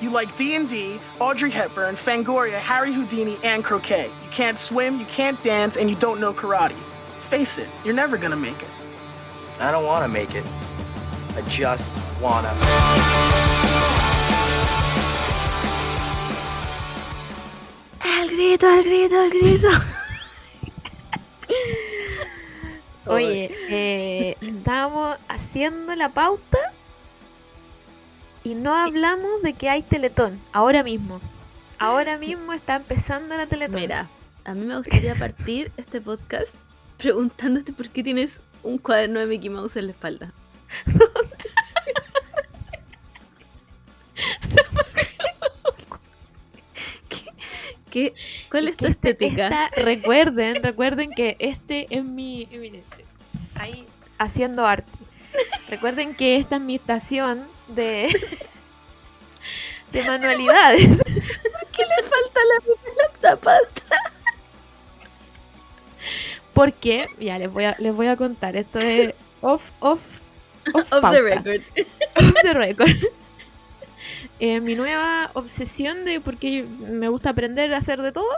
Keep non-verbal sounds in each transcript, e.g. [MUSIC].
You like D&D, Audrey Hepburn, Fangoria, Harry Houdini, and croquet. You can't swim, you can't dance, and you don't know karate. Face it, you're never gonna make it. I don't want to make it. I just wanna. El grito, el grito, el grito. Oye, eh, [LAUGHS] estábamos haciendo la pauta y no hablamos de que hay Teletón, ahora mismo. Ahora mismo está empezando la Teletón. Mira, a mí me gustaría [LAUGHS] partir este podcast preguntándote por qué tienes un cuaderno de Mickey Mouse en la espalda. [LAUGHS] ¿Qué, qué, cuál es tu este- estética? esta- recuerden, recuerden que este es mi. ahí haciendo arte. [LAUGHS] Recuerden que esta es mi estación de. de manualidades. ¿Qué le falta la, la tapa? Porque, ya les voy a, les voy a contar. Esto es off, off, off, the record. off the record. Eh, mi nueva obsesión de porque me gusta aprender a hacer de todo.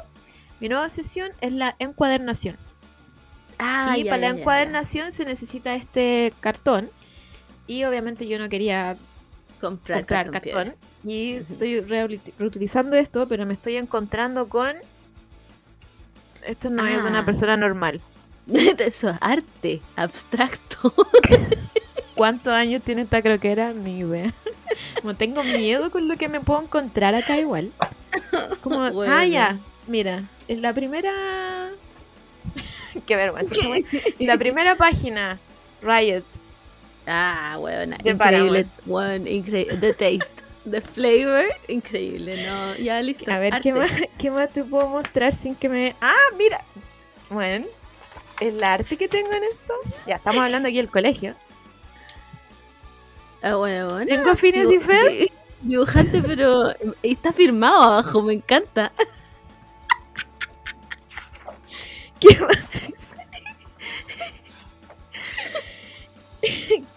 Mi nueva obsesión es la encuadernación. Ah, y ya, para ya, la ya, encuadernación se necesita este cartón. Y obviamente yo no quería. Comprar, comprar cartón cartón. Y estoy reutil- reutilizando esto, pero me estoy encontrando con. Esto no es de una Ah. persona normal. [LAUGHS] Eso es arte, abstracto. [LAUGHS] ¿Cuántos años tiene esta croquera? Ni idea. [LAUGHS] Como tengo miedo con lo que me puedo encontrar acá igual. Como, ah, ya, mira, en la primera... Qué vergüenza. en la primera página, Riot. Ah, bueno, De increíble. Bueno, increíble. The taste, the flavor, increíble, ¿no? Ya listo. A ver, ¿qué más, ¿qué más te puedo mostrar sin que me... Ah, mira. Bueno, el arte que tengo en esto. Ya, estamos hablando aquí del colegio. Ah, bueno. Tengo a Phineas y Ferb. di- Dibujante, pero está firmado abajo, me encanta. ¿Qué más te-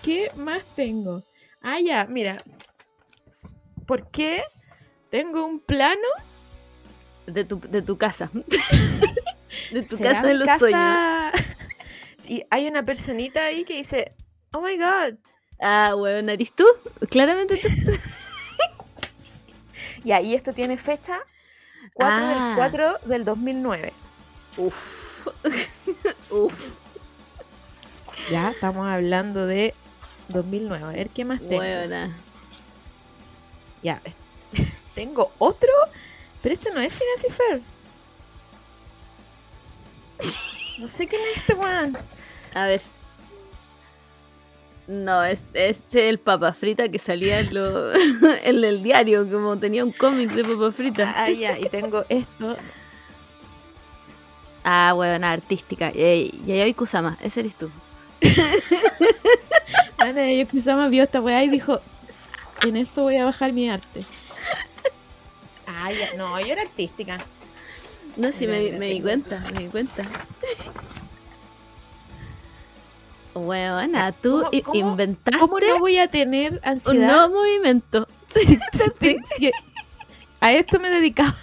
¿Qué más tengo? Ah, ya, mira. ¿Por qué tengo un plano? De tu, de tu casa. [LAUGHS] de tu ¿Será casa de los casa? sueños. [LAUGHS] Y hay una personita ahí que dice, oh my god. Ah, bueno, ¿eres tú? Claramente tú. [LAUGHS] Y ahí esto tiene fecha 4 Ah. del 4 del 2009. Uf. Uf. Ya, estamos hablando de 2009. A ver qué más tengo. Buena. Ya. [LAUGHS] Tengo otro, pero este no es y Ferb. No sé quién es este weón. A ver. No, es, es el papa frita que salía en, lo- [LAUGHS] en el diario, como tenía un cómic de papa frita. Ah, ya, y tengo esto. Ah, huevona, artística. Yayoi Kusama, ese eres tú. [LAUGHS] Ana, yo pensaba vio esta weá y dijo, en eso voy a bajar mi arte. Ya, no, yo era artística. No, sí, me, me di cuenta, me di cuenta. Huevona, tú ¿Cómo- inventaste ¿Cómo no voy a tener un ansiedad? nuevo movimiento. [LAUGHS] Sí, sí, [LAUGHS] a esto me dedicaba.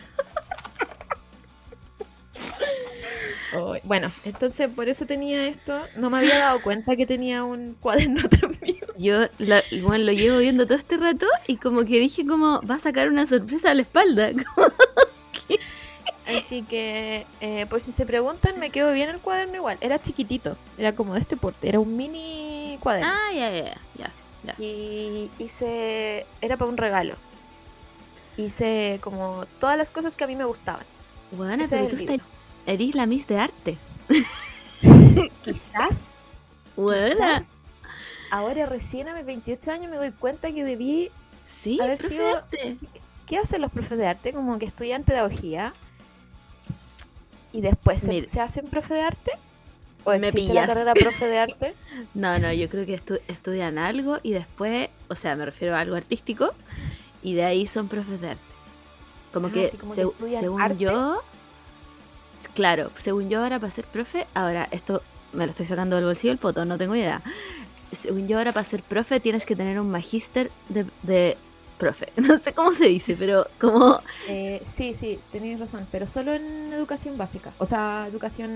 Oh, bueno, entonces por eso tenía esto. No me había dado cuenta que tenía un cuaderno [LAUGHS] mío. Yo la- bueno, lo llevo viendo todo este rato y como que dije como va a sacar una sorpresa a la espalda. [LAUGHS] Así que, eh, por si se preguntan, me quedó bien el cuaderno igual. Era chiquitito, era como de este porte, era un mini cuaderno. Ah, ya, ya, ya. Y hice, era para un regalo. Hice como todas las cosas que a mí me gustaban. Bueno, Ese pero tú estás, eres la Miss de arte. [LAUGHS] Quizás, Buena. ahora recién a mis 28 años me doy cuenta que debí Sí, haber sido- de arte. ¿Qué hacen los profes de arte? Como que estudian pedagogía y después se, Mira. se hacen profe de arte. ¿O Me existe pillas. la carrera profe de arte? [LAUGHS] No, no, yo creo que estu- estudian algo y después, o sea, me refiero a algo artístico y de ahí son profes de arte. Como Ah, que, estudian según arte. yo, claro, según yo ahora para ser profe, ahora esto me lo estoy sacando del bolsillo el poto, no tengo idea. Según yo ahora para ser profe tienes que tener un magíster de, de profe. [LAUGHS] No sé cómo se dice, pero como... Eh, sí, sí, tenéis razón, pero solo en educación básica. O sea, educación...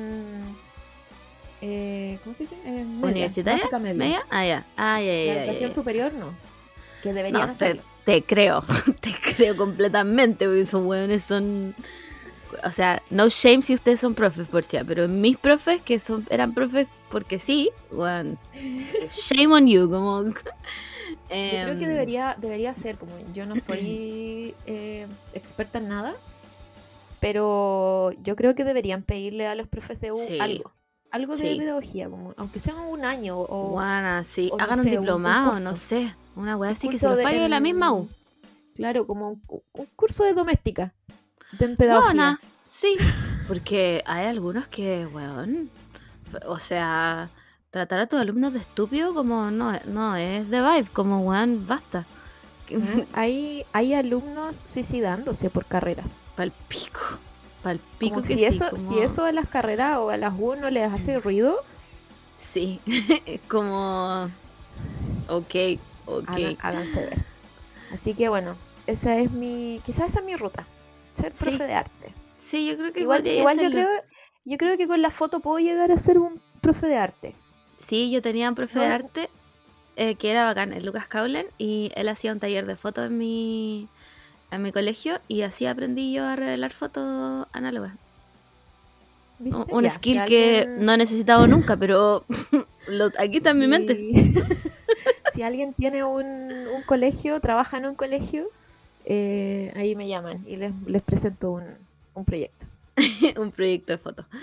Eh, ¿Cómo se dice? Eh, media, ¿Universitaria? media. ¿Media? Ah, ya. Ah, ya, ya, La educación superior no. Que deberían No sé, te creo, [LAUGHS] te creo completamente, porque esos hueones son... O sea, no shame si ustedes son profes, por si, pero mis profes, que son eran profes porque sí, weón, [LAUGHS] shame on you, como... Yo creo que Em, debería, debería ser, como yo no soy [CLEARS THROAT] eh, experta en nada, pero yo creo que deberían pedirle a los profes de U Sí. algo. Algo de Sí. pedagogía, como, aunque sea un año o sí, o no hagan un sé, un- un diplomado, no sé, una weá así que se los de- pague la misma U. Claro, como un, un curso de doméstica, de en pedagogía. Guana, sí, porque hay algunos que, weón, o sea, tratar a tus alumnos de estúpido como no, no es de vibe, como weón, basta. ¿Mm? [LAUGHS] Hay, hay alumnos suicidándose por carreras. Pal pico. Pal pico Como que si, sí, eso, como- si eso a las carreras o a las U no les hace ruido, Sí, [LAUGHS] como... Ok, ok. háganse ver. Así que bueno, esa es mi, quizás esa es mi ruta, ser Sí. profe de arte. Sí, yo creo que Igual, igual yo creo, yo creo que con la foto puedo llegar a ser un profe de arte. Sí, yo tenía un profe No, de arte eh, que era bacán, el Lucas Caulen, y él hacía un taller de fotos en mi, en mi colegio y así aprendí yo a revelar fotos análogas. Un, ¿viste? un Ya, si skill que alguien- no he necesitado nunca, pero [LAUGHS] lo- aquí está en mi mente. si- [LAUGHS] si alguien tiene un, un colegio, trabaja en un colegio, eh, ahí me llaman y les, les presento un, un proyecto. [LAUGHS] un proyecto de fotos. [LAUGHS]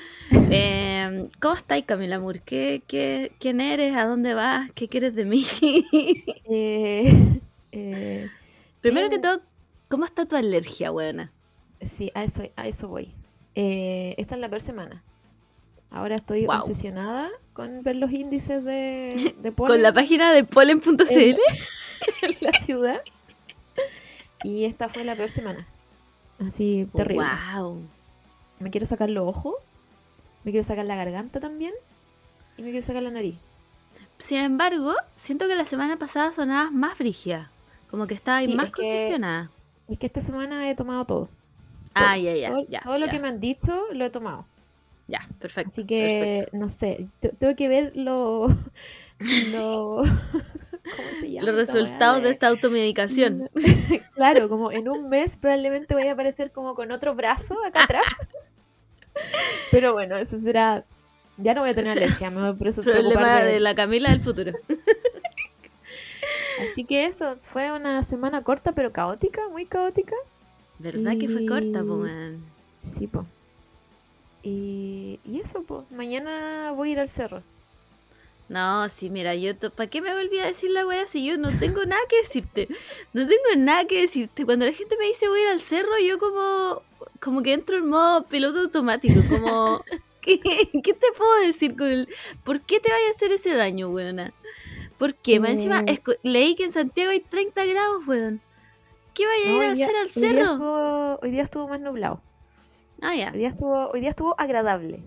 Eh, ¿Cómo estáis, Camila Moore? ¿Qué, qué, ¿Quién eres? ¿A dónde vas? ¿Qué quieres de mí? [LAUGHS] Eh, eh, Primero que Bien. todo, ¿cómo está tu alergia, buena? sí, a eso, a eso voy. Eh, esta es la peor semana. Ahora estoy Guau. obsesionada con ver los índices de, de Con la polen página de polen.cl. en la ciudad. Y esta fue la peor semana. Así, terrible. Wow. Me quiero sacar los ojos, me quiero sacar la garganta también y me quiero sacar la nariz. Sin embargo, siento que la semana pasada sonabas más frigia. Como que estabas Sí, más es que- congestionada. Es que esta semana he tomado todo. Ah, ya, ya. todo ya, todo lo que me han dicho lo he tomado. Ya, perfecto. Así que, perfecto. no sé, te- tengo que ver lo... [LAUGHS] lo [LAUGHS] ¿Cómo se llama? Los resultados de esta automedicación. [LAUGHS] claro, como en un mes probablemente voy a aparecer como con otro brazo acá atrás. [LAUGHS] Pero bueno, eso será... Ya no voy a tener [LAUGHS] alergia, me voy a por eso Problema de... de- la Camila del futuro. Así que eso, fue una semana corta pero caótica, muy caótica. ¿Verdad que fue corta, po, man? Sí, po. Y, y eso, pues. Mañana voy a ir al cerro. No, sí, mira, yo, ¿para qué me volví a decir la wea si yo no tengo nada que decirte? No tengo nada que decirte. Cuando la gente me dice voy a ir al cerro, yo como, como que entro en modo piloto automático, como, [LAUGHS] ¿qué, qué te puedo decir con el, ¿Por qué te vaya a hacer ese daño, weona? ¿Por qué? Más encima, esco- leí que en Santiago hay 30 grados, weón. ¿Qué vaya a ir a día- hacer al día cerro? estuvo- hoy día estuvo más nublado. Ah, ya, Hoy día estuvo, hoy día estuvo agradable.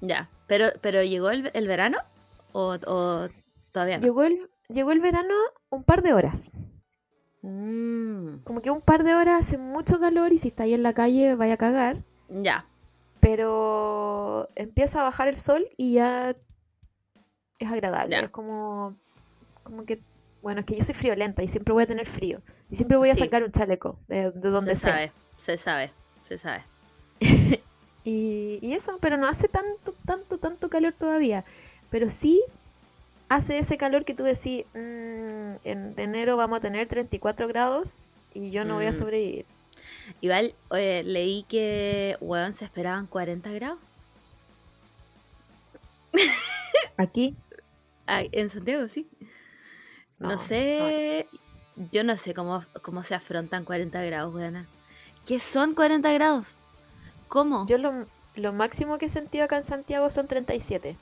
ya. Pero, pero ¿llegó el, el verano? ¿O, o todavía no? Llegó el, llegó el verano un par de horas. Mm, Como que un par de horas hace mucho calor y si está ahí en la calle vaya a cagar. ya. Pero empieza a bajar el sol y ya es agradable. Ya. Es como, como que, bueno, es que yo soy friolenta y siempre voy a tener frío. Y siempre voy a Sí. sacar un chaleco de, de donde se sea. sabe, se sabe, se sabe. [LAUGHS] Y, y eso, pero no hace tanto, tanto, tanto calor todavía. Pero sí hace ese calor que tú decís, "Mm, en enero vamos a tener 34 grados y yo no voy a Mm. sobrevivir. Igual leí que, weón, se esperaban 40 grados. Aquí. Ay, en Santiago, sí. No, No, sé, yo no sé cómo, cómo se afrontan 40 grados, weona. ¿Qué son 40 grados? ¿Cómo? Yo lo, lo máximo que he sentido acá en Santiago son 37.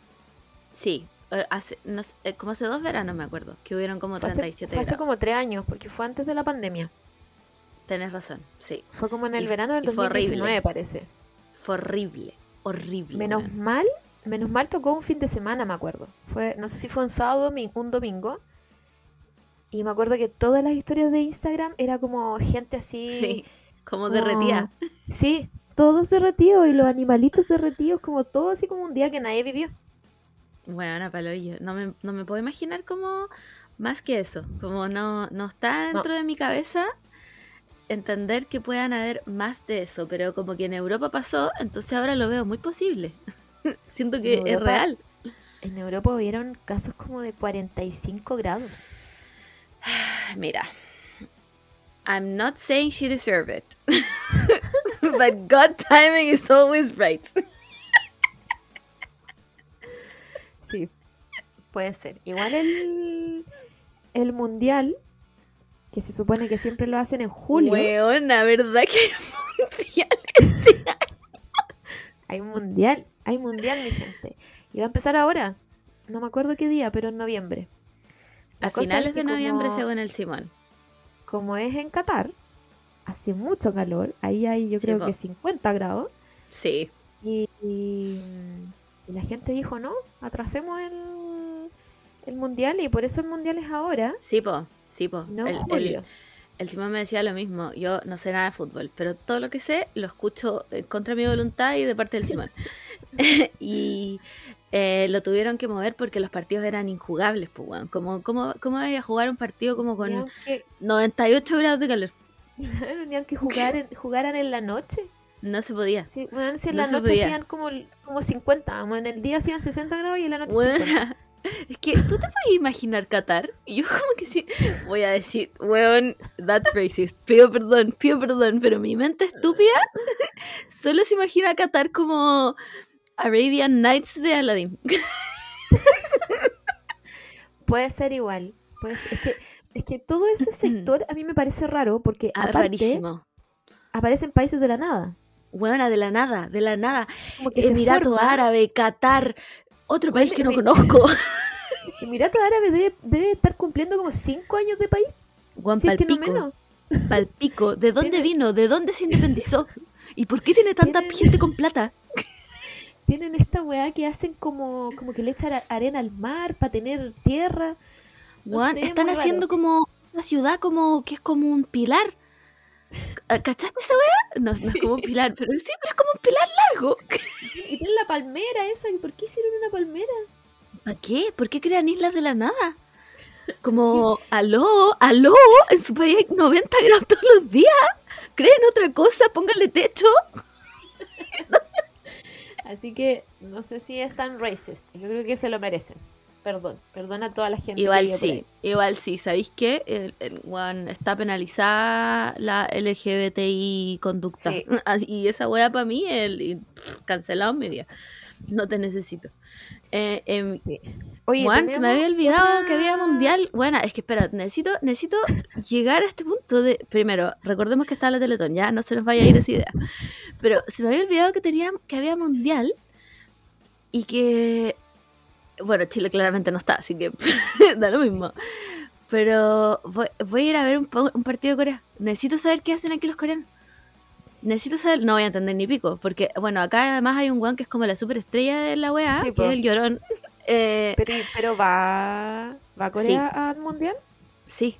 Sí, eh, hace, no eh, como hace dos veranos me acuerdo, que hubieron como Fue hace, 37 fue hace como tres años, porque fue antes de la pandemia. Tenés razón, sí. Fue como en el Y- verano del y fue 2019, horrible. parece. Fue horrible, horrible. Menos mal, menos mal tocó un fin de semana, me acuerdo. Fue, no sé si fue un sábado o un domingo. Y me acuerdo que todas las historias de Instagram era como gente así. [LAUGHS] Sí, como como- derretía. Sí, todos derretidos y los animalitos derretidos, como todo así como un día que nadie vivió. Bueno, paloyo. No me, no me puedo imaginar como más que eso. Como no, no está dentro de mi cabeza entender que puedan haber más de eso. Pero como que en Europa pasó, entonces ahora lo veo muy posible. [LAUGHS] Siento que es real. En Europa hubieron casos como de 45 grados. [SIGHS] Mira. I'm not saying she deserved it. [LAUGHS] But God timing is always right. [LAUGHS] puede ser. Igual el, el mundial, que se supone que siempre lo hacen en julio. ¿verdad que hay mundial? Hay mundial, hay mundial, mi gente. Y va a empezar ahora. No me acuerdo qué día, pero en noviembre. La A es finales que de noviembre, como- según el Simón. Como es en Qatar, hace mucho calor. Ahí hay, yo creo que 50 grados. Sí. Y, y- y la gente dijo, no, atrasemos el, el mundial. Y por eso el mundial es ahora, Sí, po. Sí, po. no el, el- Simón me decía lo mismo. Yo no sé nada de fútbol, pero todo lo que sé lo escucho eh, contra mi voluntad y de parte del Simón. [LAUGHS] [LAUGHS] y eh, lo tuvieron que mover porque los partidos eran injugables, pues, weón. ¿Cómo, cómo, ¿Cómo voy a jugar un partido como con aunque, 98 grados de calor? claro, [LAUGHS] ni aunque jugar en- jugaran en la noche. No se podía. Sí, bueno, si en No la noche podía. hacían como, como 50, como en el día hacían 60 grados y en la noche 50. Es que tú te puedes imaginar Qatar. Y yo como que sí. Voy a decir, weón, that's racist. Pido perdón, pido perdón. Pero mi mente estúpida [LAUGHS] solo se imagina Qatar como Arabian Nights de Aladdin. Puede ser igual. Puede ser- es, que, es que todo ese sector a mí me parece raro porque Ah, aparte rarísimo. aparecen países de la nada. Weona, de la nada, de la nada. Como que Emirato Árabe, Qatar, otro país que no conozco. [LAUGHS] Emirato Árabe debe, debe estar cumpliendo como 5 años de país. Juan si es que no Palpico, menos. Palpico. ¿De dónde Tiene- vino? ¿De dónde se independizó? ¿Y por qué tiene tanta Tienen- gente con plata? [LAUGHS] Tienen esta weá que hacen como, como que le echan arena al mar para tener tierra. No sé, están haciendo raro. como una ciudad como que es como un pilar. Ah, ¿Cachaste esa weá? No, no es como un pilar, pero sí, pero es como un pilar largo. Y tienen la palmera esa. ¿y ¿Por qué hicieron una palmera? ¿Para qué? ¿Por qué crean islas de la nada? [LAUGHS] Como, aló, aló, en su país hay 90 grados todos los días. ¿Creen otra cosa? Pónganle techo. [LAUGHS] Así que no sé si es tan racist. Yo creo que se lo merecen. Perdón, perdón a toda la gente. que Igual por sí, igual sí. ¿Sabéis qué? El, el está penalizada la LGBTI conducta. Sí. [LAUGHS] Y esa weá para mí, pff, cancelado en mi vida. No te necesito. Eh, em, Sí. Oye, Juan, se me había olvidado que había mundial. Bueno, es que espera, necesito, necesito llegar a este punto de. Primero, recordemos que está la Teletón, ya no se nos vaya a ir esa idea. Pero se me había olvidado que tenía, que había mundial y que. Bueno, Chile claramente no está, así que [LAUGHS] da lo mismo. Pero voy, voy a ir a ver un, pa- un partido de Corea. Necesito saber qué hacen aquí los coreanos. Necesito saber, no voy a entender ni pico, porque bueno, acá además hay un guan que es como la superestrella de la weá, Sí, que po. es el llorón. [LAUGHS] Eh, Pero, pero va, ¿va Corea al mundial? Sí,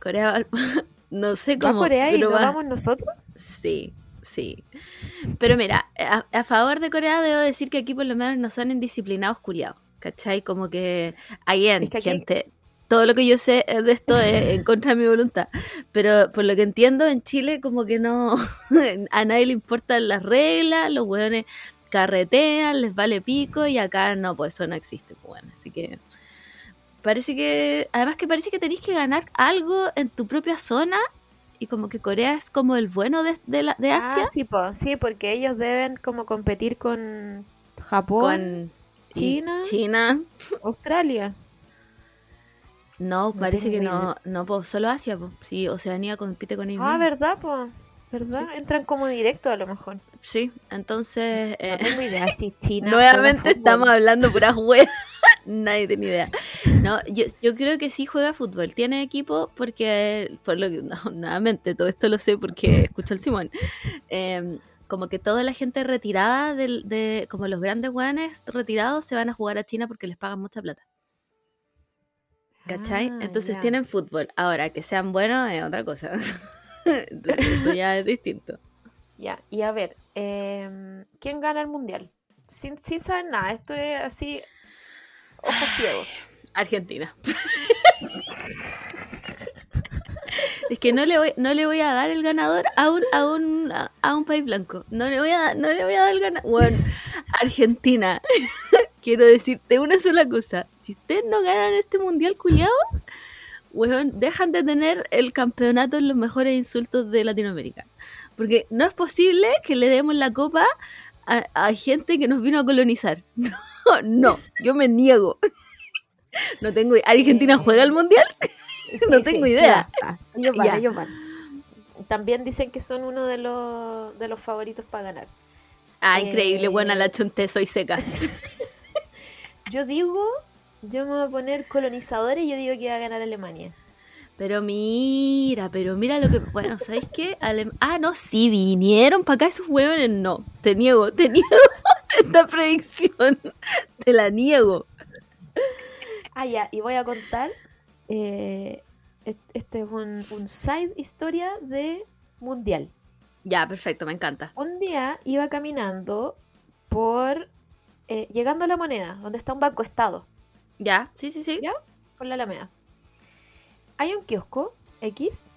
Corea va- [LAUGHS] no sé ¿Va cómo. Corea y pero no va. vamos nosotros? Sí, sí. Pero mira, a, a favor de Corea debo decir que aquí por lo menos no son indisciplinados curiados. ¿Cachai? Como que, again, Es que aquí- gente, todo lo que yo sé de esto es en [LAUGHS] contra de mi voluntad. Pero por lo que entiendo, en Chile como que no, [LAUGHS] a nadie le importan las reglas, los hueones carretean, les vale pico y acá no, pues eso no existe. pues, Bueno, así que parece que, además que parece que tenéis que ganar algo en tu propia zona y como que Corea es como el bueno de, de, la- de Asia Ah, sí, po. sí, porque ellos deben como competir con Japón, con China. China. Australia. No, No parece que no, no, solo Asia, pues. Sí, Oceanía compite con ellos. Ah. ¿verdad, po? ¿Verdad? Entran como directo a lo mejor. Sí, entonces eh, No tengo idea si [LAUGHS] China. nuevamente estamos hablando puras weas. [LAUGHS] Nadie tiene idea. No, yo, yo creo que sí juega fútbol. Tiene equipo porque, por lo que, [LAUGHS] no, nuevamente, todo esto lo sé porque escucho al Simón. Em, como que toda la gente retirada del, de, como los grandes weones retirados se van a jugar a China porque les pagan mucha plata. ¿Cachai? Ah, Entonces ya. tienen fútbol. Ahora, que sean buenos es otra cosa. [LAUGHS] Entonces, eso ya es distinto. Ya, y a ver, em, ¿quién gana el mundial? Sin, sin saber nada, esto es así, ojo ciego. Argentina. [LAUGHS] Es que no le voy, no le voy a dar el ganador a un, a un, a, un país blanco. No le voy a, no le voy a dar el ganador. Bueno, Argentina. [LAUGHS] Quiero decirte una sola cosa. Si ustedes no ganan este mundial culiado, weón, dejan de tener el campeonato en los mejores insultos de Latinoamérica. Porque no es posible que le demos la copa a, gente que nos vino a colonizar. [LAUGHS] No, no, yo me niego. [LAUGHS] No tengo ¿Argentina juega el mundial? [LAUGHS] No tengo idea. Ellos van, ellos van. También dicen que son uno de los, de los favoritos para ganar. Ah, increíble, Eh, buena la chunté, soy seca. [LAUGHS] Yo digo, yo me voy a poner colonizadores y yo digo que va a ganar Alemania. Pero mira, pero mira lo que. Bueno, ¿sabéis qué? Alem- ah, no, sí, vinieron para acá esos huevones. No, te niego, te niego [LAUGHS] esta predicción. Te la niego. Ah, ya, y voy a contar. Eh, est- este es un, un side historia de mundial. Ya, perfecto, me encanta. Un día iba caminando por. eh, llegando a la moneda, donde está un banco estado, Ya, sí, sí, sí. ¿Ya? por la Alameda. Hay un kiosco X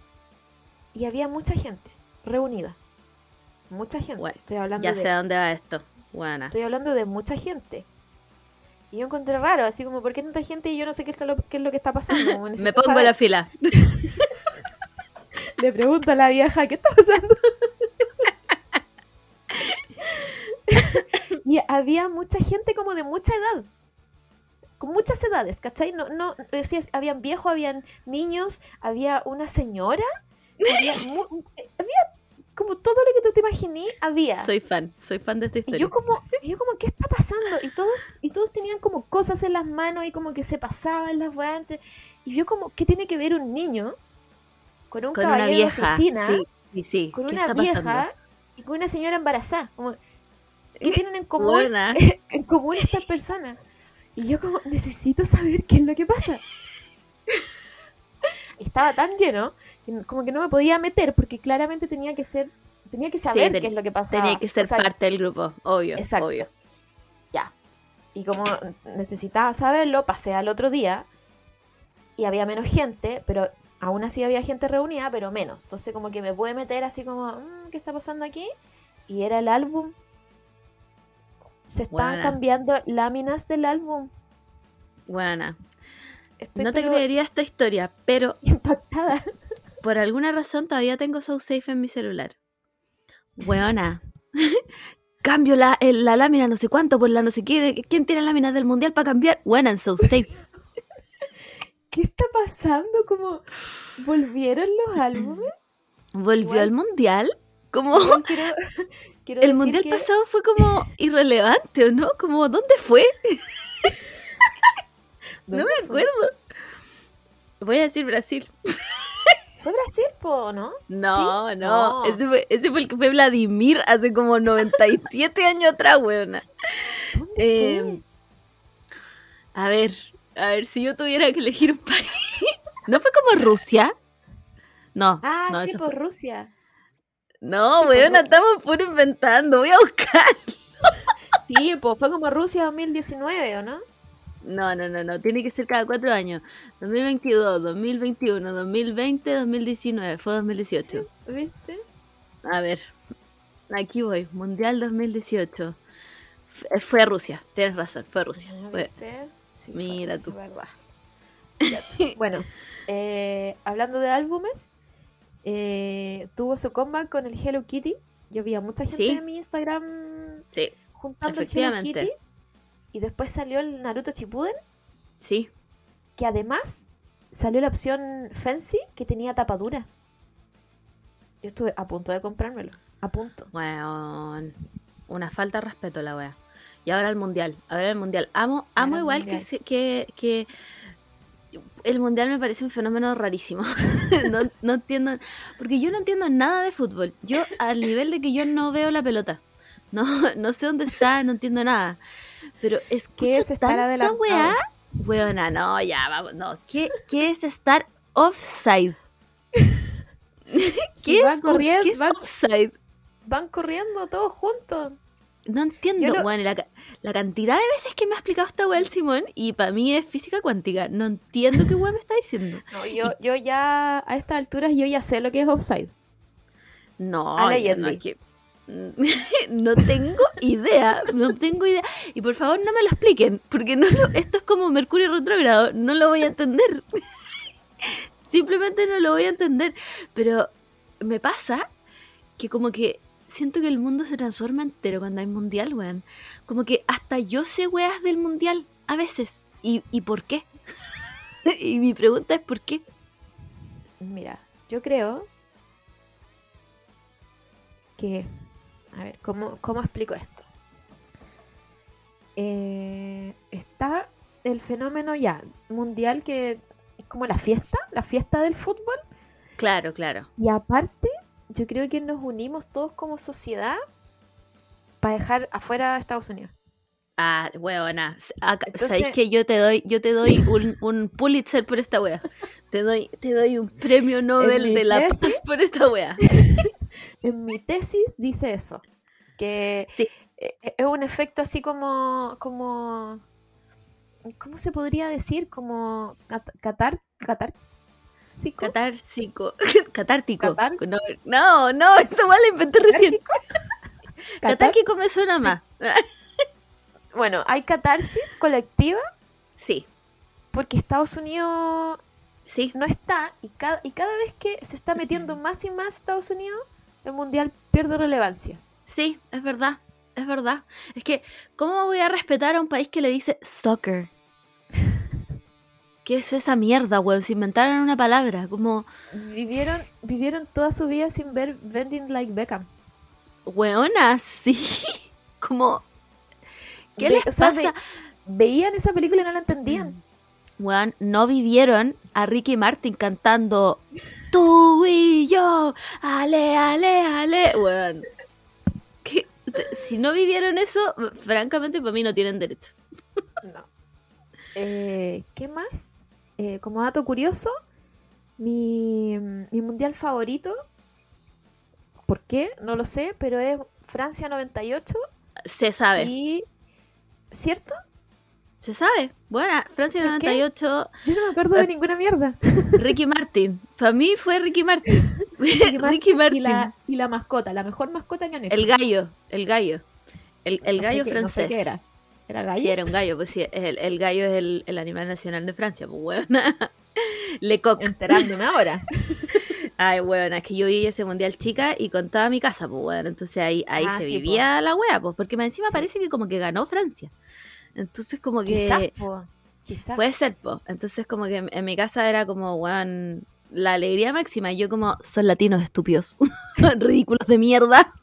y había mucha gente reunida. Mucha gente. Bueno, estoy hablando Ya de sé a dónde va esto. Buena. Estoy hablando de mucha gente. Y yo encontré raro, así como, ¿por qué tanta gente y yo no sé qué, está lo, qué es lo que está pasando? [LAUGHS] Me pongo en la fila. [LAUGHS] Le pregunto a la vieja, ¿qué está pasando? [LAUGHS] y había mucha gente como de mucha edad. Con muchas edades, ¿cachai? No, no, decías, habían viejos, habían niños, había una señora, había, mu- había como todo lo que tú te imaginé, había. Soy fan, soy fan de esta Y historia. yo como, y yo como, ¿qué está pasando? Y todos, y todos tenían como cosas en las manos y como que se pasaban las guantes. Y yo como, ¿qué tiene que ver un niño con un Con una caballero de vieja. oficina, Sí, sí, sí. con ¿Qué una vieja pasando? y con una señora embarazada? Como, ¿Qué tienen en común, Buena. [LAUGHS] en común estas personas? Y yo como, necesito saber qué es lo que pasa. [LAUGHS] Estaba tan lleno como que no me podía meter porque claramente tenía que ser, tenía que saber ten- qué es lo que pasaba. Tenía que ser O sea, parte del grupo, obvio. Exacto. obvio. Ya. Y como necesitaba saberlo, pasé al otro día y había menos gente, pero aún así había gente reunida, pero menos. Entonces como que me pude meter así como, "Mm, ¿qué está pasando aquí? Y era el álbum. Se estaban Buena. cambiando láminas del álbum. Buena. Estoy no te creería esta historia, pero [LAUGHS] impactada. Por alguna razón todavía tengo So Safe en mi celular. Weona. [LAUGHS] Cambio la, el- la lámina no sé cuánto por la no sé qué. ¿Quién tiene láminas del mundial para cambiar? Buena en So Safe. [LAUGHS] ¿Qué está pasando? Como volvieron los [LAUGHS] álbumes. ¿Volvió al mundial? Como Igual quiero, quiero el decir mundial que- pasado fue como irrelevante, ¿o no? Como, ¿dónde fue? No ¿Dónde me fue? acuerdo. Voy a decir Brasil. Fue Brasil, po, ¿no? No, ¿Sí? no. No. Ese, fue, ese fue el que fue Vladimir hace como 97 [LAUGHS] años atrás, weona. ¿Dónde Eh, fue? a ver, a ver, si yo tuviera que elegir un [LAUGHS] país. ¿No fue como Rusia? No, Ah, no, sí, eso por fue- Rusia. No, sí, por weona, Ru- estamos puro inventando. Voy a buscar. Sí, pues fue como Rusia 2019, ¿o no? No, no, no, no. Tiene que ser cada cuatro años. 2022, 2021, 2020, 2019. Fue 2018. ¿Viste? A ver. Aquí voy. Mundial 2018. F- Fue a Rusia. Tienes razón. Fue a Rusia. Fue-. Sí, fue Mira Rusia, tú. verdad. [LAUGHS] Bueno, eh, hablando de álbumes, eh, tuvo su comeback con el Hello Kitty. Yo vi a mucha gente Sí. en mi Instagram Sí, juntando el Hello. Kitty. Y después salió el Naruto Shippuden, sí. que además salió la opción Fancy que tenía tapadura. Yo estuve a punto de comprármelo. A punto. Bueno, una falta de respeto la wea. Y ahora el mundial. Ahora el mundial. Amo, amo igual. Que, que, que el mundial me parece un fenómeno rarísimo. [LAUGHS] no, no entiendo. Porque yo no entiendo nada de fútbol. Yo, al nivel de que yo no veo la pelota. No, no sé dónde está, no entiendo nada. Pero escucho es estar adelantado? weá Weona, no, ya, vamos, no. ¿Qué, qué es estar offside? Si [LAUGHS] ¿Qué es, corriendo- ¿qué es offside? Van corriendo todos juntos. No entiendo, Yo lo- bueno, la, la cantidad de veces que me ha explicado esta weá el Simón y para mí es física cuántica. No entiendo qué weá me está diciendo. [LAUGHS] No, yo, yo ya, a estas alturas, yo ya sé lo que es offside. No, Allegedly. yo no, es que- no tengo idea, no tengo idea. Y por favor no me lo expliquen, porque no lo- esto es como Mercurio retrógrado, no lo voy a entender. [LAUGHS] Simplemente no lo voy a entender. Pero me pasa que como que siento que el mundo se transforma entero cuando hay mundial, weón. Como que hasta yo sé weas del mundial a veces. ¿Y, y por qué? [LAUGHS] y mi pregunta es ¿por qué? Mira, yo creo que. A ver, ¿cómo, cómo explico esto? Eh, está el fenómeno ya mundial que es como la fiesta, la fiesta del fútbol. Claro, claro. Y aparte, yo creo que nos unimos todos como sociedad para dejar afuera a Estados Unidos. Ah, huevona. ¿Sabéis que yo te doy, yo te doy [LAUGHS] un, un Pulitzer por esta wea? Te doy, te doy un premio Nobel de la tesis- paz por esta wea. En mi tesis dice eso, que Sí. e- e- es un efecto así como, como, ¿cómo se podría decir? Como cat- catar, catar, Catársico. [LAUGHS] Catártico. Catar- No, no, no, esa wea la inventé recién. Catárquico [LAUGHS] me suena más. [LAUGHS] Bueno, hay catarsis colectiva Sí, porque Estados Unidos sí. no está y cada, y cada vez que se está metiendo [CLEARS THROAT] más y más Estados Unidos, el mundial pierde relevancia. Sí, es verdad, es verdad. Es que, ¿cómo voy a respetar a un país que le dice soccer? ¿Qué es esa mierda, weón? Se inventaron una palabra, como, Vivieron, vivieron toda su vida sin ver Bending Like Beckham. weona, sí. [LAUGHS] Como, ¿qué Ve- les sea, pasa? ve- veían esa película y no la entendían. Weón, no vivieron a Ricky Martin cantando Tú y yo, ale, ale, ale. ¿Qué? Si no vivieron eso, francamente para mí no tienen derecho. No. Eh, ¿Qué más? Eh, como dato curioso, mi, mi mundial favorito, ¿por qué? No lo sé, pero es Francia 98 Se sabe. y... ¿Cierto? Se sabe. Bueno, Francia ¿Por qué? 98, Yo no me acuerdo de ninguna mierda. Ricky Martin. Para mí fue Ricky Martin. [LAUGHS] Ricky Ricky Martin. Y la, y la mascota, la mejor mascota que han hecho. El gallo, el gallo. El, el No gallo qué- no sé francés. qué era. ¿Era gallo? Sí, era un gallo, pues sí, el, el gallo es el, el animal nacional de Francia, pues weona. [LAUGHS] Le coq. Enterándome ahora. [LAUGHS] Ay, weona, es que yo viví ese mundial chica y contaba mi casa, pues weona. Entonces ahí, ahí Ah, se sí, vivía la wea, pues, porque encima Sí. parece que como que ganó Francia. Entonces como que. Quizás, po, quizás. Puede ser, po. Entonces, como que en, mi casa era como, weón, la alegría máxima. Y yo, como, son latinos estúpidos, [LAUGHS] ridículos de mierda. [LAUGHS]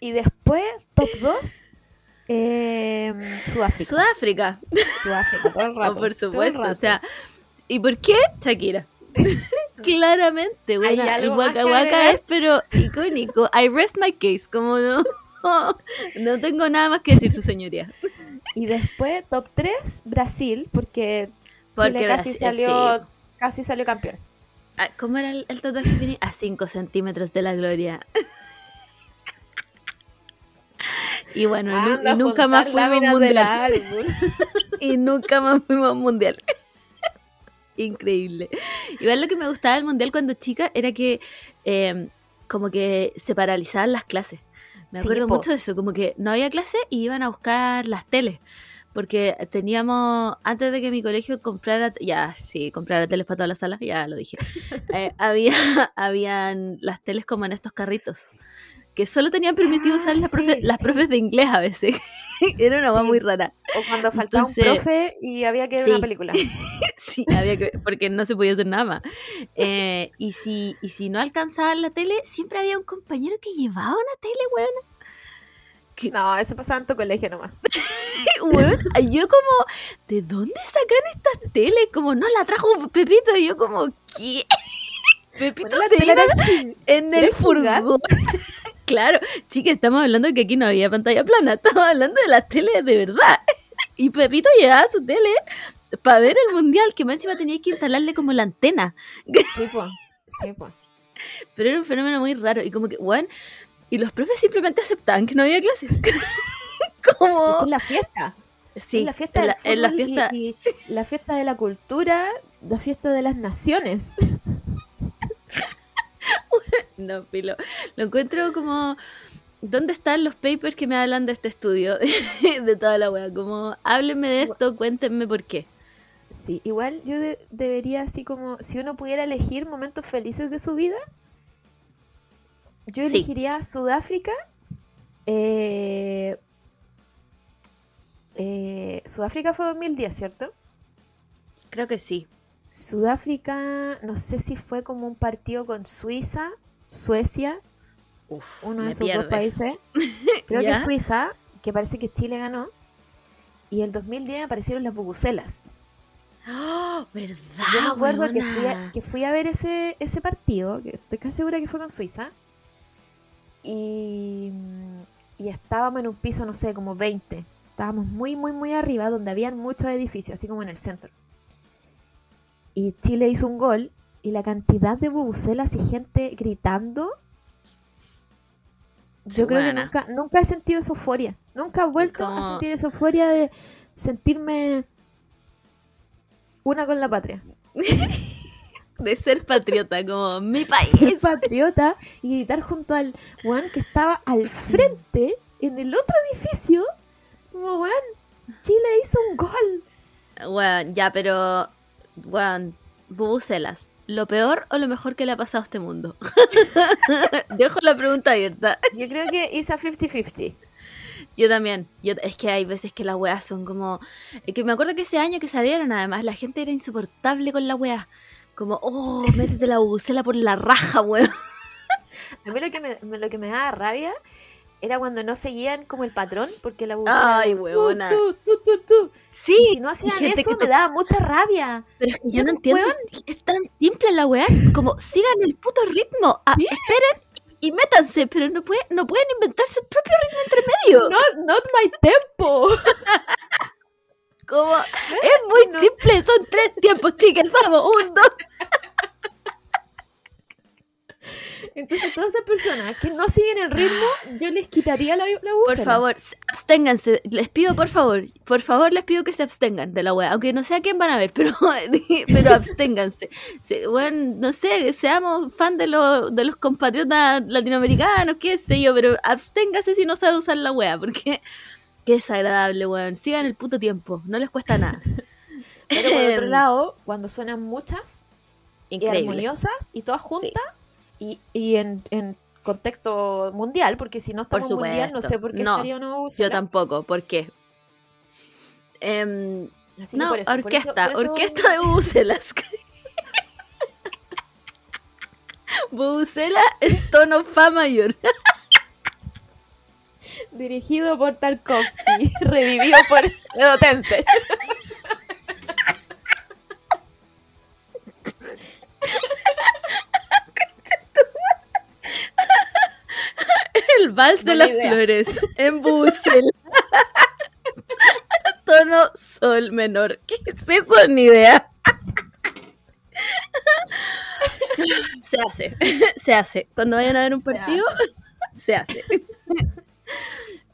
Y después, top 2, eh, Sudáfrica. Sudáfrica, Sudáfrica, todo el [LAUGHS] oh, por supuesto. O sea, ¿y por qué Shakira? Claramente, weón. El Waka Waka es, pero icónico. I rest my case, como no. No tengo nada más que decir, su señoría. Y después, top 3, Brasil, porque, Porque Chile casi Brasil, salió, sí. casi salió campeón. Ah, ¿Cómo era el, el tatuaje? A 5 centímetros de la gloria. [LAUGHS] Y bueno, [LAUGHS] y nunca más fuimos mundial. y nunca más fuimos mundial. Increíble. Igual lo que me gustaba del mundial cuando chica era que eh, como que se paralizaban las clases. Me acuerdo mucho de eso, como que no había clase y iban a buscar las teles. Porque teníamos, antes de que mi colegio comprara, ya, sí, comprara teles para todas las salas, ya lo dije. [LAUGHS] Eh, había, [LAUGHS] habían las teles como en estos carritos. Que solo tenían permitido Ah, usar las, sí, profe- las profes de inglés a veces. [LAUGHS] Era una Sí. muy rara. O cuando faltaba Entonces- un profe y había que ver una película. [LAUGHS] Sí, había que, porque no se podía hacer nada más. Eh, y, si, y si no alcanzaban la tele, siempre había un compañero que llevaba una tele, weón. No, eso pasaba en tu colegio nomás. [LAUGHS] Weón, Yo como, ¿de dónde sacan estas teles? Como, no, la trajo Pepito. Y yo como, ¿qué? Pepito Bueno, se iba en el furgón. Claro, chica, estamos hablando de que aquí no había pantalla plana. [LAUGHS] Estamos hablando de las teles de verdad. Y Pepito llevaba su tele para ver el mundial, que más encima tenía que instalarle como la antena. Sí, pues. Sí, pues. Pero era un fenómeno muy raro. Y como que, bueno, y los profes simplemente aceptaban que no había clase. [LAUGHS] como. La fiesta. Sí, la fiesta en del la, en la fútbol y- fiesta. y, la fiesta de la cultura, la fiesta de las naciones. [LAUGHS] No, pilo. Lo encuentro como. ¿Dónde están los papers que me hablan de este estudio? [LAUGHS] de toda la wea. Como, háblenme de esto, cuéntenme por qué. Sí, igual yo de- debería así como, si uno pudiera elegir momentos felices de su vida, yo Sí. elegiría Sudáfrica. eh, eh, Sudáfrica fue 2010, ¿cierto? Creo que sí. Sudáfrica, no sé si fue como un partido con Suiza, Suecia, Uf, uno de esos dos países. [LAUGHS] Creo que. Suiza, que parece que Chile ganó. Y el 2010 aparecieron las bubucelas. ¡Oh! ¿Verdad? Yo me acuerdo que fui, a, que fui a ver ese, ese partido, que estoy casi segura que fue con Suiza. Y, y estábamos en un piso, no sé, como 20. Estábamos muy, muy, muy arriba, donde habían muchos edificios, así como en el centro. Y Chile hizo un gol, y la cantidad de bubucelas y gente gritando. Yo creo que nunca, nunca he sentido esa euforia. Nunca he vuelto a sentir esa euforia de sentirme una con la patria. [LAUGHS] De ser patriota, como mi [LAUGHS] ser país. patriota y gritar junto al weón que estaba al frente en el otro edificio. Como weón, Chile hizo un gol. Weón, ya, pero. Weón, bubucelas. ¿Lo peor o lo mejor que le ha pasado a este mundo? [LAUGHS] Dejo la pregunta abierta. Yo creo que hizo 50-50. Yo también. Yo, es que hay veces que las weas son como. es que me acuerdo que ese año que salieron, además, la gente era insoportable con la wea. Como, oh, métete la bubucela por la raja, weón. A mí lo que me, lo que me daba rabia era cuando no seguían como el patrón, porque la bucela Ay, huevona. Tú, tú, tú, tú, tú. Sí, Y si no hacían eso, que me daba mucha rabia. Pero es que yo no entiendo. Es tan simple la weá. Como sigan el puto ritmo. Ah, Sí. Esperen y métanse. Pero no, pueden no pueden inventar su propio ritmo entre medio. Not, not my tempo. Como, [LAUGHS] es muy No. simple. Son tres tiempos, chicas. Vamos, un, dos. Entonces, todas esas personas que no siguen el ritmo, yo les quitaría la, la Por favor, absténganse. Les pido, por favor. Por favor, les pido que se abstengan de la weá. Aunque no sé a quién van a ver, pero, [LAUGHS] pero absténganse. Se- weón, no sé, seamos fan de, los de los compatriotas latinoamericanos, qué sé yo, pero absténganse si no sabe usar la weá, porque [LAUGHS] qué desagradable, weón. Sigan el puto tiempo, no les cuesta nada. Pero por otro [LAUGHS] lado, cuando suenan muchas y armoniosas y todas juntas y, y en, en contexto mundial, porque si no Por estamos mundial, no sé por qué No, estaría una Yo tampoco, ¿por qué? Em, Así no, por eso- por eso- orquesta, por eso- orquesta de bubucelas. [LAUGHS] Bubucela en tono fa mayor. [LAUGHS] Dirigido por Tarkovsky, [LAUGHS] revivido por Edotense. El vals de las idea. flores en [LAUGHS] bubucela. [LAUGHS] tono sol menor. ¿Qué es eso? Ni idea. [LAUGHS] Se hace, se hace. Cuando vayan a ver un Se partido, se hace.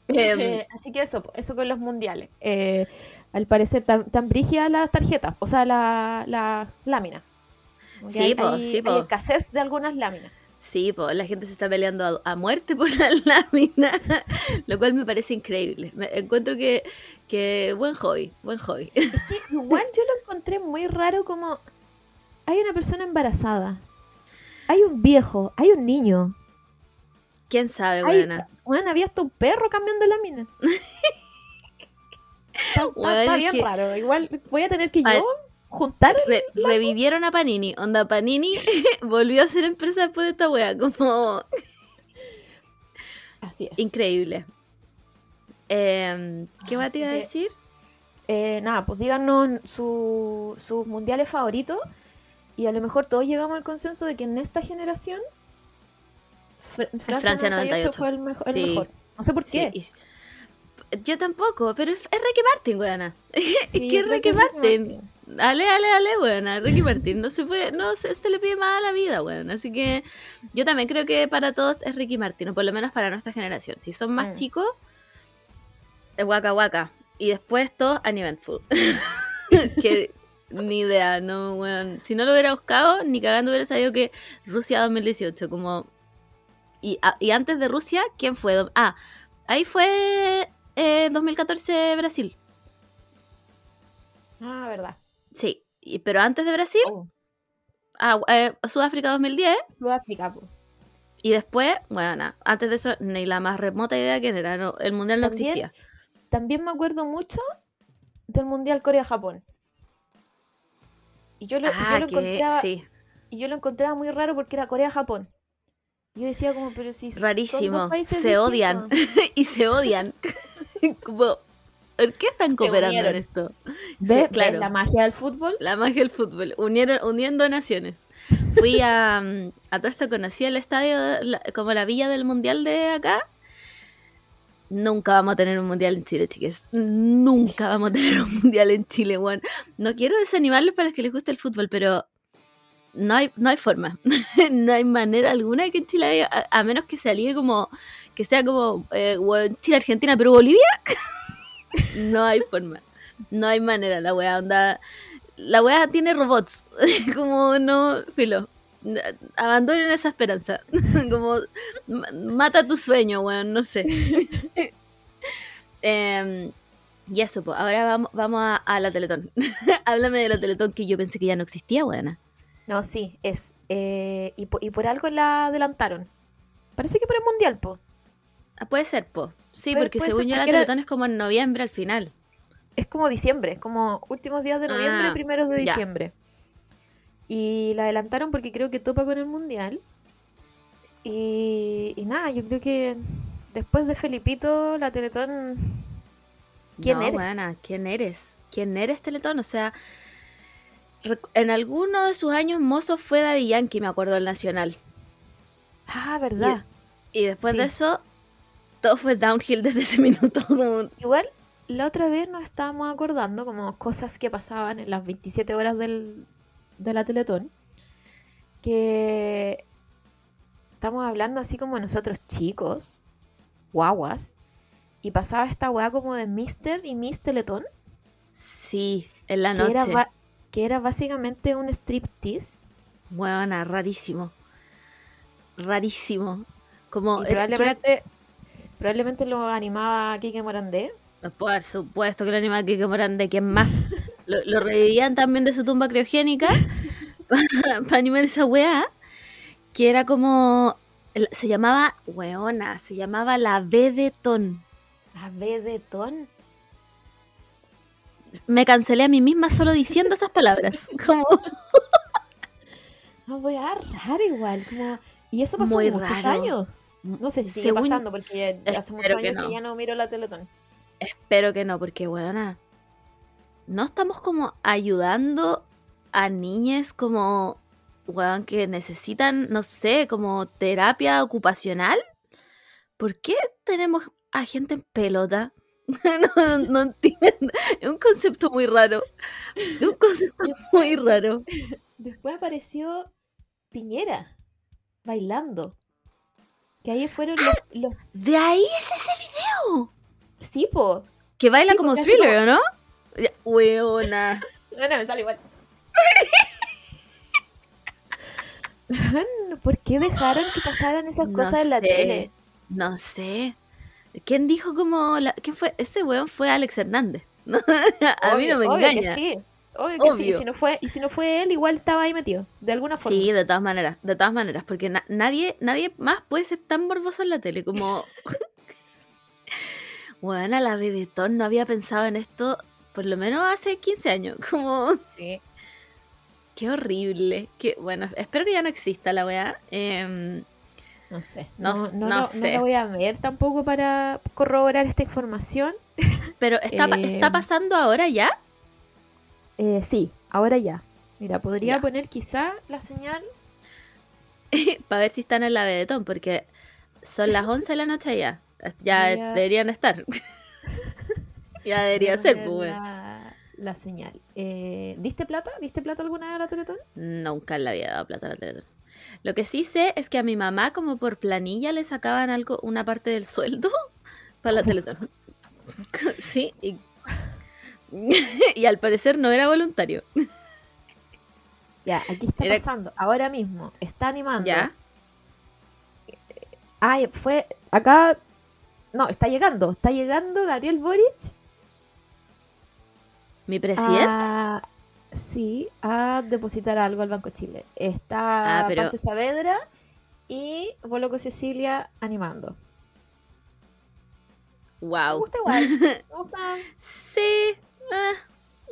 Em, Eh, así que eso, eso con los mundiales. Eh, al parecer tan, tan brígidas las tarjetas, o sea, la, la lámina. Sí, hay, po, hay- sí, po. hay escasez de algunas láminas. Sí, pues la gente se está peleando a, a muerte por la [LAUGHS] lámina, lo cual me parece increíble. Me encuentro que, que buen hobby, buen hobby. Es que [LAUGHS] igual yo lo encontré muy raro como hay una persona embarazada, hay un viejo, hay un niño, ¿Quién sabe, buena? bueno, había hasta un perro cambiando lámina. [LAUGHS] Está, está- Bueno, está es bien que- raro. Igual voy a tener que yo juntar. Re- revivieron a Panini. Onda, Panini [LAUGHS] volvió a ser empresa después de esta wea. Como Así es. increíble. Em, ¿Qué wea te iba a decir? Eh, nada, pues díganos su- sus mundiales favoritos y a lo mejor todos llegamos al consenso de que en esta generación Fr- Francia, Francia 98, 98. fue el, mejo- el Sí. mejor. No sé por Sí, qué. y Yo tampoco, pero es, es Ricky Martin, weona. [LAUGHS] es que es Ricky Ricky Martin. Dale, dale, dale, weona. Ricky Martin. No se puede, no se, se le pide más a la vida, weón. Así que yo también creo que para todos es Ricky Martin, o por lo menos para nuestra generación. Si son más Mm. chicos, es Waka Waka. Y después todos Uneventful. [LAUGHS] que ni idea, no, weón. Si no lo hubiera buscado, ni cagando hubiera sabido que Rusia 2018, como. Y, a- y antes de Rusia, ¿quién fue? Ah, ahí fue eh, 2014 Brasil. Ah, verdad. Sí, y- pero antes de Brasil, Oh, ah, eh, Sudáfrica 2010. Sudáfrica. Y después, bueno, antes de eso, ni la más remota idea quién era. no, el mundial no También- existía. También me acuerdo mucho del Mundial Corea-Japón. Y yo lo, yo Ah, lo que encontraba, sí. y yo lo encontraba muy raro porque era Corea-Japón. Yo decía como, pero si son dos Rarísimo. países Se odian. [LAUGHS] y se odian. [LAUGHS] como, ¿por qué están cooperando en esto? ¿Ves? Sí, claro. ¿Ves la magia del fútbol? La magia del fútbol, unieron, uniendo naciones. Fui a, mm, a todo esto, conocí el estadio, la- como la villa del mundial de acá. Nunca vamos a tener un mundial en Chile, chiques. Nunca vamos a tener un mundial en Chile, weón. No quiero desanimarlos para los que les guste el fútbol, pero no hay, no hay forma. [LAUGHS] no hay manera alguna que en Chile haya, a, a menos que se alíe como, que sea como eh, Chile, Argentina, Perú, Bolivia. [LAUGHS] no hay forma. No hay manera, la weá onda la wea tiene robots. [LAUGHS] como no, filo. Abandonen esa esperanza. [LAUGHS] como ma- mata tu sueño, weón, no sé. Em, y eso, pues, ahora vamos, vamos a, la Teletón. [LAUGHS] Háblame de la Teletón que yo pensé que ya no existía, weona. No, sí, es. eh, y, y por algo la adelantaron. Parece que por el Mundial, po. Ah, puede ser, po. Sí, Puede- porque puede según yo la Teletón es como en noviembre al final. Es como diciembre, es como últimos días de noviembre, Ah, primeros de ya. diciembre. Y la adelantaron porque creo que topa con el Mundial. Y, y nada, yo creo que después de Felipito, la Teletón... ¿Quién no, eres? ¿quién eres? ¿Quién eres, Teletón? O sea, en alguno de sus años mozos fue Daddy Yankee, me acuerdo, el Nacional. Ah, verdad. Y después Sí. de eso, todo fue downhill desde ese minuto. Como, Igual, la otra vez nos estábamos acordando como cosas que pasaban en las 27 horas del, de la Teletón. Que estamos hablando así como nosotros chicos, guaguas, y pasaba esta weá como de Mister y Miss Teletón, sí, en la que noche. era, que era básicamente un striptease. Huevona, rarísimo. Rarísimo. Como, Y probablemente, probablemente lo animaba Kike Morandé. por supuesto que lo anima Kike Morandé, ¿quién más? lo, lo revivían también de su tumba criogénica [LAUGHS] para animar esa weá. Que era como. Se llamaba, weona, se llamaba la B de Ton. A B de Ton. Me cancelé a mí misma solo diciendo esas palabras. [LAUGHS] Como. No voy a igual, como... Y eso pasó Muy muchos raro. años. No sé si sigue Según- pasando porque ya, hace muchos que años que, ya no miro la Teletón. Espero que no, porque, weona, no estamos como ayudando a niñas como, weón, que necesitan, no sé, como terapia ocupacional. ¿Por qué tenemos a gente en pelota? [LAUGHS] no, no entiendo. Es un concepto muy raro. Es un concepto muy raro. [LAUGHS] Después apareció Piñera bailando. Que ahí fueron los... los... De ahí es ese video. Sí, po. Que baila Sí, como thriller, ¿o no? Weona. [LAUGHS] No, no, me sale igual. [LAUGHS] ¿Por qué dejaron que pasaran esas No cosas en la sé. tele? No sé. ¿Quién dijo como la... ¿Quién fue? Ese weón fue Alex Hernández. ¿no? [LAUGHS] a mí no me Obvio- obvio que engaña. sí. Obvio que sí. Y si, no fue, y si no fue él, igual estaba ahí metido. De alguna forma. Sí, de todas maneras, de todas maneras, porque na- nadie, nadie más puede ser tan morboso en la tele como. [LAUGHS] bueno, la bebetón no había pensado en esto por lo menos hace 15 años. [LAUGHS] Como, Sí. qué horrible. Qué, bueno, espero que ya no exista la weá. Em, No sé. No No, no, no sé. lo voy a ver tampoco para corroborar esta información. pero está, Eh, está pasando ahora ya. Eh, sí, ahora ya. Mira, podría Ya. poner quizá la señal. [LAUGHS] para ver si están en la bebetón, porque son las 11 de la noche ya. Ya deberían estar. [LAUGHS] Ya debería ser, pues. la señal. Eh, ¿Diste plata? ¿Diste plata alguna vez a la Teletón? Nunca le había dado plata a la Teletón. Lo que sí sé es que a mi mamá, como por planilla, le sacaban algo, una parte del sueldo [LAUGHS] para la Teletón. Sí, y, [LAUGHS] y al parecer no era voluntario. [LAUGHS] Ya, aquí está Era- pasando. Ahora mismo. Está animando. ¿Ya? Ay, fue. Acá. No, está llegando. Está llegando Gabriel Boric. ¿Mi presidente? a- sí, a depositar algo al Banco de Chile. Está Ah, pero- Pancho Saavedra y Boloco Cecilia animando. Me wow. gusta igual. Me [LAUGHS] gusta. Sí. Ah,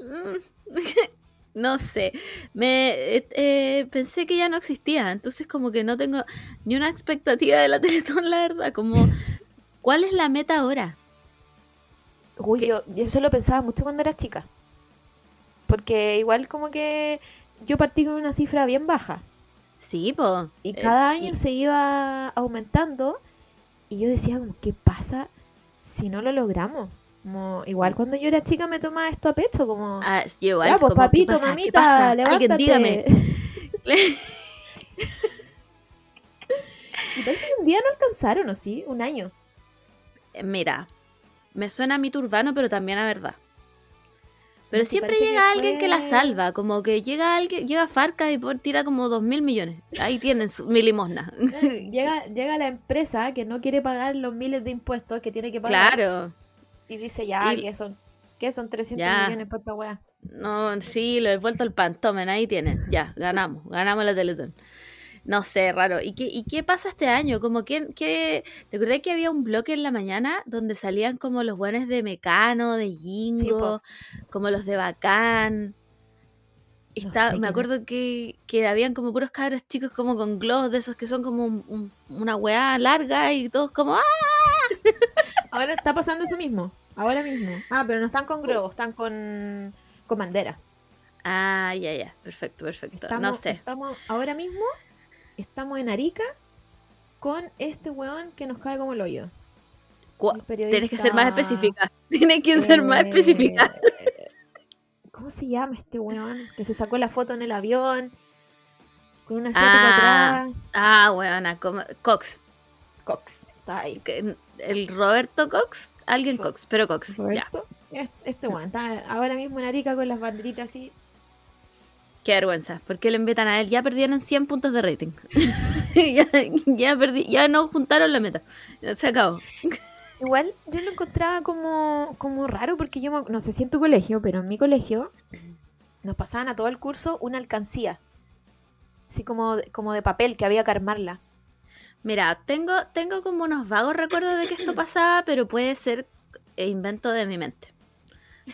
mm, [LAUGHS] no sé. Me eh, eh, pensé que ya no existía. Entonces como que no tengo ni una expectativa de la [LAUGHS] Teletón, la verdad. Como, ¿cuál es la meta ahora? Uy, ¿Qué? yo, yo eso lo pensaba mucho cuando era chica. Porque igual como que yo partí con una cifra bien baja. Sí, po. Y Eh, cada año y- se iba aumentando. Y yo decía como, ¿qué pasa si no lo logramos? Como, igual cuando yo era chica me tomaba esto a pecho, como... Ah, yo igual, ya, pues como, ¿qué papito, pasa? ¿Qué mamita, levántate. Alguien dígame. [LAUGHS] Y parece que un día no alcanzaron, ¿o sí? Un año. Mira, me suena a mito urbano, pero también a verdad. Pero siempre llega que alguien que la salva, como que llega alguien, llega Farca y tira como dos mil millones. Ahí tienen su, mi limosna. [LAUGHS] Llega, llega la empresa que no quiere pagar los miles de impuestos que tiene que pagar. Claro. Y dice, ya, Y- ¿qué son? ¿Qué son 300 Ya. millones por esta wea? No, sí, lo he vuelto al pan. Tomen, ahí tienen. Ya, ganamos. [LAUGHS] Ganamos la Teletón. No sé, raro. ¿Y qué, y qué pasa este año? Como que, que- ¿Te acordás que había un bloque en la mañana donde salían como los buenos de Mecano, de Jingo, como los de Bacán? No sé me acuerdo que, que habían como puros cabros chicos como con globos de esos que son como un- un- una weá larga y todos como ¡ah! Ahora está pasando eso mismo. Ahora mismo. Ah, pero no están con globos, están con, con bandera. Ah, ya, ya. Perfecto, perfecto. Estamos, no sé. Estamos, ahora mismo estamos en Arica con este weón que nos cae como el hoyo. Tienes que ser más específica. [LAUGHS] Tienes que ser más eh, específica. ¿Cómo se llama este weón? Que se sacó la foto en el avión. Con una asiática Ah, atrás. Ah, weona, Cox. Cox. Está ahí. Que- El Roberto Cox, alguien Cox, pero Cox, ya. Roberto. Este, este weón está ahora mismo en Arica con las banderitas así. Qué vergüenza. ¿Por qué le invitan a él? Ya perdieron 100 puntos de rating. [LAUGHS] ya, ya, perdí, ya no juntaron la meta. Ya se acabó. Igual yo lo encontraba como, como raro porque yo no sé si en tu colegio, pero en mi colegio nos pasaban a todo el curso una alcancía. Así como, como de papel que había que armarla. Mira, tengo, tengo como unos vagos recuerdos de que esto pasaba, pero puede ser invento de mi mente.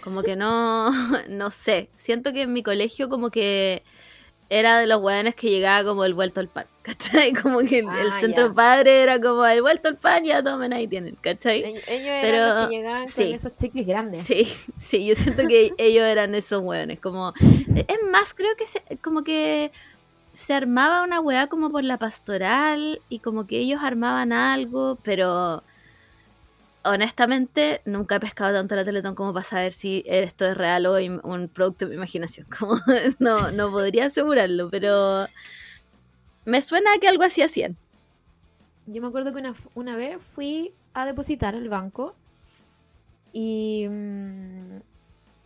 Como que no, [LAUGHS] no sé. Siento que en mi colegio como que era de los hueones que llegaba como el vuelto al pan, [LAUGHS] ¿cachai? Como que el, el Ah, centro ya. padre era como el vuelto al pan, ya tomen ahí tienen, ¿cachai? Ellos, eran Pero, los que llegaban sí. con esos chicles grandes. Sí, [LAUGHS] sí, yo siento que ellos eran esos hueones. Como, es más, creo que se- como que se armaba una weá como por la pastoral y como que ellos armaban algo, pero honestamente nunca he pescado tanto la Teletón como para saber si esto es real o un producto de mi imaginación. [LAUGHS] Como, no, no podría asegurarlo, pero me suena que algo así hacían. Yo me acuerdo que una, una vez fui a depositar al banco y, mm,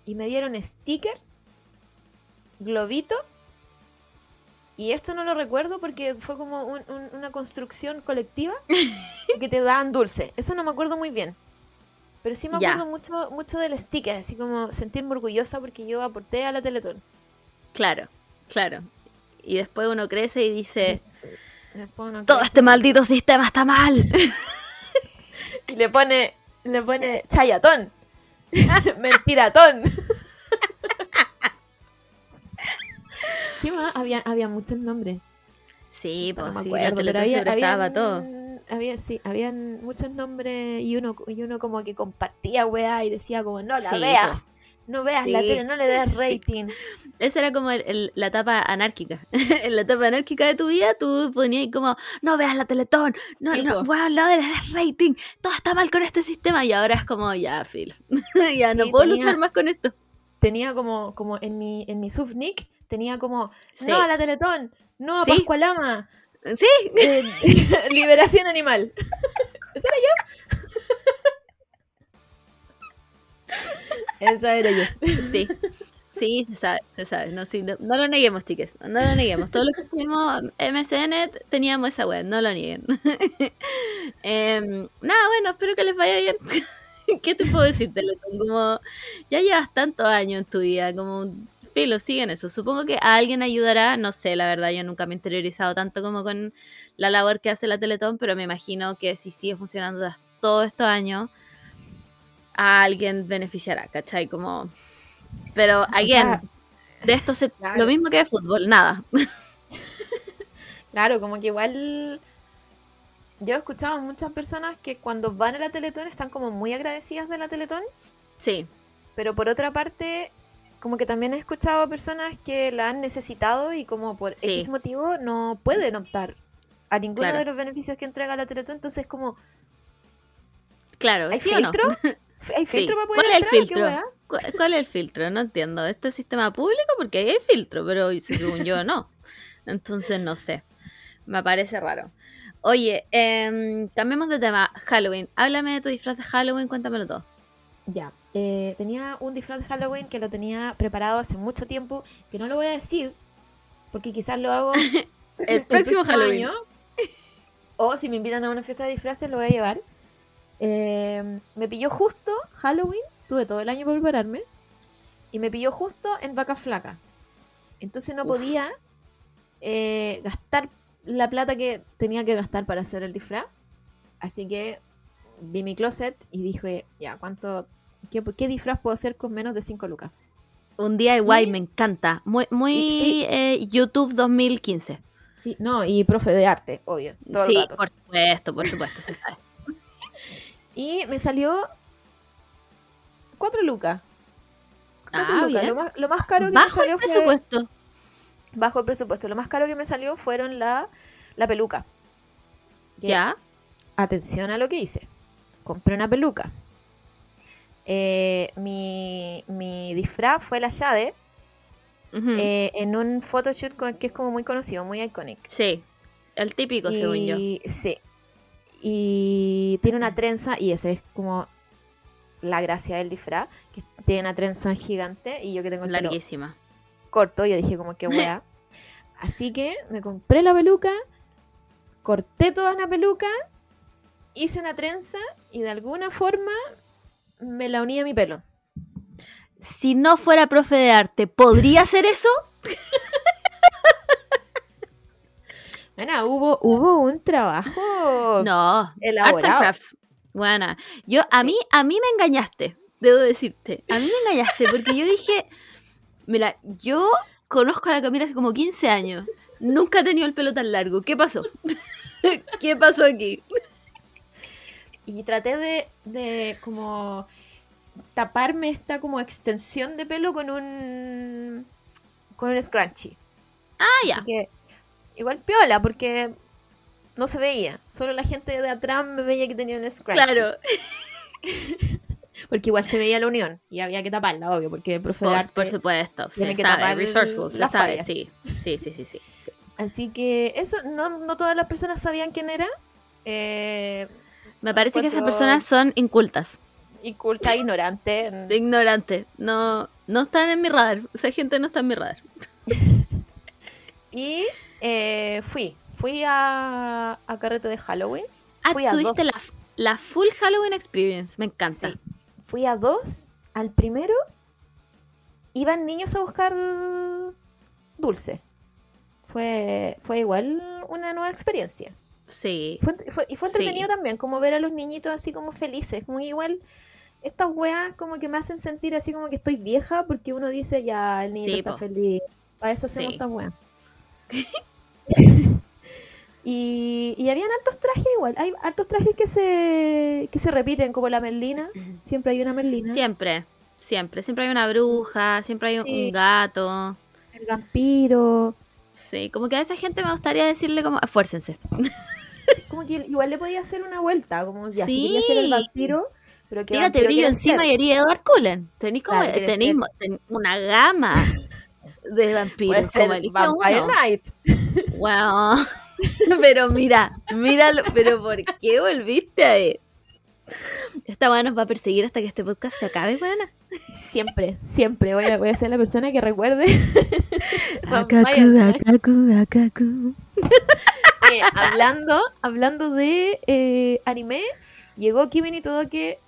y me dieron sticker, globito. Y esto no lo recuerdo porque fue como un- un- una construcción colectiva [LAUGHS] que te daban dulce. Eso no me acuerdo muy bien. Pero sí me Ya. acuerdo mucho, mucho del sticker, así como sentirme orgullosa porque yo aporté a la Teletón. Claro, claro. Y después uno crece y dice, uno todo crece este maldito sistema está mal. [LAUGHS] Y le pone, le pone chayatón. [LAUGHS] Mentiratón. ¿Qué más? Había, había muchos nombres. Sí, No pues me sí, acuerdo, la pero había, habían- todo. Había, sí, habían muchos nombres y uno, y uno como que compartía, weá, y decía como, no la Sí, veas. No veas la Sí. tele, no le des [LAUGHS] rating. Esa era como el- el- la etapa anárquica. [LAUGHS] en la etapa anárquica de tu vida, tú ponías como, no veas la Teletón, no, no, po. weón, no le des rating, todo está mal con este sistema. Y ahora es como, ya, Phil, [LAUGHS] ya no puedo tenía- luchar más con esto. Tenía como, como en mi, en mi subnick, tenía como, Sí. no a la Teletón, no a Sí. Pascualama, Sí, [LAUGHS] eh, [LAUGHS] liberación animal. [LAUGHS] ¿Esa era yo? Esa era yo. sí. Sí, se sabe, se sabe. No, sí, no, no lo neguemos, chiques. No lo neguemos. Todos los que fuimos MSN teníamos esa web, no lo nieguen. Em, nada, bueno, espero que les vaya bien. ¿Qué te puedo decir, Teletón? Como ya llevas tantos años en tu vida, como filo, siguen eso. Supongo que a alguien ayudará, no sé, la verdad, yo nunca me he interiorizado tanto como con la labor que hace la Teletón, pero me imagino que si sigue funcionando todos estos años, a alguien beneficiará, ¿cachai? Como... Pero, again, sea, de esto se... claro. Lo mismo que de fútbol, nada. Claro, como que igual yo he escuchado a muchas personas que cuando van a la Teletón están como muy agradecidas de la Teletón, Sí, pero por otra parte, como que también he escuchado a personas que la han necesitado y como por Sí. X motivo no pueden optar a ninguno Claro. de los beneficios que entrega la Teletón, entonces como claro. ¿hay ¿sí o no? filtro? [LAUGHS] ¿Hay Sí. filtro para poder ¿Cuál es el entrar? ¿Qué filtro? ¿Cuál es el filtro? No entiendo. ¿Esto es sistema público? Porque ahí hay filtro, pero según yo no. Entonces no sé. Me parece raro. Oye, em, cambiemos de tema. Halloween. Háblame de tu disfraz de Halloween, cuéntamelo todo. Ya, eh, tenía un disfraz de Halloween que lo tenía preparado hace mucho tiempo, que no lo voy a decir, porque quizás lo hago [LAUGHS] El próximo Halloween. año. O si me invitan a una fiesta de disfraces, lo voy a llevar. Eh, me pilló justo Halloween, tuve todo el año para prepararme, y me pilló justo en vaca flaca. Entonces no Uf. podía eh, gastar la plata que tenía que gastar para hacer el disfraz. Así que vi mi closet y dije, ya, ¿cuánto, qué, qué disfraz puedo hacer con menos de 5 lucas? Un DIY, Y- me encanta. Muy, muy sí. eh, YouTube 2015. Sí, no, y profe de arte, obvio. Todo el sí, rato. por supuesto, por supuesto, se sabe. [LAUGHS] Y me salió 4 lucas. Cuatro Ah, lucas. Lo, más, lo más caro que Bajo me el salió fue- presupuesto. bajo el presupuesto. Lo más caro que me salió fueron la, la peluca. Ya. Atención a lo que hice. Compré una peluca. Eh, mi, mi disfraz fue la Shade eh, en un photoshoot que es como muy conocido, muy icónico. Sí, el típico, según yo. Sí. Y tiene una trenza, y esa es como la gracia del disfraz, que tiene una trenza gigante, y yo que tengo el pelo Larguísima. corto, yo dije como que weá. [LAUGHS] Así que me compré la peluca, corté toda la peluca, hice una trenza, y de alguna forma me la uní a mi pelo. Si no fuera profe de arte, ¿podría hacer eso? [LAUGHS] Bueno, hubo, hubo un trabajo No. Arts and elaborado. crafts. Buena. Yo, a mí, a mí me engañaste, debo decirte. A mí me engañaste porque yo dije, mira, yo conozco a la Camila hace como 15 años. Nunca he tenido el pelo tan largo. ¿Qué pasó? [LAUGHS] ¿Qué pasó aquí? Y traté de, de como taparme esta como extensión de pelo con un con un scrunchie. Ah, Así ya. que igual piola porque no se veía. Solo la gente de atrás me veía que tenía un scrunchie. Claro. [LAUGHS] Porque igual se veía la unión y había que taparla, obvio, porque el profe de Por, supuesto. Se tiene que sabe. tapar Resourceful. Se sabe. fallas. Sí. Sí, sí, sí, sí. sí. Así que eso, no, no todas las personas sabían quién era. Eh, Me parece que esas personas son incultas. inculta, ignorante. [LAUGHS] Ignorantes. No, no están en mi radar. Esa gente no está en mi radar. [LAUGHS] Y eh, fui, fui a, a carrete de Halloween. Ah, Fui a tuviste la, dos. la full Halloween experience. Me encanta. Sí. Fui a dos. Al primero iban niños a buscar dulce. Fue, fue igual una nueva experiencia. Sí. Fue, fue- y fue Sí. entretenido también, como ver a los niñitos así como felices. Como igual, estas weas como que me hacen sentir así como que estoy vieja porque uno dice ya, el niñito Sí, está po. feliz. Para eso hacemos Sí. estas weas. [LAUGHS] y, y habían hartos trajes igual. Hay hartos trajes que se, que se repiten, como la Merlina. [CLEARS THROAT] Siempre hay una Merlina. Siempre. Siempre, siempre hay una bruja, siempre hay un- Sí. un gato. El vampiro. Sí, como que a esa gente me gustaría decirle como, esfuércense. Sí, Como que igual le podía hacer una vuelta, como ya, si quería ser el Sí. vampiro, pero que Tírate brillo encima ser. y haría Edward Cullen. Tenéis como, Claro, ten- una gama de vampiros. Como elige Vampire uno. Knight. Wow. [LAUGHS] pero mira, míralo, pero ¿por qué volviste a él? Esta weá nos va a perseguir hasta que este podcast se acabe, weona. Siempre, siempre voy a, voy a ser la persona que recuerde. Akaku, akaku, akaku. Eh, hablando, hablando de eh, anime, llegó Kimi ni Todoke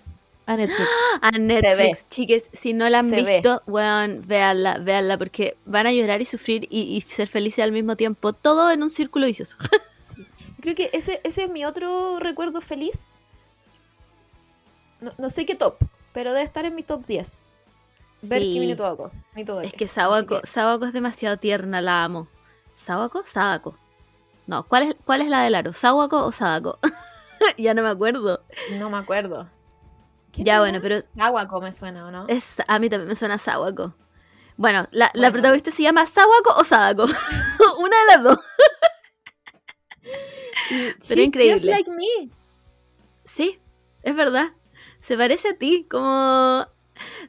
a Netflix. [GASPS] A Netflix, chiques, si no la han Se ve. visto, weón, véanla, véanla, porque van a llorar y sufrir y, y ser felices al mismo tiempo, todo en un círculo vicioso. [LAUGHS] Creo que ese, ese es mi otro recuerdo feliz. No, no sé qué top, pero debe estar en mi top 10. Ver Sí. Kimi Todoke. Es que Sawako, que- es demasiado tierna, la amo. ¿Sawako? Sadako. No, ¿cuál es, cuál es la del aro? ¿Sawako o Sadako? [LAUGHS] ya no me acuerdo. No me acuerdo. ¿Quién Ya bueno, pero Sawako me suena, ¿o no? es, a mí también me suena Sawako. Bueno, la, la protagonista se llama Sawako o Sadako. [LAUGHS] Una de las dos. [LAUGHS] She's pero increíble. just like me. Sí, es verdad. Se parece a ti, como...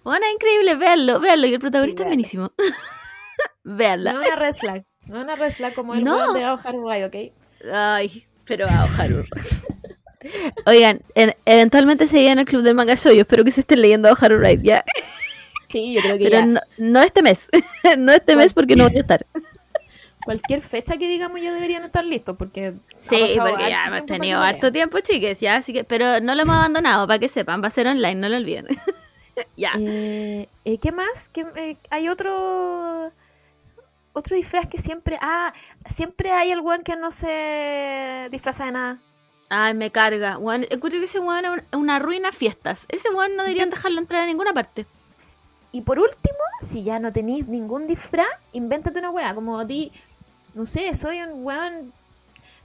Bueno, es increíble, véanlo, véanlo. Y el protagonista es buenísimo. [LAUGHS] Véanla. No es una red flag. No es una red flag como el No. de Aoharu Rai, ¿ok? Ay, pero a Oharu. [LAUGHS] Oigan, en- eventualmente se en el club del manga shoyo. Espero que se estén leyendo Oharu Ride ya. Sí, yo creo que Pero ya. no, no este mes. [LAUGHS] no este mes porque no voy a estar. Cualquier fecha que digamos ya deberían estar listos porque... Sí, porque ya hemos tenido harto tiempo, chiques, ya. Así que, pero no lo hemos abandonado, para que sepan. Va a ser online, no lo olviden. [LAUGHS] ya. Eh, eh, ¿Qué más? ¿Qué, eh, hay otro... Otro disfraz que siempre... Ah, siempre hay el weón que no se disfraza de nada. Ay, me carga. Weón, encuentro que ese weón es un- es una ruina a fiestas. Ese weón no deberían dejarlo entrar a ninguna parte. Y por último, si ya no tenéis ningún disfraz, invéntate una weá. Como di... No sé, soy un weón...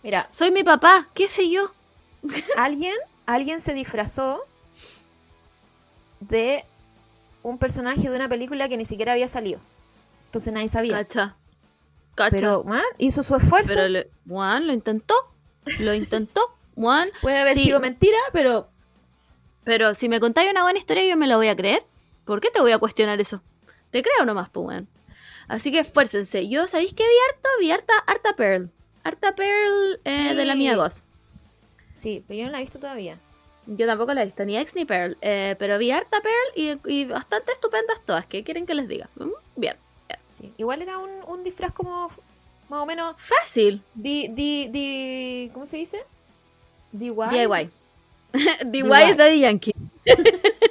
Mira, Soy mi papá, qué sé yo. alguien, alguien se disfrazó de un personaje de una película que ni siquiera había salido. Entonces nadie sabía. Cacha. Cacha. Pero, man, hizo su esfuerzo. Pero, le- weón, lo intentó. Lo intentó. Weón. [LAUGHS] Puede haber sí. sido mentira, pero Pero si me contáis una buena historia, yo me la voy a creer. ¿Por qué te voy a cuestionar eso? Te creo nomás, pues, weón. Así que esfuércense. Yo, ¿sabéis qué vi harto? Vi harta, harta Pearl. Harta Pearl eh, de la mía Goth. sí, pero yo no la he visto todavía. Yo tampoco la he visto, ni X ni Pearl. eh, pero vi harta Pearl y, y bastante estupendas todas. ¿Qué quieren que les diga? Mm, Bien. Sí. Igual era un, un disfraz como más o menos Fácil. di, di, di, ¿cómo se dice? DIY. DIY [LAUGHS] DIY. es Daddy Yankee. [LAUGHS]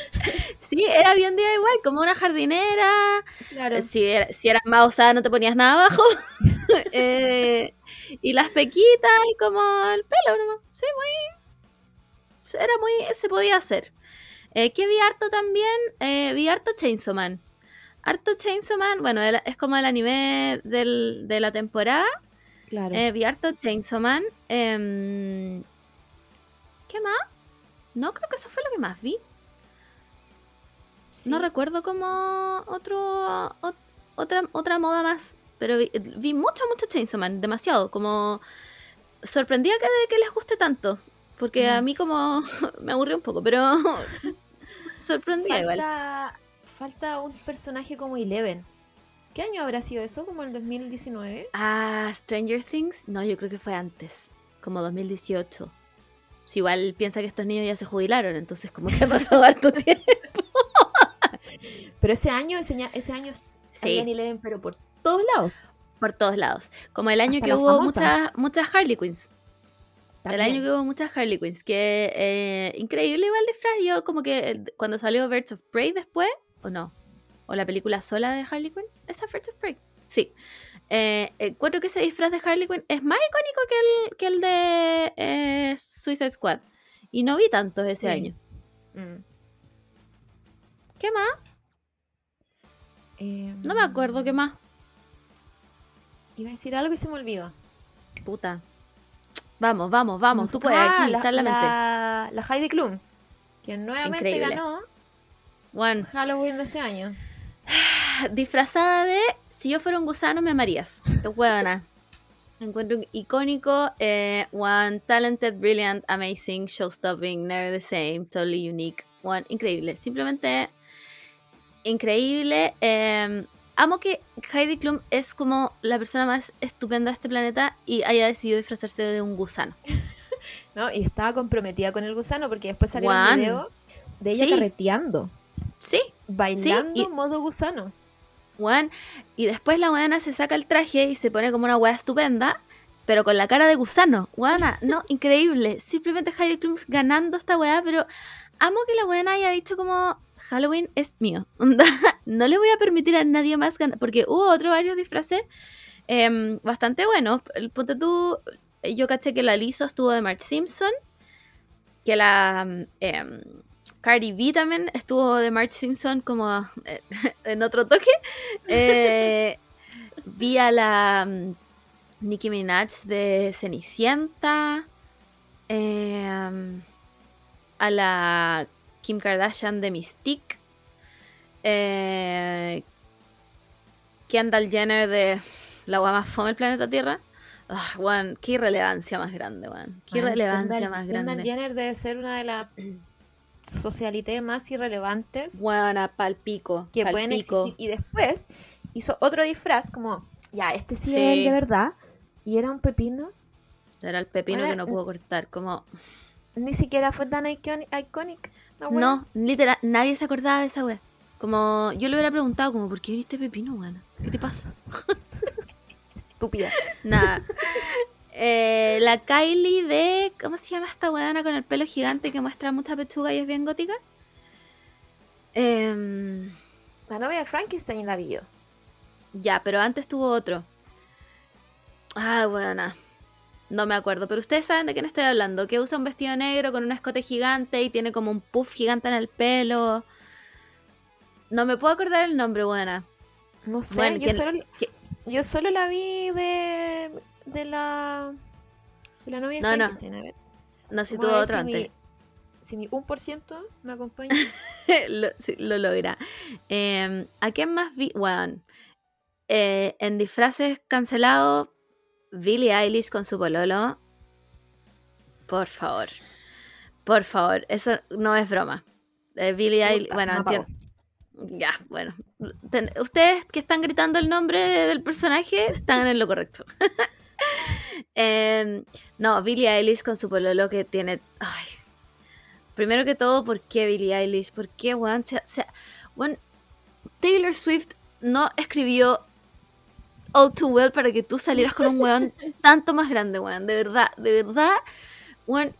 [LAUGHS] sí, era bien DIY, como una jardinera. Claro. Si, era- si eras más osada no te ponías nada abajo. [LAUGHS] Eh, y las pequitas y como el pelo nomás. Sí, muy... Era muy... Se podía hacer. Eh, que vi harto también? Eh, vi harto Chainsaw Man. Harto Chainsaw Man, bueno, es como el anime del- de la temporada. claro. Eh, vi harto Chainsaw Man. em, ¿Qué más? No, creo que eso fue lo que más vi. Sí. No recuerdo como otro ot- otra otra moda más, pero vi, vi mucho mucho Chainsaw Man, demasiado, como sorprendía que de que les guste tanto, porque a Mm. mí como [LAUGHS] me aburrió un poco, pero [LAUGHS] sorprendía igual. falta, falta un personaje como Eleven. ¿Qué año habrá sido eso? ¿Como el 2019? Ah, Stranger Things, no, yo creo que fue antes, como 2018. Si igual piensa que estos niños ya se jubilaron, entonces como que ha pasado harto [LAUGHS] tiempo. Pero ese año, ese, ese año Sí. Eleven, pero por todos lados. Por todos lados. Como el año Hasta que hubo muchas muchas Harley Quinns. El año que hubo muchas Harley Quinns, que eh, increíble igual disfraz. Yo como que eh, cuando salió Birds of Prey después, o no, o la película sola de Harley Quinn, esa es Birds of Prey. Sí. Eh, encuentro que ese disfraz de Harley Quinn es más icónico que el, que el de eh, Suicide Squad. Y no vi tantos ese Sí. año. Mm. ¿Qué más? Eh, No me acuerdo qué más. Iba a decir algo y se me olvidó. Puta. Vamos, vamos, vamos. Tú puedes, Ah, aquí está en la mente. La, la Heidi Klum, que nuevamente Increíble. ganó One. Halloween de este año. [SIGHS] Disfrazada de si yo fuera un gusano me amarías. Qué huevona. Encuentro icónico. eh, one talented, brilliant, amazing, showstopping, never the same, totally unique. One increíble. Simplemente increíble. eh, amo que Heidi Klum es como la persona más estupenda de este planeta y haya decidido disfrazarse de un gusano. [LAUGHS] ¿no? Y estaba comprometida con el gusano porque después salió un video de ella Sí. carreteando, Sí, bailando y- modo gusano. weón. Y después la weona se saca el traje y se pone como una wea estupenda, pero con la cara de gusano. Weona, no, [LAUGHS] increíble. Simplemente Heidi Klum ganando esta weá, pero amo que la weona haya dicho como Halloween es mío. [LAUGHS] No le voy a permitir a nadie más ganar, porque hubo otros varios disfraces em, bastante buenos. El- Ponte tú, yo caché que la Lizzo estuvo de Marge Simpson, que la em, Cardi B también estuvo de Marge Simpson como eh, [LAUGHS] en otro toque. [LAUGHS] Eh, vi a la mm, Nicki Minaj de Cenicienta. eh, a la Kim Kardashian de Mystique. Eh, Kendall Jenner de la guapa más fome del planeta Tierra. Weón, qué irrelevancia más grande, weón. Qué Bueno, irrelevancia Kendall- más Kendall grande. Jenner debe ser una de las socialites más irrelevantes Buena, palpico. que pueden palpico. existir. Y después hizo otro disfraz como, ya, este sí, Sí. es el de verdad. Y era un pepino. Era el pepino Bueno, que no pudo cortar. Como, Ni siquiera fue tan iconic. La wea. no, literal, nadie se acordaba de esa wea. Como, yo le hubiera preguntado, como, ¿por qué viniste pepino, weón? ¿Qué te pasa? Estúpida. Nada. Eh, la Kylie de. ¿Cómo se llama esta weana con el pelo gigante que muestra mucha pechuga y es bien gótica? Em, La novia de Frankenstein la vi yo. ya, pero antes tuvo otro. Ah, buena. No me acuerdo, pero ustedes saben de quién estoy hablando. Que usa un vestido negro con un escote gigante y tiene como un puff gigante en el pelo. No me puedo acordar el nombre, buena. No sé, Bueno, yo, ¿quién- solo, yo solo la vi de, de la de la novia No, no. Frankenstein. A ver, No si tuvo otro antes. mi, si mi 1% me acompaña. [LAUGHS] lo, sí, lo logra. Eh, ¿A quién más vi? Bueno, eh, en disfraces cancelados, Billie Eilish con su pololo. Por favor. Por favor, eso no es broma. Eh, Billie Eilish, bueno, entiendo. Ya, bueno. Ten- ustedes que están gritando el nombre del personaje están en lo correcto. [LAUGHS] Em, no, Billie Eilish con su pololo que tiene. Ay. Primero que todo, ¿por qué Billie Eilish? ¿Por qué, weón, Taylor Swift no escribió All Too Well para que tú salieras con un weón tanto más grande, weón. De verdad, de verdad, weón.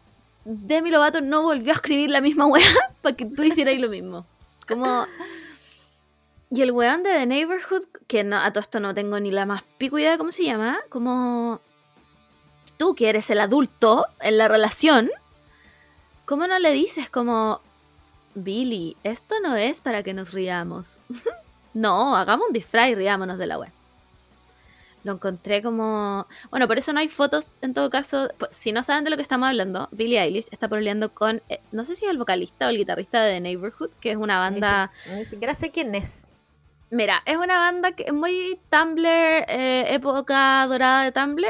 Demi Lovato no volvió a escribir la misma weá [LAUGHS] para que tú hicieras lo mismo. Como. Y el weón de The Neighborhood, que no, a todo esto no tengo ni la más pico idea de cómo se llama, como. Tú que eres el adulto en la relación, ¿cómo no le dices como. Billy, esto no es para que nos riamos. [LAUGHS] no, hagamos un disfraz y riámonos de la web. Lo encontré como. Bueno, por eso no hay fotos en todo caso. Si no saben de lo que estamos hablando, Billie Eilish está pololeando con. eh, no sé si es el vocalista o el guitarrista de The Neighborhood, que es una banda. Ni, si- ni siquiera sé quién es. Mira, es una banda que es muy Tumblr, eh, época dorada de Tumblr.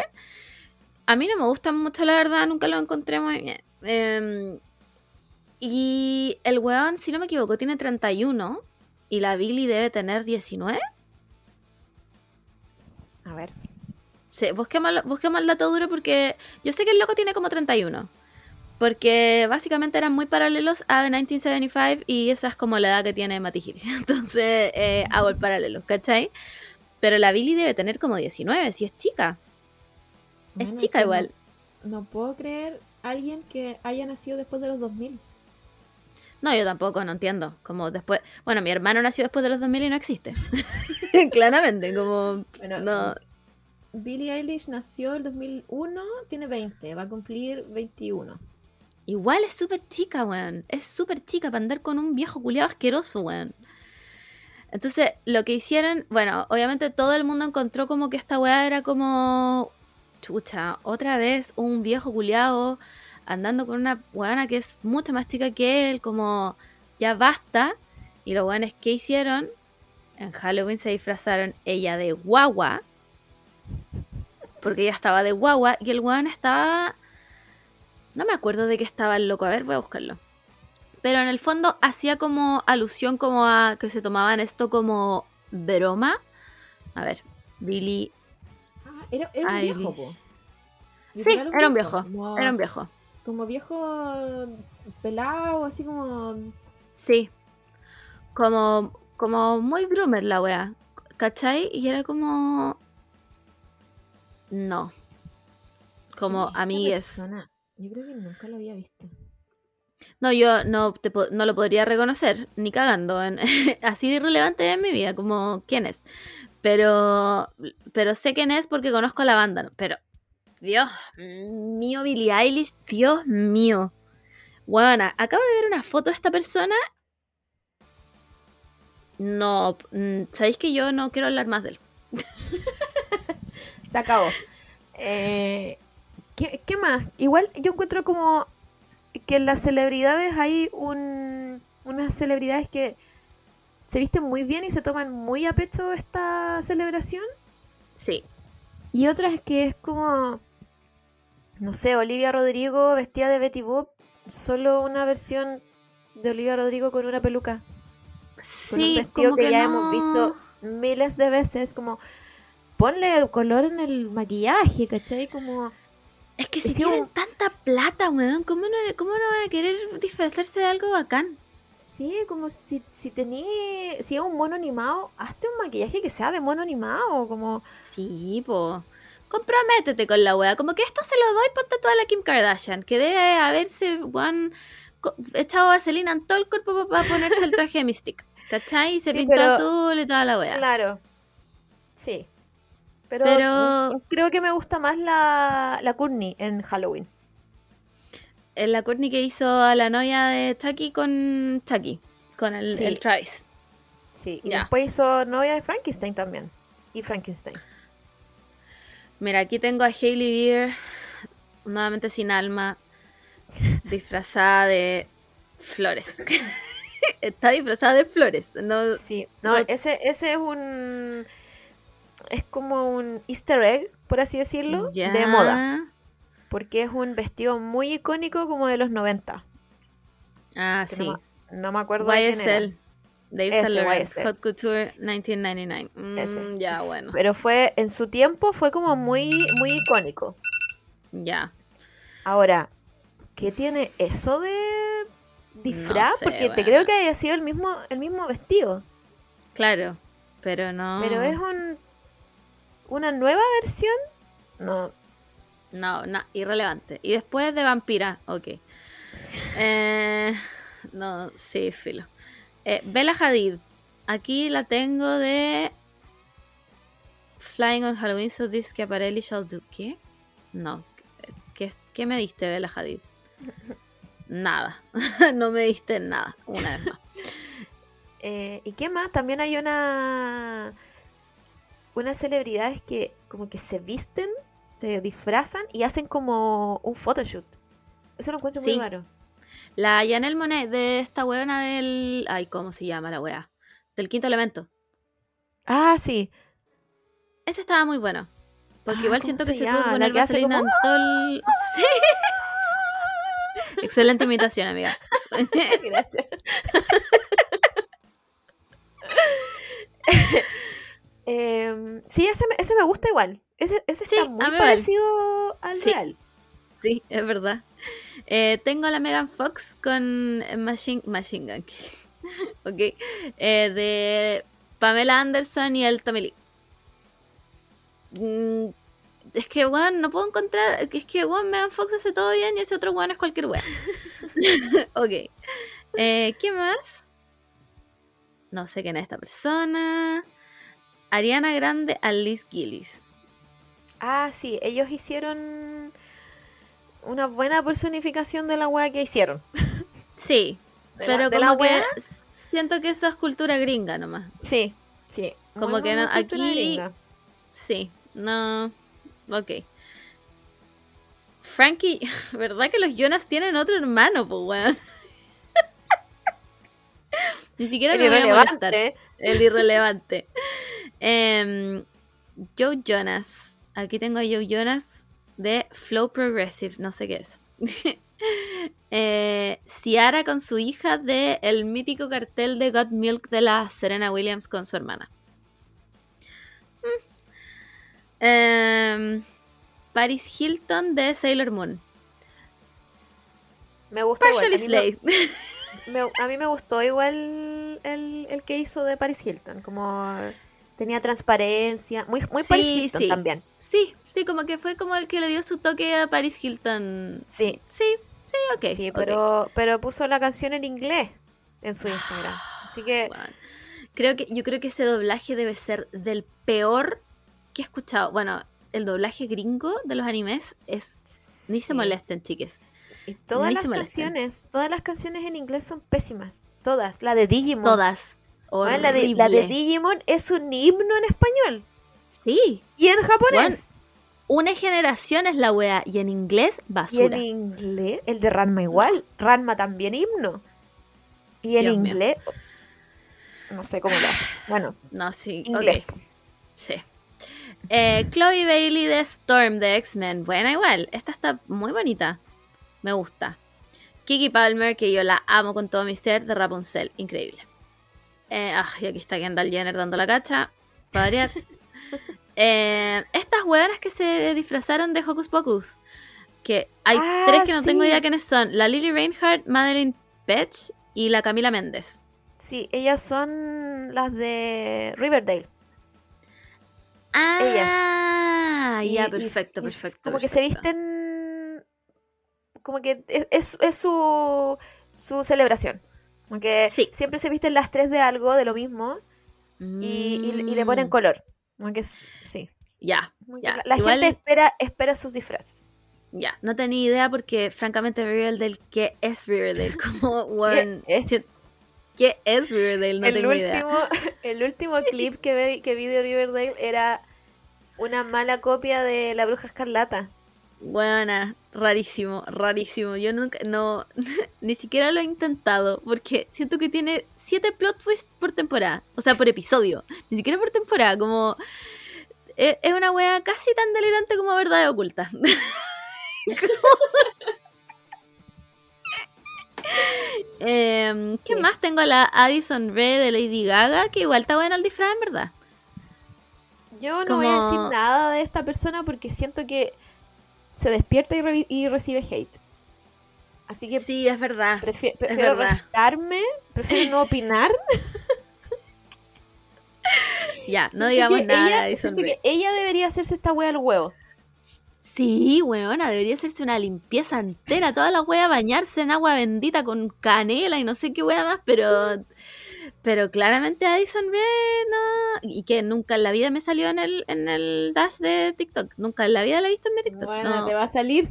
A mí no me gustan mucho, la verdad, nunca lo encontré muy bien. Em, y el weón, si no me equivoco, tiene 31 y la Billy debe tener 19. A ver. Sí, busquemos, el- busquemos el dato duro porque yo sé que el loco tiene como 31. Porque básicamente eran muy paralelos a The 1975 y esa es como la edad que tiene Matty Hill. [LAUGHS] Entonces eh, hago el paralelo, ¿cachai? Pero la Billy debe tener como 19, si es chica. Es chica igual. No, no puedo creer alguien que haya nacido después de los 2000. No, yo tampoco, no entiendo. Como después. Bueno, mi hermano nació después de los 2000 y no existe. [LAUGHS] Claramente, como. Bueno, No. Billie Eilish nació el 2001, tiene 20, va a cumplir 21. Igual es súper chica, weón. Es súper chica para andar con un viejo culiado asqueroso, weón. Entonces, lo que hicieron, bueno, obviamente todo el mundo encontró como que esta weá era como. Chucha, otra vez un viejo culiado andando con una weana que es mucho más chica que él, como. Ya basta. Y los weones que hicieron, en Halloween se disfrazaron ella de guagua, porque ella estaba de guagua, y el weón estaba... No me acuerdo de qué estaba el loco, a ver, voy a buscarlo. Pero en el fondo hacía como alusión como a que se tomaban esto como broma. A ver, Billy Ah, era, era un viejo, po. Sí, era un viejo, era un viejo. Como viejo pelado, así como. Sí. Como, como muy groomer la wea. ¿Cachai? Y era como... No. Como ¿quién es esta amigues. persona? Yo creo que nunca lo había visto. No, yo no, te no lo podría reconocer, ni cagando. en- [LAUGHS] así de irrelevante en mi vida, como quién es. Pero, pero sé quién es porque conozco la banda. ¿no? Pero, Dios mío, Billie Eilish, Dios mío. Bueno, acabo de ver una foto de esta persona. No, mm, sabéis que yo no quiero hablar más de él. [LAUGHS] Se acabó. Eh, ¿qué, qué más? Igual yo encuentro como que en las celebridades hay un, unas celebridades que se visten muy bien y se toman muy a pecho esta celebración. Sí, Y otras que es como, no sé, Olivia Rodrigo vestida de Betty Boop, solo una versión de Olivia Rodrigo con una peluca. Con sí, un vestido como que, ya no- hemos visto miles de veces, como ponle color en el maquillaje, ¿cachai? Como Es que si Es tienen tanta plata, weón, ¿cómo no, ¿cómo no van a querer disfrazarse de algo bacán? Sí, como si, si tení, si es un mono animado, hazte un maquillaje que sea de mono animado, como, Sí, po. Comprométete con la wea. Como que esto se lo doy, ponte toda la Kim Kardashian. Que debe haberse, co- echado vaselina en todo el cuerpo para ponerse el traje de Mystic. ¿Cachai? Y se Sí, pintó pero- azul y toda la wea. claro, sí. Pero, Pero- creo que me gusta más la, la Courtney en Halloween. En la Courtney que hizo a la novia de Chucky con Chucky. Con el, Sí. el Travis. Sí, y después hizo novia de Frankenstein también. Y Frankenstein. Mira, aquí tengo a Hailey Beer, nuevamente sin alma, disfrazada de flores. [LAUGHS] Está disfrazada de flores. No, Sí, no, no- ese, ese es un. Es como un easter egg, por así decirlo, de moda. Porque es un vestido muy icónico como de los 90. Ah, que sí. No, me- no me acuerdo de quién era. Dave YSL. Hot Couture 1999. Mm, Ese. ya, bueno. Pero fue, en su tiempo fue como muy, muy icónico. Ya. Ahora, ¿qué tiene eso de disfraz? sé, Porque te creo que haya sido el mismo, el mismo vestido. Claro. Pero no. Pero es un, una nueva versión. No, No, no, irrelevante. Y después de vampira, ok. Eh, no, sí, filo. Eh, Bella Hadid. Aquí la tengo de Flying on Halloween, so this Schiaparelli shall do. ¿Qué? No. ¿Qué, qué me diste, Bella Hadid? Nada. [LAUGHS] no me diste nada, una vez más. [LAUGHS] Eh, ¿Y qué más? También hay una unas celebridades que como que se visten, se disfrazan y hacen como un photoshoot. Eso lo encuentro muy raro. La Janelle Monet de esta weona del. Ay, ¿cómo se llama la wea? Del quinto elemento. Ah, sí. Ese estaba muy bueno. Porque Ah, igual ¿cómo siento que se tuvo que poner vaselina como, en todo el- Sí. Excelente imitación, amiga. [LAUGHS] Gracias. [LAUGHS] Em, sí, ese, me- ese me gusta igual. Ese, ese está muy parecido al Sí. real. Sí, es verdad. Eh, tengo la Megan Fox con Machine, Machine Gun [LAUGHS] ok. Eh, de Pamela Anderson y el Tommy Lee. Mm, es que, weón, no puedo encontrar. Es que, Megan Fox hace todo bien y ese otro weón es cualquier weón. [LAUGHS] ok. Eh, ¿Qué más? No sé quién es esta persona. Ariana Grande, Alice Gillis. Ah, sí, ellos hicieron una buena personificación de la wea que hicieron. Sí, De la- Pero de la como que siento que eso es cultura gringa nomás. Sí, sí. Como Muy que no- aquí- gringa. Sí, no. Ok. Frankie, [LAUGHS] ¿verdad que los Jonas tienen otro hermano, pues weón? [LAUGHS] Ni siquiera El me voy a molestar. El irrelevante. [LAUGHS] Em, Joe Jonas. Aquí tengo a Joe Jonas de Flow Progressive. No sé qué es. [LAUGHS] eh, Ciara con su hija de el mítico cartel de Got Milk de la Serena Williams con su hermana. Mm. Em, Paris Hilton de Sailor Moon. Me gusta igual. A mí, me, Slay. [LAUGHS] me- a mí me gustó igual el, el que hizo de Paris Hilton. Como tenía transparencia. Muy, muy Paris Hilton sí. también. Sí, sí, como que fue como el que le dio su toque a Paris Hilton. Sí, Sí, sí, ok. sí, pero, pero puso la canción en inglés en su Instagram. Así que Bueno, creo que, yo creo que ese doblaje debe ser del peor que he escuchado. Bueno, el doblaje gringo de los animes es. Ni se molesten, chiques. Y todas Ni las canciones, todas las canciones en inglés son pésimas. Todas. La de Digimon. Todas. Bueno, la, de, la de. Digimon es un himno en español. Sí. Y en japonés. Una generación es la wea. Y en inglés, Y en basura. inglés, el de Ranma igual. Ranma también himno. Y en Dios mío. inglés, no sé cómo lo hace. Bueno, No, sí. inglés. Sí. Eh, Chloe Bailey de Storm de X-Men. Buena igual. Esta está muy bonita. Me gusta. Kiki Palmer, que yo la amo con todo mi ser, de Rapunzel. Increíble. Eh, ah, y aquí está Kendall Jenner dando la cacha. Para variar. [LAUGHS] Eh, estas hueonas que se disfrazaron de Hocus Pocus. Que hay Ah, tres que no tengo idea quiénes son. La Lily Reinhardt, Madeline Petch y la Camila Méndez. Sí, ellas son las de Riverdale. Ah, Y- ya, y- perfecto, y perfecto. Como que se visten. Como que es, es- es su, su celebración. Como que Sí. siempre se visten las tres de algo, de lo mismo, y, y- y le ponen Mm, color. Como que es- sí. Ya, Ya, La, la igual- gente espera, espera sus disfraces. ya. No tenía idea porque, francamente, Riverdale, ¿qué es Riverdale? [LAUGHS] Como, weón, es? si- ¿Qué es Riverdale? No el, tengo idea. [LAUGHS] el último clip que vi, que vi de Riverdale era una mala copia de La Bruja Escarlata. Buena, rarísimo, rarísimo. Yo nunca, no, [LAUGHS] ni siquiera lo he intentado porque siento que tiene siete plot twists por temporada, o sea, por episodio, ni siquiera por temporada, como e- es una wea casi tan delirante como verdad oculta. [LAUGHS] Em, ¿Qué Sí. más? Tengo a la Addison Rae de Lady Gaga, que igual está buena el disfraz, en verdad. Yo no voy a decir nada de esta persona porque siento que se despierta y, re- y recibe hate. Así que Sí, es verdad. prefi- prefiero verdad. respetarme, prefiero no opinar. [LAUGHS] Ya, no Siento digamos nada de ella, siento que ella debería hacerse esta wea al huevo. Sí, weona, debería hacerse una limpieza entera. Toda la wea bañarse en agua bendita con canela y no sé qué wea más, pero. Pero claramente Addison Rae no. Y que nunca en la vida me salió en el, en el dash de TikTok. Nunca en la vida la he visto en mi TikTok. Bueno, no. te va a salir.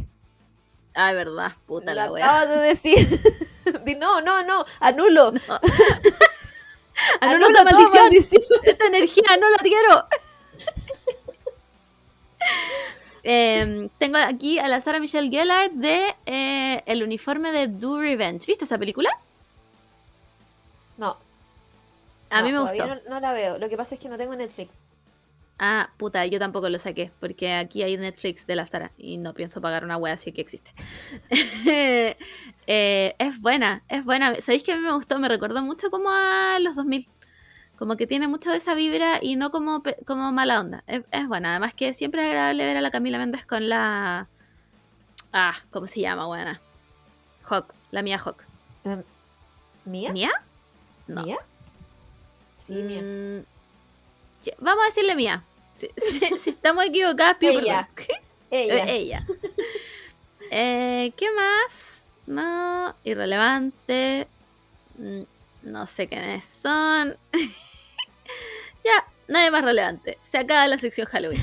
Ay, verdad, puta Lo la wea. acabas de decir. [LAUGHS] Di, no, no, no, anulo. [LAUGHS] Anula tu toda maldición. maldición. [LAUGHS] Esta energía no la quiero. Em, tengo aquí a la Sarah Michelle Gellar de eh, El uniforme de Do Revenge. ¿Viste esa película? No. A no, mí me gustó. No, no la veo. Lo que pasa es que no tengo Netflix. Ah, puta, yo tampoco lo saqué, porque aquí hay Netflix de la Sara y no pienso pagar una wea así que existe. [LAUGHS] Eh, es buena, es buena. ¿Sabéis que a mí me gustó? Me recordó mucho como a los 2000. Como que tiene mucho de esa vibra y no como, como mala onda. Es, es buena. Además que siempre es agradable ver a la Camila Méndez con la... Ah, ¿cómo se llama, buena? Hawk, la mía Hawk. ¿Mía? ¿Mía? No. ¿Mía? Sí, mía. Mm, ya, Vamos a decirle mía. Si, [LAUGHS] si- si estamos equivocadas, pido Ella. Ella. Eh, ella. [LAUGHS] Eh, ¿Qué más? No, irrelevante. Mm, No sé quiénes son. [LAUGHS] ya, nadie más relevante. Se acaba la sección Halloween.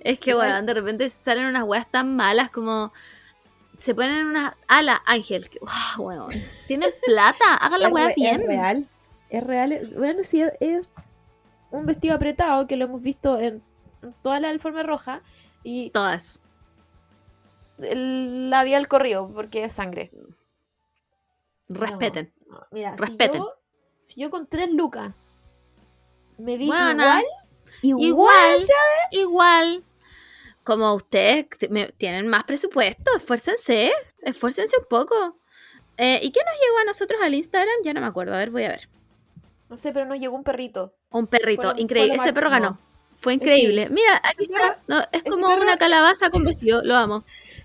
es que, bueno, de repente salen unas weas tan malas como. Se ponen unas. ala Ángel! que- ¡Wow, weón! ¿Tienen plata? [LAUGHS] Hagan la re- bien. Es real. Es real. Bueno, sí, es, es un vestido apretado que lo hemos visto en toda la alfombra roja y Todas. el labial corrido porque es sangre. Respeten. No, no. Mira, Respeten. Si yo, si yo con tres lucas me Buena. igual, igual, igual. Como ustedes tienen más presupuesto, esfuércense, esfuércense un poco. Eh, ¿Y qué nos llegó a nosotros al Instagram? Ya no me acuerdo, a ver, voy a ver. no sé, pero nos llegó un perrito. Un perrito, lo- increíble. Ese perro ganó. Fue increíble. Mira, aquí perro- está. No, es como perro- una calabaza con vestido, lo amo.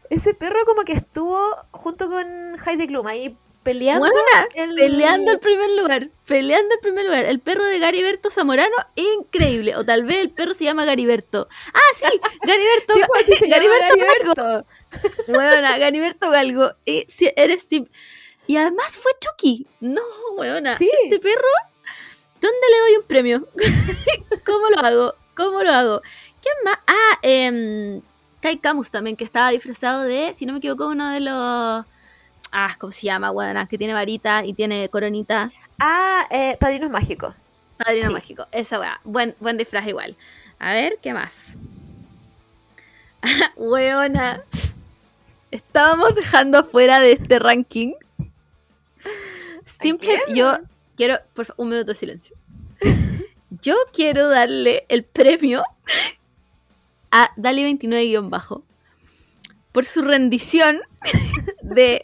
Ese perro como que estuvo junto con Heidi Klum ahí peleando. Buena, el- Peleando el primer lugar, peleando el primer lugar. El perro de Gariberto Zamorano, increíble. O tal vez el perro se llama Gariberto. Ah, sí, [LAUGHS] Gariberto. Sí, pues, se [LAUGHS] Gariberto Gariberto. Weona, Gariberto Galgo. Y si eres Y además fue Chucky. No, weona. Sí. Este perro, ¿dónde le doy un premio? [LAUGHS] ¿Cómo lo hago? ¿Cómo lo hago? ¿Quién más? Ah, eh, Kai Camus también, que estaba disfrazado de, si no me equivoco, uno de los. Ah, ¿cómo se llama, weona? Que tiene varita y tiene coronita. Ah, eh, Padrinos Mágicos. Padrino Sí. mágico. Esa weá. Buen, buen disfraz igual. A ver, ¿qué más? [LAUGHS] Weona. Estábamos dejando afuera de este ranking. Simple, yo quiero, por favor, un minuto de silencio. [LAUGHS] Yo quiero darle el premio a Dali29-bajo por su rendición [LAUGHS] de.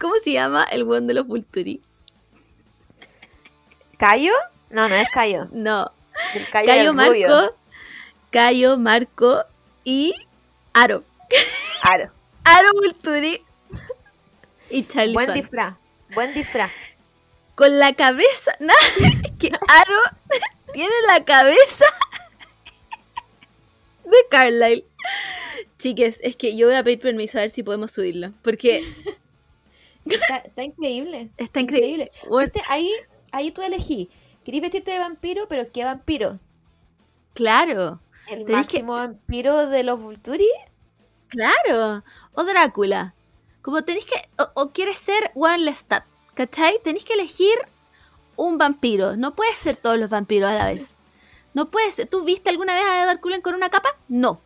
¿Cómo se llama el weón de los Vulturi? ¿Cayo? No, no es Cayo. No, El Cayo, Cayo el rubio. Marco, Cayo Marco y Aro. Aro. Aro Vulturi y Charlie Buen Swan. disfraz. Buen disfraz. Con la cabeza. [LAUGHS] Nada, es que Aro tiene la cabeza de Carlyle. Chiques, es que yo voy a pedir permiso a ver si podemos subirlo. Porque Está, está increíble. está increíble. Ahí, ahí tú elegí. ¿Querís vestirte de vampiro? Pero ¿qué vampiro? claro, ¿El que- máximo vampiro de los Vulturi? claro. O Drácula. Como tenéis que. O, o quieres ser Juan Lestat. ¿Cachai? Tenéis que elegir un vampiro. No puedes ser todos los vampiros a la vez. No puedes ser. ¿Tú viste alguna vez a Edward Cullen con una capa? No.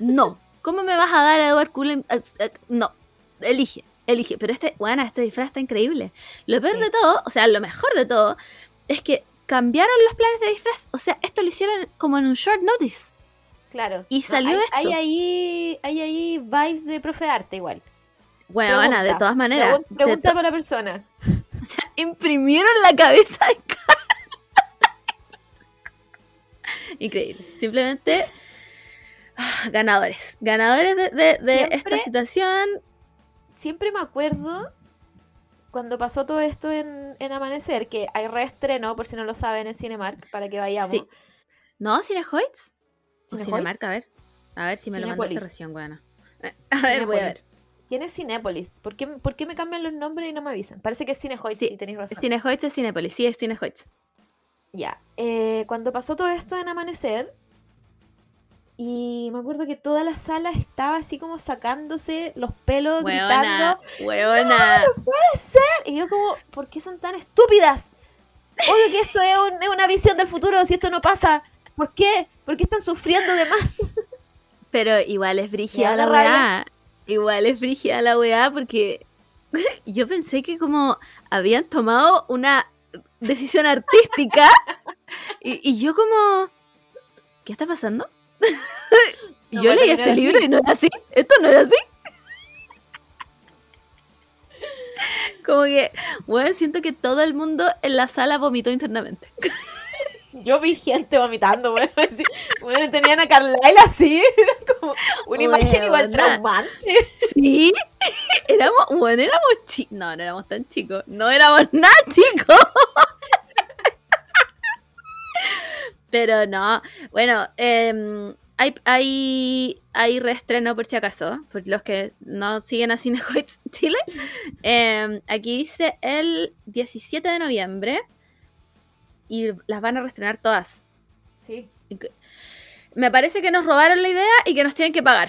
No. ¿Cómo me vas a dar a Edward Cullen? Eh, eh, No. Elige. Elige. Pero este, bueno, este disfraz está increíble. Lo peor Sí. de todo, o sea, lo mejor de todo, es que cambiaron los planes de disfraz. O sea, esto lo hicieron como en un short notice. Claro. Y salió hay, esto. Hay ahí, hay ahí vibes de profe de arte igual. Bueno, Ana, de Pregunta. todas maneras. Pregunta para la persona. [LAUGHS] o sea, imprimieron la cabeza de. [LAUGHS] Increíble. Simplemente. ah, ganadores. Ganadores de, de- de esta situación. Siempre me acuerdo cuando pasó todo esto en, en Amanecer, que hay reestreno, por si no lo saben, en Cinemark, para que vayamos. Sí. ¿No? ¿Cinehoids? ¿O ¿Cinehoids? Cinemark? A ver. A ver si me lo mandaste recién, buena. [LAUGHS] A ver, voy a ver. ¿Quién es Cinépolis? ¿Por qué, ¿Por qué me cambian los nombres y no me avisan? Parece que es Cinehoids, Sí, sí, tenéis razón. Cinehoids es Cinépolis. Sí, es Cinehoids. Ya, eh, cuando pasó todo esto en Amanecer, y me acuerdo que toda la sala estaba así como sacándose los pelos, Hueona. gritando, Hueona. y yo como, ¿por qué son tan estúpidas? Obvio que esto es, un- es una visión del futuro, si esto no pasa, ¿por qué? ¿Por qué están sufriendo de más? Pero igual es brígida da la weá. Igual es brígida la weá porque [LAUGHS] yo pensé que como habían tomado una decisión artística y, y yo como, ¿qué está pasando? [LAUGHS] No yo leí este libro y no era así. Esto no era así. [LAUGHS] Como que, bueno, siento que todo el mundo en la sala vomitó internamente. [LAUGHS] Yo vi gente vomitando, bueno, así, bueno, tenían a Carlyle así, era como una imagen igual Huevona. traumante. Sí, éramos, bueno, éramos chicos. No, no éramos tan chicos. No éramos nada chicos. Pero no, bueno, em, hay, hay, hay reestreno por si acaso, por los que no siguen a Cinehoids [LAUGHS] Chile. Em, aquí dice el 17 de noviembre y las van a reestrenar todas. Sí. Me parece que nos robaron la idea y que nos tienen que pagar.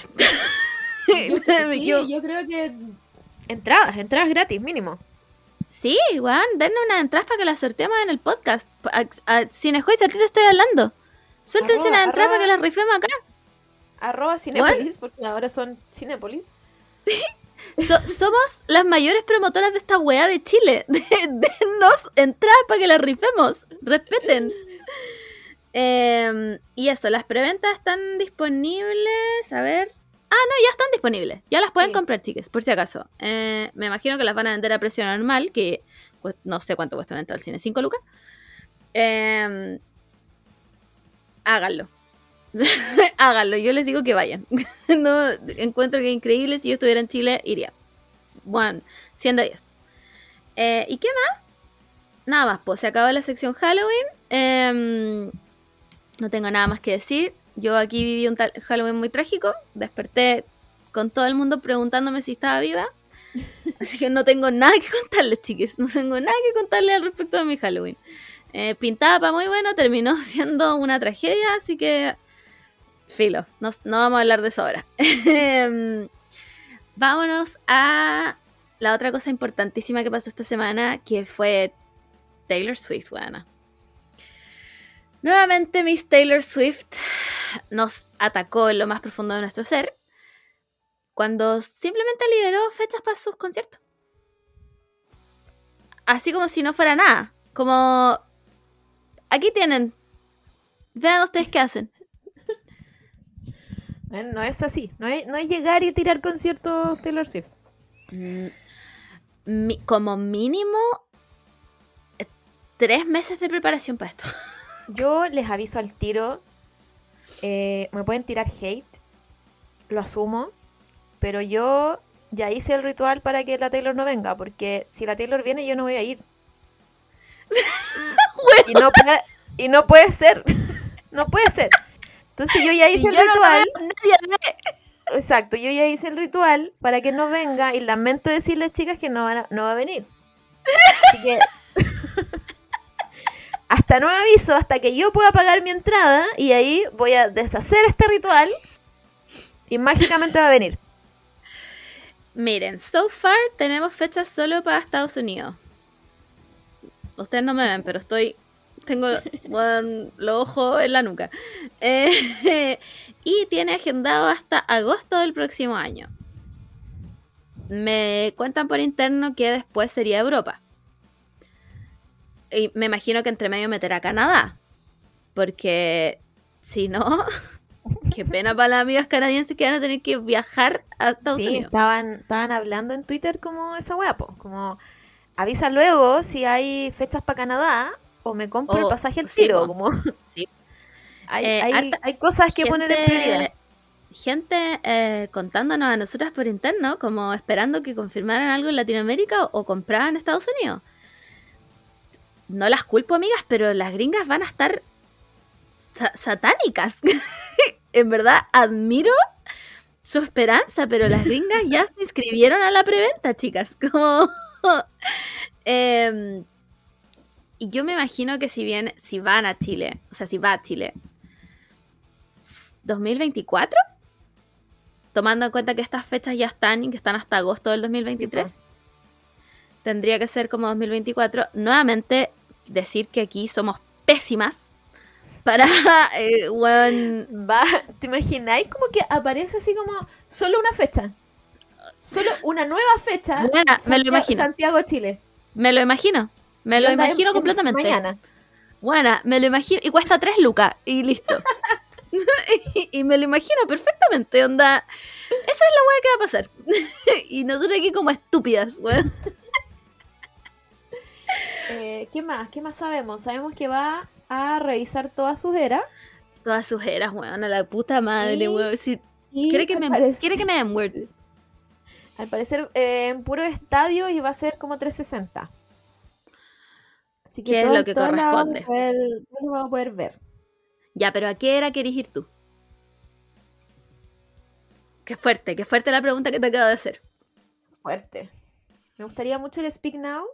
Yo, [LAUGHS] sí, yo creo que entradas, entradas gratis, mínimo. Sí, weón, dennos unas entradas para que las sorteemos en el podcast. A, a, Cinejuez, a ti te estoy hablando. Suéltense Arroba, unas entradas para que las rifemos acá. Arroba Cinépolis, porque ahora son Cinépolis. [LAUGHS] So- somos las mayores promotoras de esta weá de Chile. [LAUGHS] De- Denos entradas para que las rifemos. Respeten. [LAUGHS] Em, y eso, las preventas están disponibles. A ver. Ah, no, ya están disponibles. Ya las pueden Sí. comprar, chicas, por si acaso. Eh, me imagino que las van a vender a precio normal, que pues, no sé cuánto cuesta una entrada al cine. ¿5 lucas? Em, háganlo. [LAUGHS] háganlo. Yo les digo que vayan. [LAUGHS] no, encuentro que es increíble. Si yo estuviera en Chile, iría. Bueno, 100 de 10. Eh, ¿Y qué más? Nada más, pues se acaba la sección Halloween. Em, no tengo nada más que decir. Yo aquí viví un tal- Halloween muy trágico. Desperté con todo el mundo preguntándome si estaba viva. [LAUGHS] Así que no tengo nada que contarles, chiques. No tengo nada que contarles al respecto de mi Halloween. Eh, pintaba para muy bueno, terminó [LAUGHS] siendo una tragedia, así que. Filo, no, no vamos a hablar de eso ahora. [LAUGHS] Em, Vámonos a la otra cosa importantísima que pasó esta semana, que fue Taylor Swift, buena. Nuevamente Miss Taylor Swift nos atacó en lo más profundo de nuestro ser cuando simplemente liberó fechas para sus conciertos. Así como si no fuera nada. Como... Aquí tienen. Vean ustedes qué hacen. Eh, No es así. No es, no es llegar y tirar conciertos Taylor Swift. Mm, mi- como mínimo eh, tres meses de preparación para esto. [LAUGHS] Yo les aviso al tiro. eh, me pueden tirar hate. Lo asumo. Pero yo ya hice el ritual para que la Taylor no venga. Porque si la Taylor viene, yo no voy a ir. [LAUGHS] y, no puede, y no puede ser. [LAUGHS] no puede ser. Entonces yo ya hice Si el no ritual. Exacto, yo ya hice el ritual para que no venga y lamento decirles, chicas, que no, van a- no va a venir. Así que... hasta nuevo aviso, hasta que yo pueda pagar mi entrada y ahí voy a deshacer este ritual y mágicamente va a venir. [LAUGHS] Miren, so far tenemos fechas solo para Estados Unidos. Ustedes no me ven, pero estoy. Tengo [LAUGHS] bueno, los ojos en la nuca. Eh, [LAUGHS] y tiene agendado hasta agosto del próximo año. Me cuentan por interno que después sería Europa. Y me imagino que entre medio meterá Canadá. Porque si no, [LAUGHS] qué pena para las amigas canadienses que van a tener que viajar a Estados sí, Unidos. estaban, estaban hablando en Twitter como esa wea, po, como avisa luego si hay fechas para Canadá o me compro el O- pasaje al sí, tiro. po. como [LAUGHS] Sí. [LAUGHS] hay, Eh, hay- hay cosas que poner en prioridad. Gente eh, contándonos a nosotras por interno, como esperando que confirmaran algo en Latinoamérica o, o compraban en Estados Unidos. No las culpo, amigas, pero las gringas van a estar sa- satánicas. [LAUGHS] en verdad, admiro su esperanza, pero las gringas ya se inscribieron a la preventa, chicas. [LAUGHS] Como. Em, y yo me imagino que si bien, si van a Chile, o sea, si va a Chile, ¿2024? Tomando en cuenta que estas fechas ya están y que están hasta agosto del 2023. Tendría que ser como 2024. Nuevamente, decir que aquí somos pésimas para... [LAUGHS] eh, weón, Va, ¿te imagináis como que aparece así como solo una fecha? Solo una nueva fecha. Buena, me lo Santiago- imagino. Santiago, Chile. me lo imagino. Me lo imagino en- completamente. Mañana. Buena, me lo imagino. Y cuesta 3 lucas. Y listo. [LAUGHS] [LAUGHS] y, y me lo imagino perfectamente. Onda. Esa es la weá que va a pasar. y nosotros aquí como estúpidas, weón. Eh, ¿Qué más? ¿Qué más sabemos? Sabemos que va a revisar todas sus eras. Todas sus eras, weón. A la puta madre, weón. Si quiere que me, quiere que me den Word. Al parecer eh, en puro estadio y va a ser como 360. Así que ¿Qué es todo- lo que vamos corresponde? las vamos a poder ver. Ya, pero ¿a qué era querés ir tú? Qué fuerte, qué fuerte la pregunta que te acabo de hacer. Fuerte. Me gustaría mucho el Speak Now,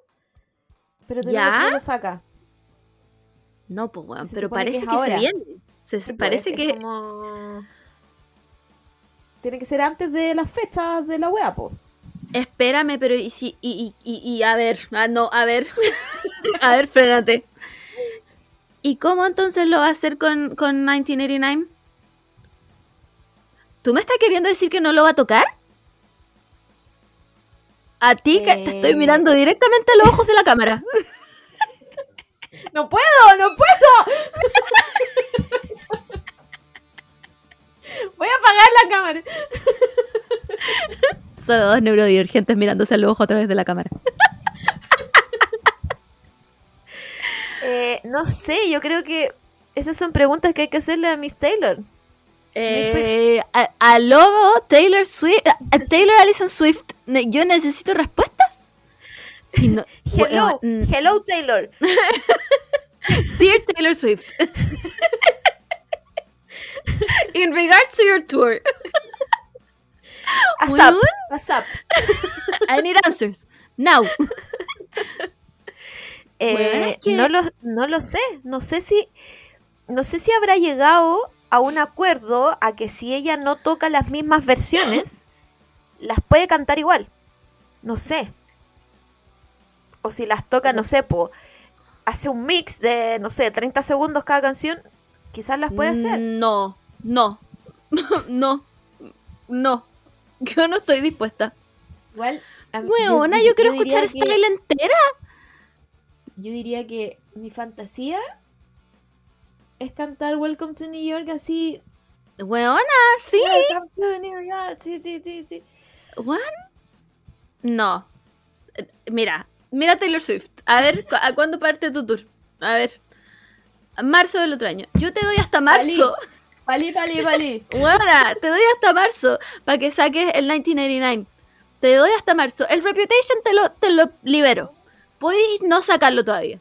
pero ¿Ya? lo saca. No, pues weón, Se pero que parece que, se viene. Se, Sí, pues, parece es que. como- Tiene que ser antes de las fechas de la wea, po. Espérame, pero y si. Y, y, y, y a ver. Ah, no, a ver. [LAUGHS] a ver, frénate. ¿Y cómo entonces lo va a hacer con, con 1989? ¿Tú me estás queriendo decir que no lo va a tocar? A ti que te estoy mirando directamente a los ojos de la cámara. [LAUGHS] ¡No puedo! ¡No puedo! [LAUGHS] Voy a apagar la cámara. [LAUGHS] Solo dos neurodivergentes mirándose a los ojos a través de la cámara. Eh, no sé, yo creo que esas son preguntas que hay que hacerle a Miss Taylor. Eh, a, a Lobo, Taylor Swift, a Taylor Allison Swift, yo necesito respuestas. Si no- [LAUGHS] Hello, bueno, mm, hello Taylor. [LAUGHS] Dear Taylor Swift. [LAUGHS] In regards to your tour? What's up? I need answers. Now. Eh, Weón, es que- no, lo, no lo sé. No sé si. No sé si habrá llegado a un acuerdo a que si ella no toca las mismas versiones, las puede cantar igual. No sé. O si las toca, no sé, po, hace un mix de, no sé, 30 segundos cada canción, quizás las puede hacer. No, no, [LAUGHS] no, no. Yo no estoy dispuesta. Igual. a mí- Weona, yo, quiero escuchar que- Style entera. Yo diría que mi fantasía es cantar Welcome to New York así. Weona, sí. Welcome to New York. Sí, sí, sí, sí. What? No. Mira, mira Taylor Swift. A ver, cu- ¿a cuándo parte tu tour? A ver. Marzo del otro año. Yo te doy hasta marzo. Pali, pali, pali. [LAUGHS] Buena, te doy hasta marzo para que saques el 1989. Te doy hasta marzo. El Reputation te lo, te lo libero. Podéis no sacarlo todavía.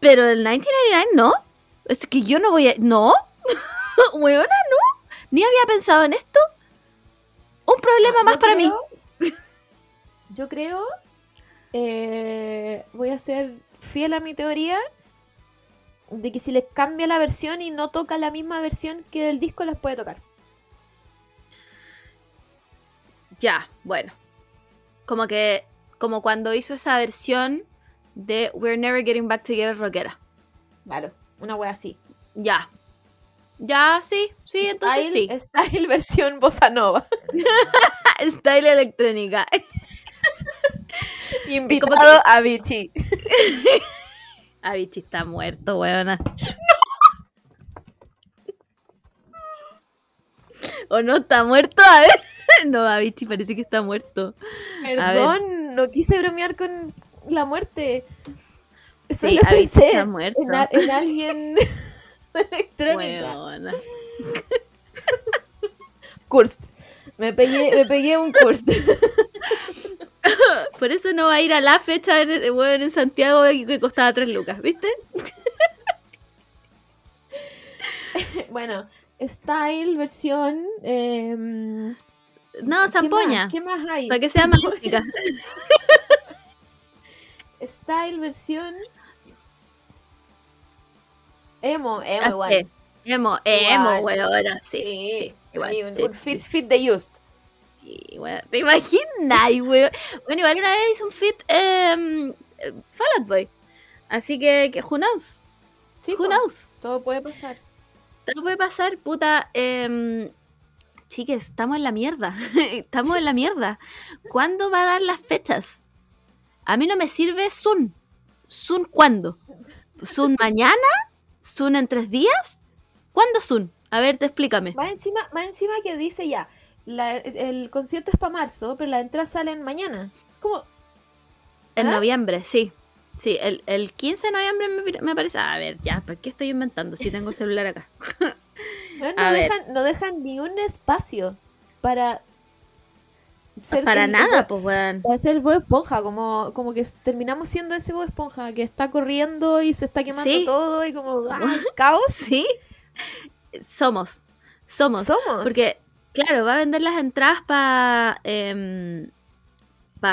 Pero el 1989 no. Es que yo no voy a. ¿No? [LAUGHS] Weona, no. Ni había pensado en esto. Un problema más Yo para mí. [LAUGHS] Yo creo. eh, voy a ser fiel a mi teoría. De que si le cambia la versión y no toca la misma versión que del disco, las puede tocar. Ya, bueno. Como que. Como cuando hizo esa versión de We're Never Getting Back Together rockera. Claro, una wea así. Ya. Ya, sí, sí, entonces sí. Style, [LAUGHS] versión bossa nova. [LAUGHS] Style electrónica. [LAUGHS] Invitado a Vichy. Avicii está muerto, weona. ¿O no está muerto? A ver. No, Avicii parece que está muerto. Perdón, no quise bromear con la muerte. Sí, pensé está muerto. en, a- en alguien [LAUGHS] electrónica. Weona. Kurst. Me pegué, me pegué un Kurst. [LAUGHS] Por eso no va a ir a la fecha en, weón, en Santiago que costaba 3 lucas, ¿viste? [LAUGHS] bueno, Style versión. em, No, ¿qué zampoña. más? ¿Qué más hay? Para que sea magnífica. Style versión. Emo, emo Ah, igual. sí. Emo, emo, Igual. weona, sí. Sí, sí, igual. un, sí, un fit, fit de Just. sí, weón. ¿Te imaginas, [LAUGHS] weón? Bueno, igual una vez hizo un fit eh, Fall Out Boy. Así que, que, who knows? Sí, who knows? todo puede pasar. Todo puede pasar, puta. Eh, chiques, estamos en la mierda. [LAUGHS] estamos en la mierda. ¿Cuándo va a dar las fechas? A mí no me sirve Zoom. ¿Zoom cuándo? ¿Zoom mañana? ¿Zoom en tres días? ¿Cuándo Zoom? A ver, te explícame. Más encima, más encima que dice ya, la- el concierto es para marzo, pero las entradas salen mañana. ¿Cómo? En ¿Ah? noviembre, sí. Sí, el, el 15 de noviembre me, me parece. A ver, ya, ¿por qué estoy inventando si tengo el celular acá? [LAUGHS] No, dejan, no dejan ni un espacio para ser Para nada, pues, weón. Para ser Bob Esponja, como, como que terminamos siendo ese Bob Esponja que está corriendo y se está quemando Sí. todo y como [LAUGHS] ¡ah! caos. Sí. Somos. Somos. Somos. Porque, claro, va a vender las entradas para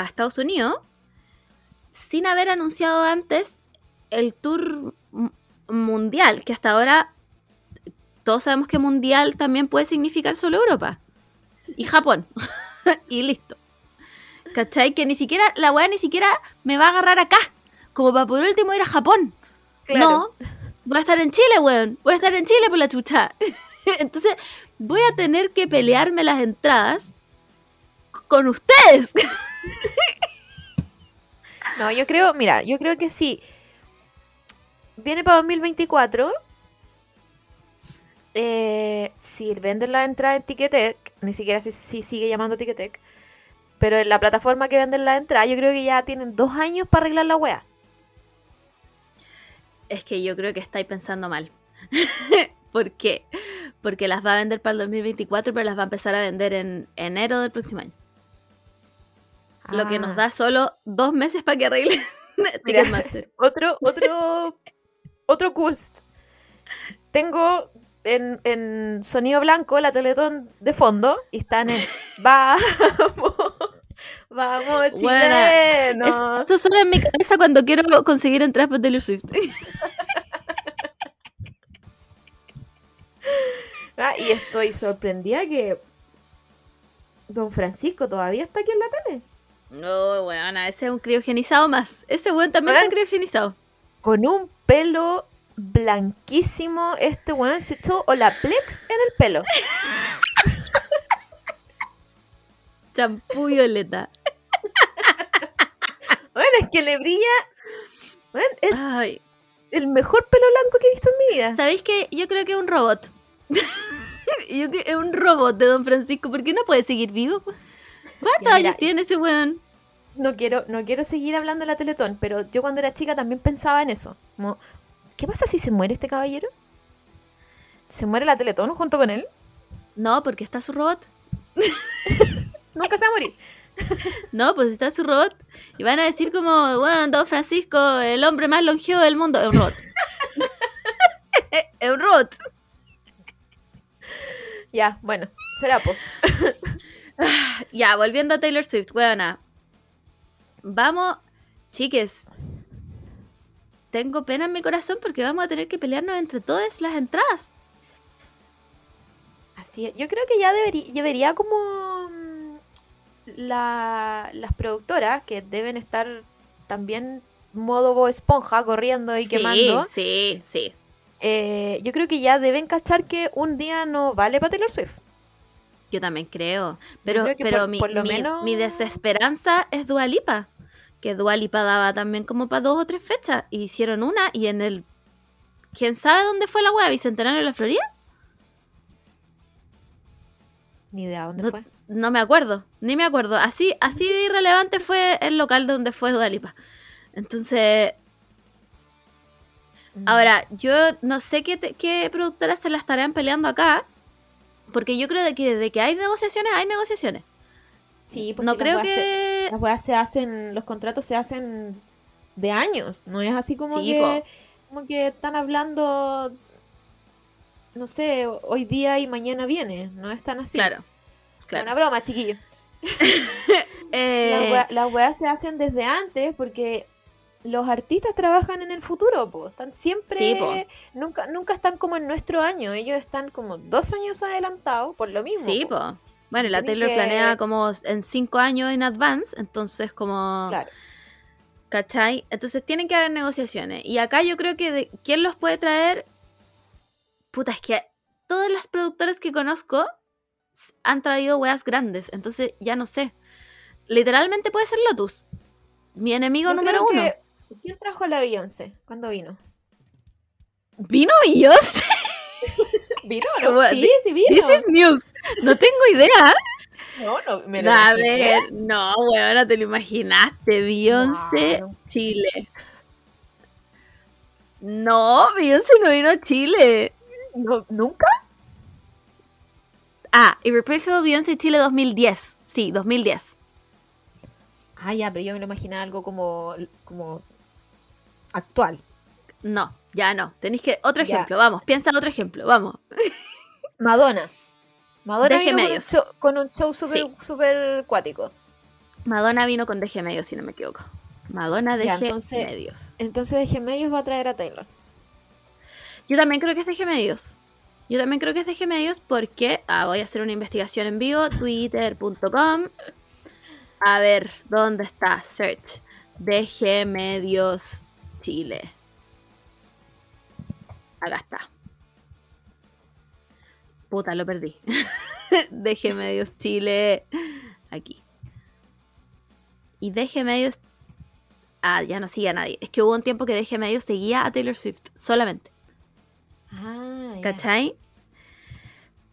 Estados Unidos sin haber anunciado antes el tour mundial, que hasta ahora todos sabemos que mundial también puede significar solo Europa y Japón. [LAUGHS] [LAUGHS] y listo. ¿Cachai? Que ni siquiera, la weá ni siquiera me va a agarrar acá, como para por último ir a Japón. Claro. No, voy a estar en Chile, weón. Voy a estar en Chile por la chucha. [LAUGHS] Entonces, voy a tener que pelearme las entradas con ustedes. [LAUGHS] No, yo creo, mira, yo creo que sí. Viene para 2024. Eh, si venden la entrada en Ticketek, ni siquiera si, si sigue llamando Ticketek, pero en la plataforma que venden la entrada, yo creo que ya tienen dos años para arreglar la wea. Es que yo creo que estáis pensando mal. [LAUGHS] ¿Por qué? Porque las va a vender para el 2024, pero las va a empezar a vender en enero del próximo año. Lo que nos Ah. da solo dos meses para que arregle. [LAUGHS] Ticketmaster. Otro, otro, otro curso. Tengo en, en sonido blanco la Teletón de fondo y están en Vamos, [LAUGHS] vamos chilenos. Eso suena en mi cabeza cuando quiero conseguir entradas para Taylor Swift. [LAUGHS] Ah, y estoy sorprendida que Don Francisco todavía está aquí en la tele. No, weón, ese es un criogenizado más. Ese weón también está criogenizado. Con un pelo blanquísimo, este weón se echó Olaplex en el pelo. Champú violeta. Bueno, es que le brilla. Bueno, es Ay, el mejor pelo blanco que he visto en mi vida. ¿sabéis qué? Yo creo que es un robot. [LAUGHS] Yo creo que es un robot de Don Francisco. ¿Por qué no puede seguir vivo? ¿Cuántos mira, años tiene ese weón? No quiero, no quiero seguir hablando de la Teletón, pero yo cuando era chica también pensaba en eso. Como, ¿qué pasa si se muere este caballero? ¿Se muere la Teletón junto con él? No, porque está su robot. [LAUGHS] Nunca se va a morir. [LAUGHS] No, pues está su robot. Y van a decir como, bueno, Don Francisco, el hombre más longevo del mundo. Es un robot. [LAUGHS] es un robot. Ya, bueno, será po. Ya, volviendo a Taylor Swift, weona. Vamos, chiques. Tengo pena en mi corazón porque vamos a tener que pelearnos entre todas las entradas. Así es. Yo creo que ya debería, debería como mm, la, las productoras que deben estar también modo esponja corriendo y quemando. Sí, sí. eh, yo creo que ya deben cachar que un día no vale para Taylor Swift. Yo también creo. Pero, creo pero por- mi, por lo mi- menos- mi desesperanza es Dualipa. Que Dualipa daba también como para dos o tres fechas. Y hicieron una y en el... ¿Quién sabe dónde fue la wea? ¿Bicentenario de la Florida? Ni idea dónde No, fue. no me acuerdo, ni me acuerdo. Así, así de irrelevante fue el local donde fue Dualipa. Entonces, Mm. ahora, yo no sé qué, te- qué productoras se la estarán peleando acá. Porque yo creo de que de que hay negociaciones, hay negociaciones. Sí, pues no las creo se- que... las weas se hacen, los contratos se hacen de años, no es así como Sí, que como que están hablando no sé, hoy día y mañana viene, no es tan así. Claro, claro. Una broma, chiquillo. [LAUGHS] [LAUGHS] Eh, Las wea- Las weas se hacen desde antes porque los artistas trabajan en el futuro, po. Están siempre, Sí, po. nunca, nunca están como en nuestro año, ellos están como dos años adelantados por lo mismo. sí, po. Bueno, y la Taylor que- planea como en cinco años en advance, entonces como... Claro. ¿Cachai? Entonces tienen que haber negociaciones. Y acá yo creo que de- ¿quién los puede traer? Puta, es que todas las productoras que conozco han traído weas grandes. Entonces ya no sé. Literalmente puede ser Lotus. Mi enemigo Yo número uno. que- ¿Quién trajo a la Beyoncé? ¿Cuándo vino? ¿Vino Beyoncé? [LAUGHS] ¿Vino? [LAUGHS] no? ¿no? Sí, Sí, vino. This is news. No tengo idea. No, no, me lo A ver, no, weona, te lo imaginaste. Beyoncé. Chile. No, Beyoncé no vino a Chile. No, ¿Nunca? Ah, Irreplaceable Beyoncé Chile 2010. Sí, 2010. Ah, ya, pero yo me lo imaginaba algo como, como actual. No, ya no. Tenéis que. Otro Ya. ejemplo, vamos. Piensa otro ejemplo, vamos. [LAUGHS] Madonna. Madonna vino con un, show, con un show Sí. súper cuático. Madonna vino con DG Medios, si no me equivoco. Madonna DG entonces- Medios. Entonces DG Medios va a traer a Taylor. Yo también creo que es DG Medios. Yo también creo que es DG Medios porque. Ah, voy a hacer una investigación en vivo. Twitter.com. A ver, ¿dónde está? Search. DG Medios Chile. Acá está. Puta, lo perdí. [LAUGHS] DG Medios Chile. Aquí. Y DG Medios. Ah, ya no sigue a nadie. Es que hubo un tiempo que dejé medio seguía a Taylor Swift solamente. Ah, ya. ¿Cachai?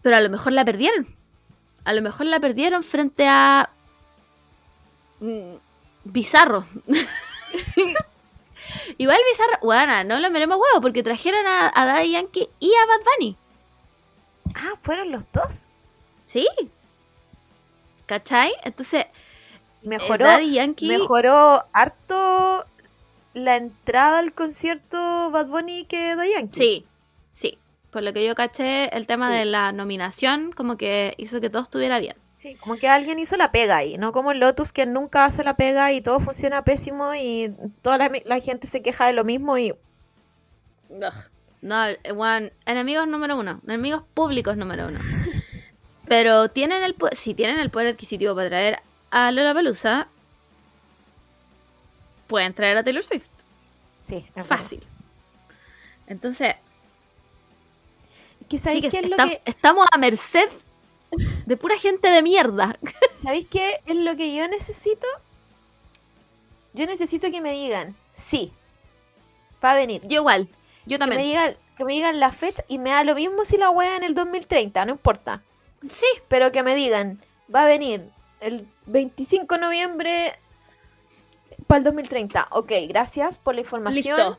Pero a lo mejor la perdieron. A lo mejor la perdieron frente a. mm, Bizarro. [LAUGHS] Igual Bizarro. Bueno, no lo miremos huevo porque trajeron a, a Daddy Yankee y a Bad Bunny. Ah, fueron los dos. ¿Sí? ¿Cachai? Entonces, Mejoró, Eh, Daddy Yankee- mejoró harto la entrada al concierto Bad Bunny que Daddy Yankee. sí. Por lo que yo caché, el tema Sí. de la nominación como que hizo que todo estuviera bien. Sí, como que alguien hizo la pega ahí, no como Lotus que nunca hace la pega y todo funciona pésimo y toda la, la gente se queja de lo mismo y No, eh, enemigos número uno, enemigos públicos número uno. Pero tienen el si tienen el poder adquisitivo para traer a Lola Palusa, pueden traer a Taylor Swift. sí, es Fácil. Entonces. Que ¿Sabéis sí que qué es lo estam- que estamos a merced de pura gente de mierda. [LAUGHS] ¿Sabéis qué es lo que yo necesito? Yo necesito que me digan, sí, va a venir. Yo igual, yo Que me, también. digan, que me digan la fecha y me da lo mismo si la wea en el 2030, no importa. Sí, Pero que me digan, va a venir el 25 de noviembre para el 2030. Ok, gracias por la información. listo.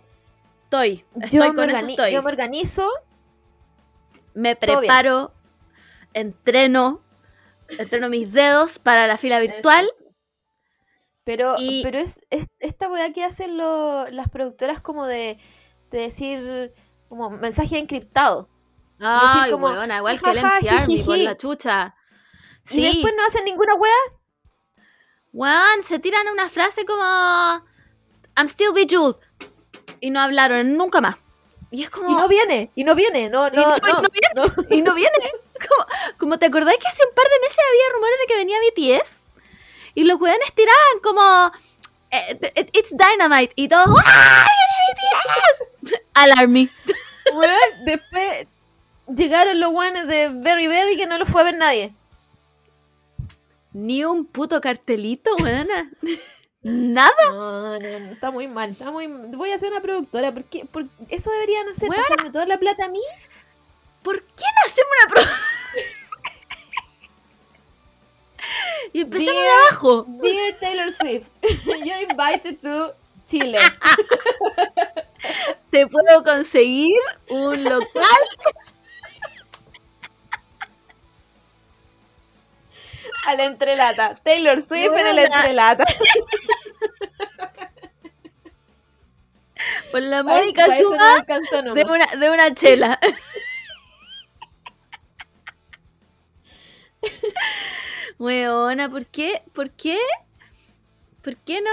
Estoy, Yo me, eso estoy. yo me organizo. Me preparo, entreno, entreno mis dedos para la fila virtual. Pero, Y- pero es, es- esta weá que hacen lo- las productoras como de, de decir como mensaje encriptado. decir Ay, como, huevona, igual que el MC Army por la chucha. Y Sí, después no hacen ninguna weá. weón, se tiran una frase como I'm still bejeweled. Y no hablaron nunca más. Y es como. Y no viene, y no viene, no, no, no- no, [LAUGHS] y no viene. no. y no viene. Como, como te acordás que hace un par de meses había rumores de que venía BTS. Y los weones tiraban como. eh, it- It's dynamite. Y todos. ¡Ah! ¡Viene BTS! [LAUGHS] Alarmy. [LAUGHS] Weón, después llegaron los weones de Very Very que no los fue a ver nadie. Ni un puto cartelito, weona. Nada. No, no, no, está muy mal, está muy Voy a ser una productora, porque, por eso deberían hacer, pasarme toda la plata a mí. ¿Por qué no hacemos una pro? y empezamos de Dear- abajo. Dear Taylor Swift, [LAUGHS] you're invited to Chile. Te puedo conseguir un local. [LAUGHS] A la entrelata. Taylor Swift en el entrelata. [LAUGHS] Por la módica no suma de una, de una chela. [LAUGHS] Weona, ¿por qué? ¿Por qué? ¿Por qué no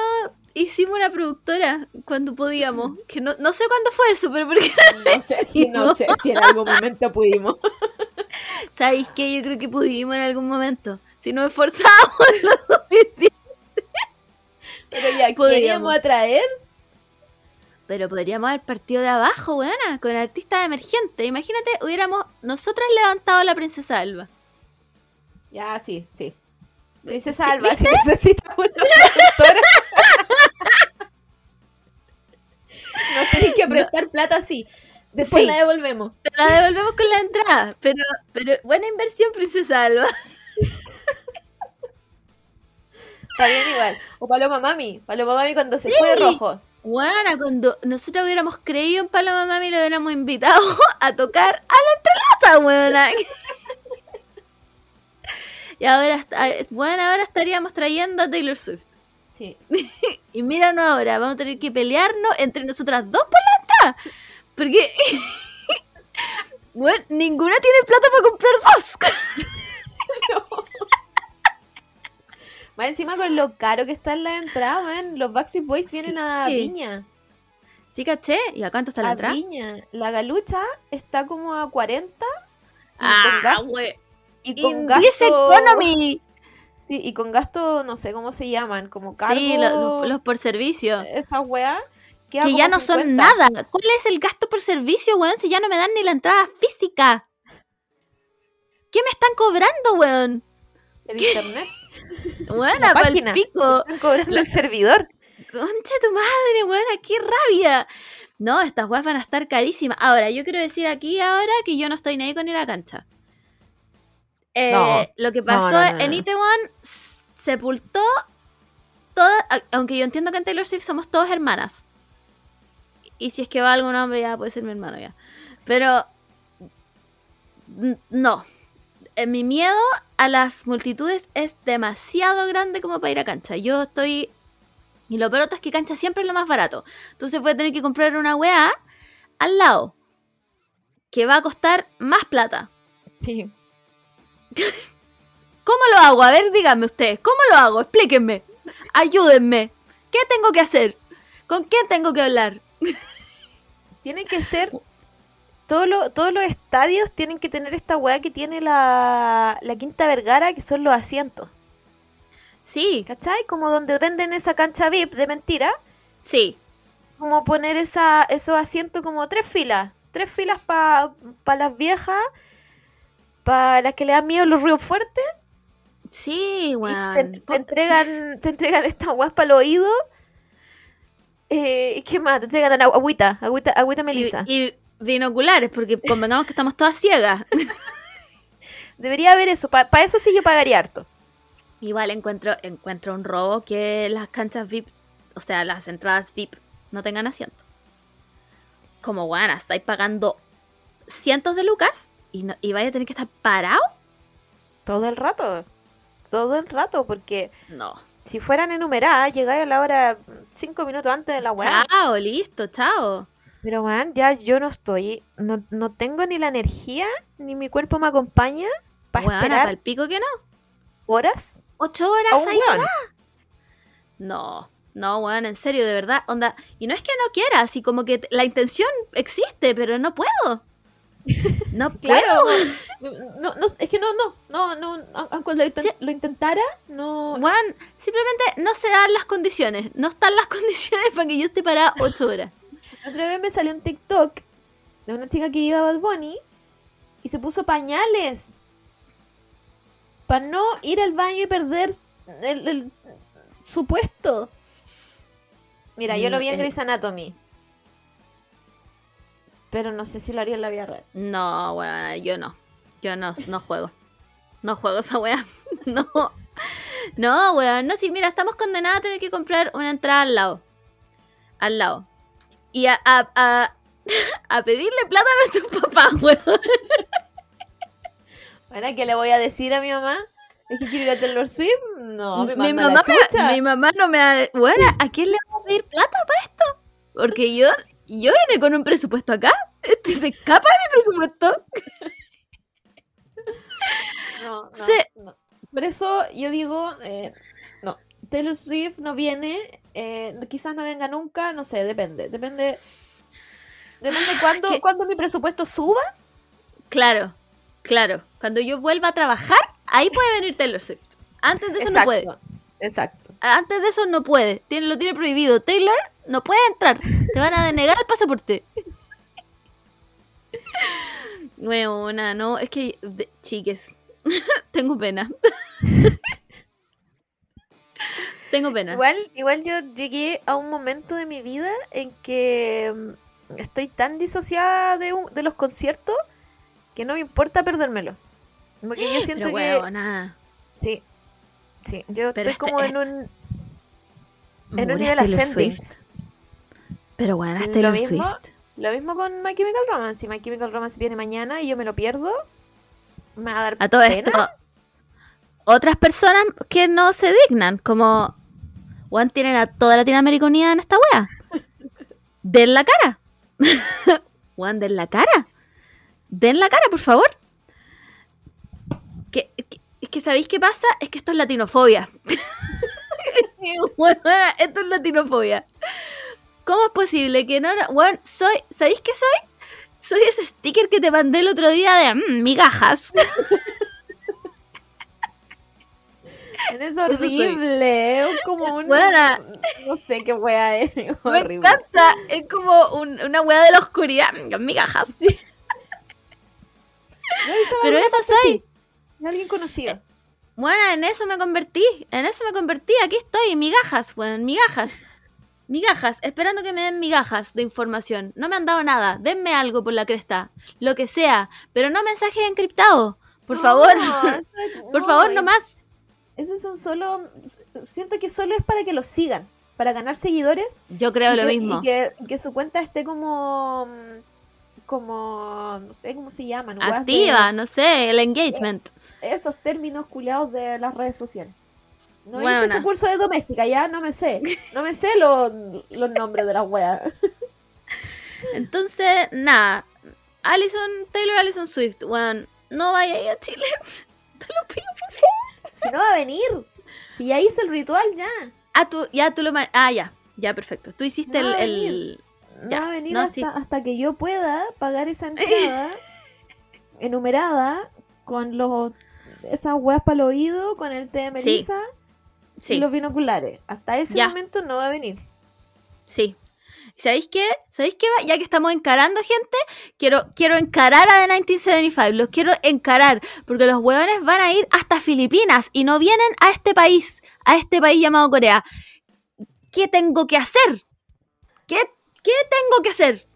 hicimos una productora cuando podíamos? Que no, no sé cuándo fue eso, pero ¿por qué? No sé, si, no sé si en algún momento pudimos. [LAUGHS] ¿Sabéis qué? Yo creo que pudimos en algún momento. Si nos esforzamos lo suficiente. Pero ya, Podríamos. atraer. Pero podríamos haber partido de abajo, weona, con artistas emergentes. Imagínate, hubiéramos nosotras levantado a la princesa Alba. Ya, sí, sí. Princesa Sí, Alba, si necesitas una [LAUGHS] productora. [LAUGHS] Nos tenéis que prestar plata así. Después Sí. la devolvemos. Te la devolvemos con la entrada. Pero, pero buena inversión, princesa Alba. [LAUGHS] Está bien igual. O Paloma Mami. Paloma Mami cuando se fue de rojo. Bueno, cuando nosotros hubiéramos creído en Paloma Mami, lo hubiéramos invitado [LAUGHS] a tocar a la entrelata, weona. [LAUGHS] Y ahora, bueno, ahora estaríamos trayendo a Taylor Swift. Sí. [LAUGHS] Y míranos ahora, vamos a tener que pelearnos entre nosotras dos por la entrada. Porque, bueno, ninguna tiene plata para comprar dos. Más encima con lo caro que está en la entrada, man. Los Backstreet Boys vienen a. Viña. Sí, caché. ¿Y a cuánto está la A entrada? Viña. La galucha está como a 40. Y con Ah, gasto. Y con In gasto. this economy. Sí, y con gasto, no sé cómo se llaman, como cargo. Sí, lo- los por servicio. Esas weas. Que ya no son 50. nada. ¿Cuál es el gasto por servicio, weón? Si ya no me dan ni la entrada física. ¿Qué me están cobrando, weón? El internet. [LAUGHS] Pa'l página. pico. [LAUGHS] Están cobrando el servidor. concha tu madre, weón, qué rabia. No, estas weas van a estar carísimas. Ahora, yo quiero decir aquí ahora que yo no estoy ni ahí con ir a la cancha. Eh, No. Lo que pasó no, no, en. Itaewon sepultó toda, a- aunque yo entiendo que en Taylor Swift somos todas hermanas. Y si es que va algún hombre ya puede ser mi hermano ya. Pero no. Eh, Mi miedo a las multitudes es demasiado grande como para ir a cancha. Yo estoy y lo peor es que cancha siempre es lo más barato. Entonces voy a tener que comprar una weá al lado. Que va a costar más plata. Sí. [LAUGHS] ¿Cómo lo hago? A ver, díganme ustedes. ¿Cómo lo hago? Explíquenme. Ayúdenme. ¿Qué tengo que hacer? ¿Con quién tengo que hablar? [LAUGHS] Tiene que ser. Todos los, todos los estadios tienen que tener esta weá que tiene la, la Quinta Vergara, que son los asientos. Sí, ¿Cachai? Como donde venden esa cancha VIP de mentira. sí. Como poner esa, esos asientos como tres filas. Tres filas para las viejas. Para las que le dan miedo los ruidos fuertes. Sí, weón. te, te entregan, te entregan estas weas para el oído. Eh, ¿y ¿Qué más? Te entregan agü- agüita, agüita, agüita Y, melisa. y binoculares, porque convengamos que estamos todas ciegas. [LAUGHS] Debería haber eso. Para eso sí yo pagaría harto. Igual encuentro, encuentro un robo que las canchas VIP, o sea, las entradas VIP, no tengan asiento. Como, bueno, estáis pagando cientos de lucas y, no, y vaya a tener que estar parado. Todo el rato. Todo el rato, porque No. si fueran enumeradas, llegáis a la hora cinco minutos antes de la weá. Chao, listo, chao. Pero man, ya yo no estoy, no, no tengo ni la energía, ni mi cuerpo me acompaña para Weón, esperar al pico que no. horas Ocho horas ahí. No, no, weón, en serio, de verdad. Onda, y no es que no quiera, así como que la intención existe, pero no puedo. [LAUGHS] No Claro, puedo. no, no, es que no, no, no, no, aunque lo, Sí. lo intentara, no, Weón, simplemente no se dan las condiciones. No están las [LAUGHS] condiciones para que yo esté parada ocho horas. Otra vez me salió un TikTok de una chica que iba a Bad Bunny y se puso pañales para no ir al baño y perder el, el- su puesto. Mira, yo lo vi en Mm. Grey's Anatomy. Pero no sé si lo haría en la vida real. No, weón, yo no. Yo no, no juego. No juego esa weá. [LAUGHS] No. No, weón. No, sí, mira, estamos condenados a tener que comprar una entrada al lado. Al lado. Y a, a, a, [LAUGHS] a pedirle plata a nuestros [LAUGHS] papás, weón. Bueno, ¿qué le voy a decir a mi mamá? ¿Es que quiero ir a Taylor Swift? No, me mi, mamá la chucha. mi mamá no me ha... Bueno, ¿a quién le vamos a pedir plata para esto? Porque yo, yo vine con un presupuesto acá. [LAUGHS] Se escapa de mi presupuesto. No, no. Por eso yo digo, eh, no, Taylor Swift no viene, eh, quizás no venga nunca, no sé, depende, depende, depende cuándo, que- cuándo mi presupuesto suba. Claro, claro. Cuando yo vuelva a trabajar, ahí puede venir Taylor Swift. Antes de eso no puede. exacto. Antes de eso no puede. Tiene, lo tiene prohibido. Taylor no puede entrar. Te van a denegar el pasaporte. Bueno, no, es que, de- chiques, [LAUGHS] tengo pena. Tengo [LAUGHS] pena. Igual, igual yo llegué a un momento de mi vida en que mm, estoy tan disociada de, un- de los conciertos que no me importa perdérmelo. Porque yo [GASPS] siento Pero, que... weona, Sí, sí, yo Pero estoy este- como en un... en un nivel ascending. Swift. Pero bueno, es Lo Taylor mismo- Swift. Lo mismo con My Chemical Romance. Si My Chemical Romance viene mañana y yo me lo pierdo, me va a dar A todo pena. esto, otras personas que no se dignan, como Juan tienen a toda Latinoamérica unida en esta wea. Den la cara. [LAUGHS] Juan, den la cara. Den la cara, por favor. Es que ¿sabéis qué pasa? Es que esto es latinofobia. [LAUGHS] Esto es latinofobia. ¿Cómo es posible que no... Juan, soy... ¿Sabéis qué soy? Soy ese sticker que te mandé el otro día de mm, migajas. [LAUGHS] [LAUGHS] Es horrible. Es como un. Buena. No sé qué wea es. es [LAUGHS] Me horrible. encanta. Es como un- una weá de la oscuridad. Migajas. [LAUGHS] ¿No he visto en Pero eso soy. De alguien conocido. Bueno, en eso me convertí. En eso me convertí. Aquí estoy. Migajas, weón. Migajas. Migajas, esperando que me den migajas de información. No me han dado nada. Denme algo por la cresta. Lo que sea. Pero no mensajes encriptados. Por No, favor. es- por favor, es- no más. Esos son solo. Siento que solo es para que los sigan. Para ganar seguidores. Yo creo lo que, mismo. Y que, que su cuenta esté como. mm, Como. No sé cómo se llaman. de- Activa, no sé, el engagement. esos términos culiados de las redes sociales. No Buena. hice ese curso de doméstica, ya no me sé. No me sé los, los nombres de las weas. Entonces, nada. Alison, Taylor Allison Swift, weón, no vaya a Chile. [LAUGHS] Te lo pido. Si no va a venir. Si ya hice el ritual, ya. Ah, tú, ya tú lo. Ah, ya. Ya, perfecto. Tú hiciste No el. el- No Ya, va a venir no, hasta, sí. hasta que yo pueda pagar esa entrada [LAUGHS] enumerada con los esas weas para el oído, con el té de melisa y Sí, los binoculares. Hasta ese Ya. momento no va a venir. sí. ¿Sabéis qué? ¿Sabéis qué? Ya que estamos encarando gente, quiero, quiero encarar a The 1975. Los quiero encarar. Porque los hueones van a ir hasta Filipinas y no vienen a este país. A este país llamado Corea. ¿Qué tengo que hacer? ¿Qué, qué tengo que hacer?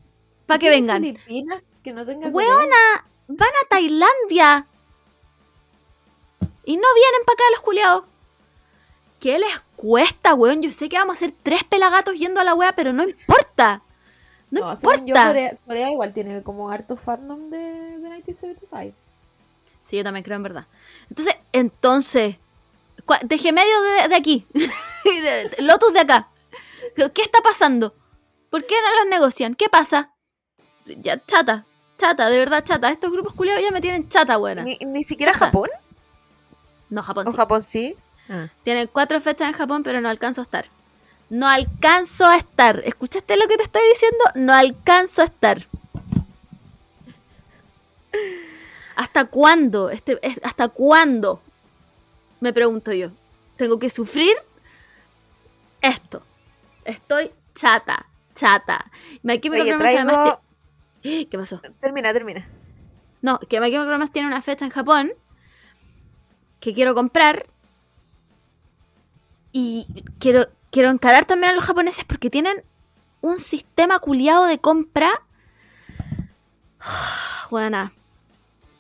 Para que ¿Tiene vengan. Filipinas que no tenga Weona, van a Tailandia. Y no vienen para acá los culiados. ¿Qué les cuesta, weón? Yo sé que vamos a ser tres pelagatos yendo a la wea, pero no importa. No, No, según yo, importa. Corea, Corea igual tiene como harto fandom de, de 1975. Sí, yo también creo en verdad. Entonces, entonces, cua- de gemedio de, de aquí, [LAUGHS] Lotus de acá, ¿qué qué está pasando? ¿Por qué no los negocian? ¿Qué pasa? Ya, chata, chata, de verdad chata. Estos grupos culiados ya me tienen chata, buena. Ni, ni siquiera Chata. Japón. No, Japón ¿O sí. Japón sí? Tienen cuatro fechas en Japón, pero no alcanzo a estar. No alcanzo a estar. ¿Escuchaste lo que te estoy diciendo? No alcanzo a estar. ¿Hasta cuándo? Este, es- ¿Hasta cuándo? Me pregunto yo. ¿Tengo que sufrir esto? Estoy chata, chata. My Chemical Oye, Romance además te- [GASPS] ¿Qué pasó? Termina, termina. No, que My Chemical Romance tiene una fecha en Japón que quiero comprar y quiero, quiero encarar también a los japoneses porque tienen un sistema culiado de compra. [SIGHS] Buena.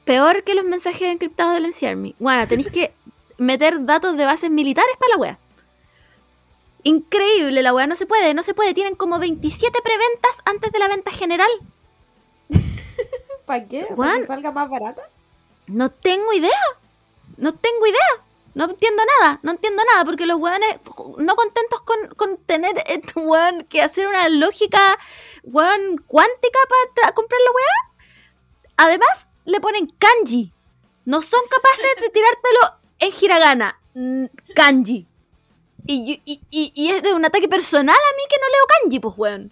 Peor que los mensajes encriptados del NC Army. Buena, tenéis que meter datos de bases militares para la wea. Increíble la wea, no se puede, no se puede. Tienen como 27 preventas antes de la venta general. [LAUGHS] ¿Para qué? ¿Para que salga más barata? No tengo idea. No tengo idea. No entiendo nada. No entiendo nada. Porque los weones, no contentos con, tener [LAUGHS] weón, que hacer una lógica weón, cuántica para comprar la weá. Además, le ponen kanji. No son capaces de tirártelo en hiragana. Mm, Kanji. Y, y, y- y es de un ataque personal a mí que no leo kanji, pues weón.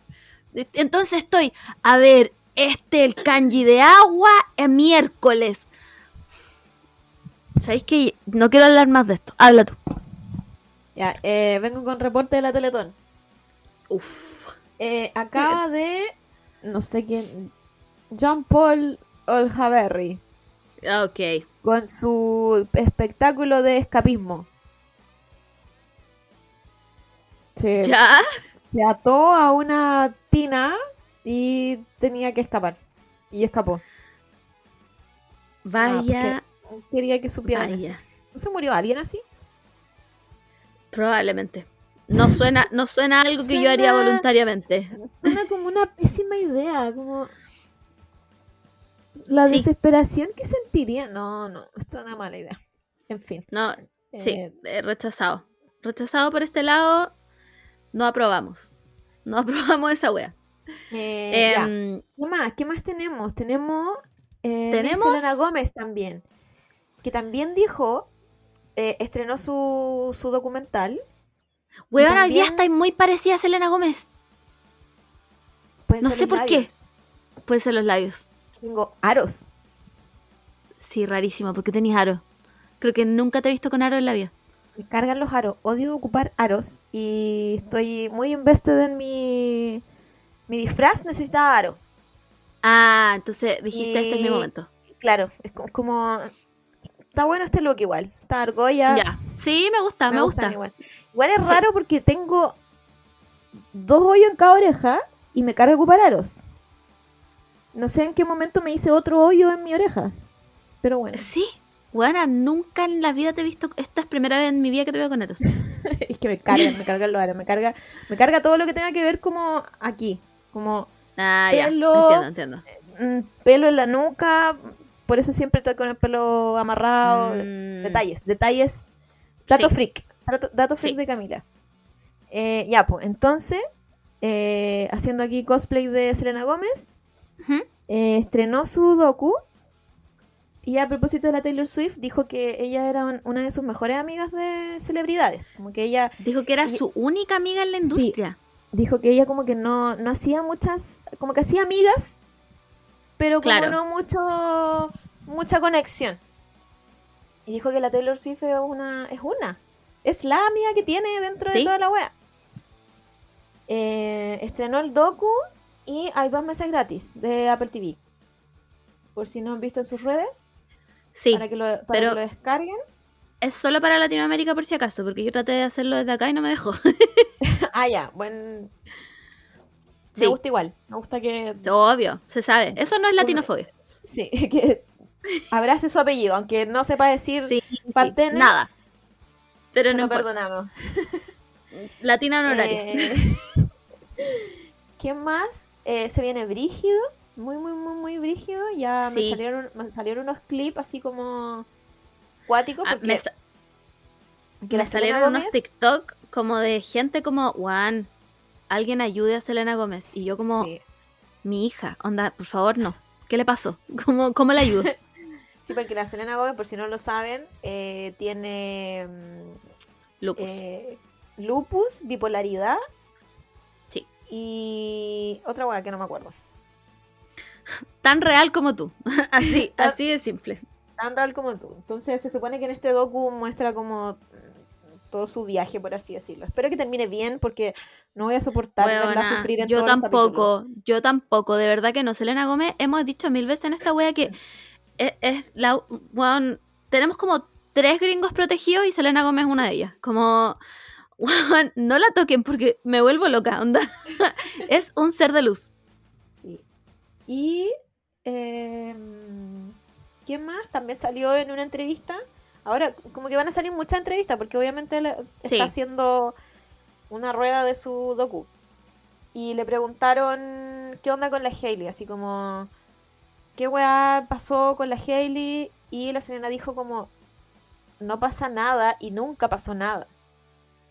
Entonces estoy, a ver, este el kanji de agua es miércoles. ¿Sabéis que no quiero hablar más de esto? Habla tú. Ya, eh, vengo con reporte de la Teletón. Uf. Eh, acaba de. No sé quién. John Paul Oljaberry. Ok. Con su espectáculo de escapismo. Se, ¿Ya? se ató a una tina y tenía que escapar. Y escapó. Vaya, Quería que supieran eso. ¿No se murió alguien así? Probablemente. No suena, no suena algo que yo haría voluntariamente. Suena como una pésima idea, como la Sí. desesperación que sentiría. No, no, esto es una mala idea. En fin. No, sí, eh, eh, rechazado. Rechazado por este lado. No aprobamos. No [LAUGHS] aprobamos esa wea. eh. Em, ¿Qué más? ¿Qué más tenemos? Tenemos Tenemos- Selena Gómez también, que también dijo, eh, estrenó su, su documental. weón, hoy día estáis muy parecida a Selena Gómez. No sé por qué. Puede ser los labios. Tengo aros. Sí, rarísimo, porque tenéis aro. Creo que nunca te he visto con aro en la vida. Me cargan los aros. Odio ocupar aros. Y estoy muy invested en mi... Mi disfraz necesitaba aro. Ah, entonces dijiste este es mi Y- momento. Claro, es co- como... Está bueno este look igual. Está argolla. Ya. Sí, me gusta, me, gusta. Igual. igual es raro porque tengo dos hoyos en cada oreja y me carga ocupar aros. No sé en qué momento me hice otro hoyo en mi oreja. Pero bueno. Sí, Buena, nunca en la vida te he visto. Esta es primera vez en mi vida que te veo con Eros. [LAUGHS] es que me cargan, me cargan los aros. Me carga, me carga todo lo que tenga que ver como aquí. Como Ah, Pelo. ya. Entiendo, entiendo. mm, pelo en la nuca. Por eso siempre estoy con el pelo amarrado. Mm, Detalles, detalles. Dato Sí. freak. Dato, dato freak Sí. de Camila. Eh, ya, pues, entonces, eh, haciendo aquí cosplay de Selena Gómez, eh, estrenó su docu. Y a propósito de la Taylor Swift, dijo que ella era un- una de sus mejores amigas de celebridades. Como que ella Dijo que era Y- su única amiga en la Sí. industria. dijo que ella como que no, no hacía muchas, como que hacía amigas, pero como Claro. no mucho, mucha conexión. Y dijo que la Taylor Swift es una, es una, es la amiga que tiene dentro de toda la wea. Eh, estrenó el docu y hay dos meses gratis de Apple TV. Por si no han visto en sus redes, Sí, para, que lo, para pero- que lo descarguen. es solo para Latinoamérica por si acaso, porque yo traté de hacerlo desde acá y no me dejó. [LAUGHS] ah, ya, buen... Sí. Me gusta igual, me gusta que Obvio, se sabe. Eso no es latinofobia. Sí, [LAUGHS] que abrace su apellido, aunque no sepa decir Sí, Pantene, nada. Pero se no lo perdonamos. [LAUGHS] Latina honoraria. Eh, ¿Qué más? Eh, se viene brígido, muy, muy, muy, muy brígido. Ya me, salieron, me salieron unos clips así como cuáticos. Ah, Porque me, sa- que me salieron unos TikTok como de gente como, Juan, alguien ayude a Selena Gómez. Y yo como, Sí. mi hija, onda, por favor, no. ¿Qué le pasó? [LAUGHS] ¿Cómo, cómo le ayudo? [LAUGHS] Sí, porque la Selena Gómez, por si no lo saben, eh, tiene mm, Lupus. eh, lupus, bipolaridad. Sí. Y otra hueá que no me acuerdo. Tan real como tú. [LAUGHS] así, Tan- así de simple. tan real como tú. Entonces se supone que en este docu muestra como todo su viaje, por así decirlo. Espero que termine bien porque no voy a soportar verla Weona, sufrir en yo capítulos. tampoco, yo tampoco, de verdad que no. Selena Gómez, hemos dicho mil veces en esta wea que es, es la. weón, tenemos como tres gringos protegidos y Selena Gómez es una de ellas. Como. [LAUGHS] weón, no la toquen porque me vuelvo loca, onda. [LAUGHS] es un ser de luz. Sí. Y eh, ¿qué más? También salió en una entrevista. Ahora, como que van a salir muchas entrevistas porque obviamente Sí. está haciendo una rueda de su docu. Y le preguntaron qué onda con la Hailey, así como qué weá pasó con la Hailey y la Selena dijo como no pasa nada y nunca pasó nada.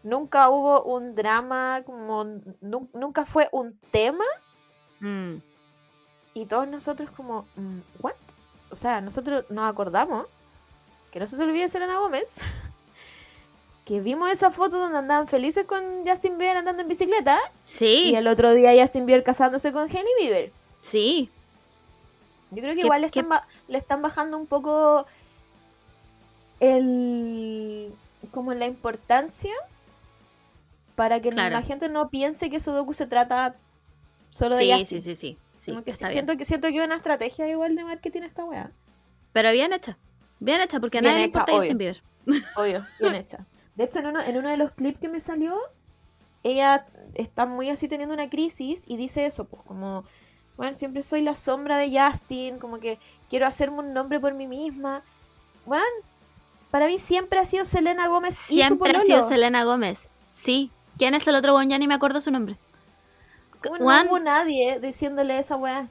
Nunca hubo un drama, como nu- nunca fue un tema Mm. y todos nosotros como, mm, ¿what? O sea, nosotros nos acordamos que no se te olvide Selena Gómez, [LAUGHS] que vimos esa foto donde andaban felices con Justin Bieber andando en bicicleta Sí, y el otro día Justin Bieber casándose con Hailey Bieber. sí. Yo creo que ¿Qué- igual le están, ba- le están bajando un poco el como la importancia para que Claro. la gente no piense que su docu se trata solo de Justin. sí, sí, sí. sí, Como que siento que siento que una estrategia igual de marketing esta weá. Pero bien hecha. Bien hecha, porque a nadie le importa. Justin Bieber. Obvio, bien [LAUGHS] hecha. De hecho, en uno, en uno de los clips que me salió, ella está muy así teniendo una crisis y dice eso, pues como, bueno, siempre soy la sombra de Justin, como que quiero hacerme un nombre por mí misma. Bueno, para mí siempre ha sido Selena Gómez y su Siempre ha sido Selena Gómez. Sí. ¿Quién es el otro weón? Ya ni me acuerdo su nombre. Bueno, Juan, No hubo nadie diciéndole esa weá.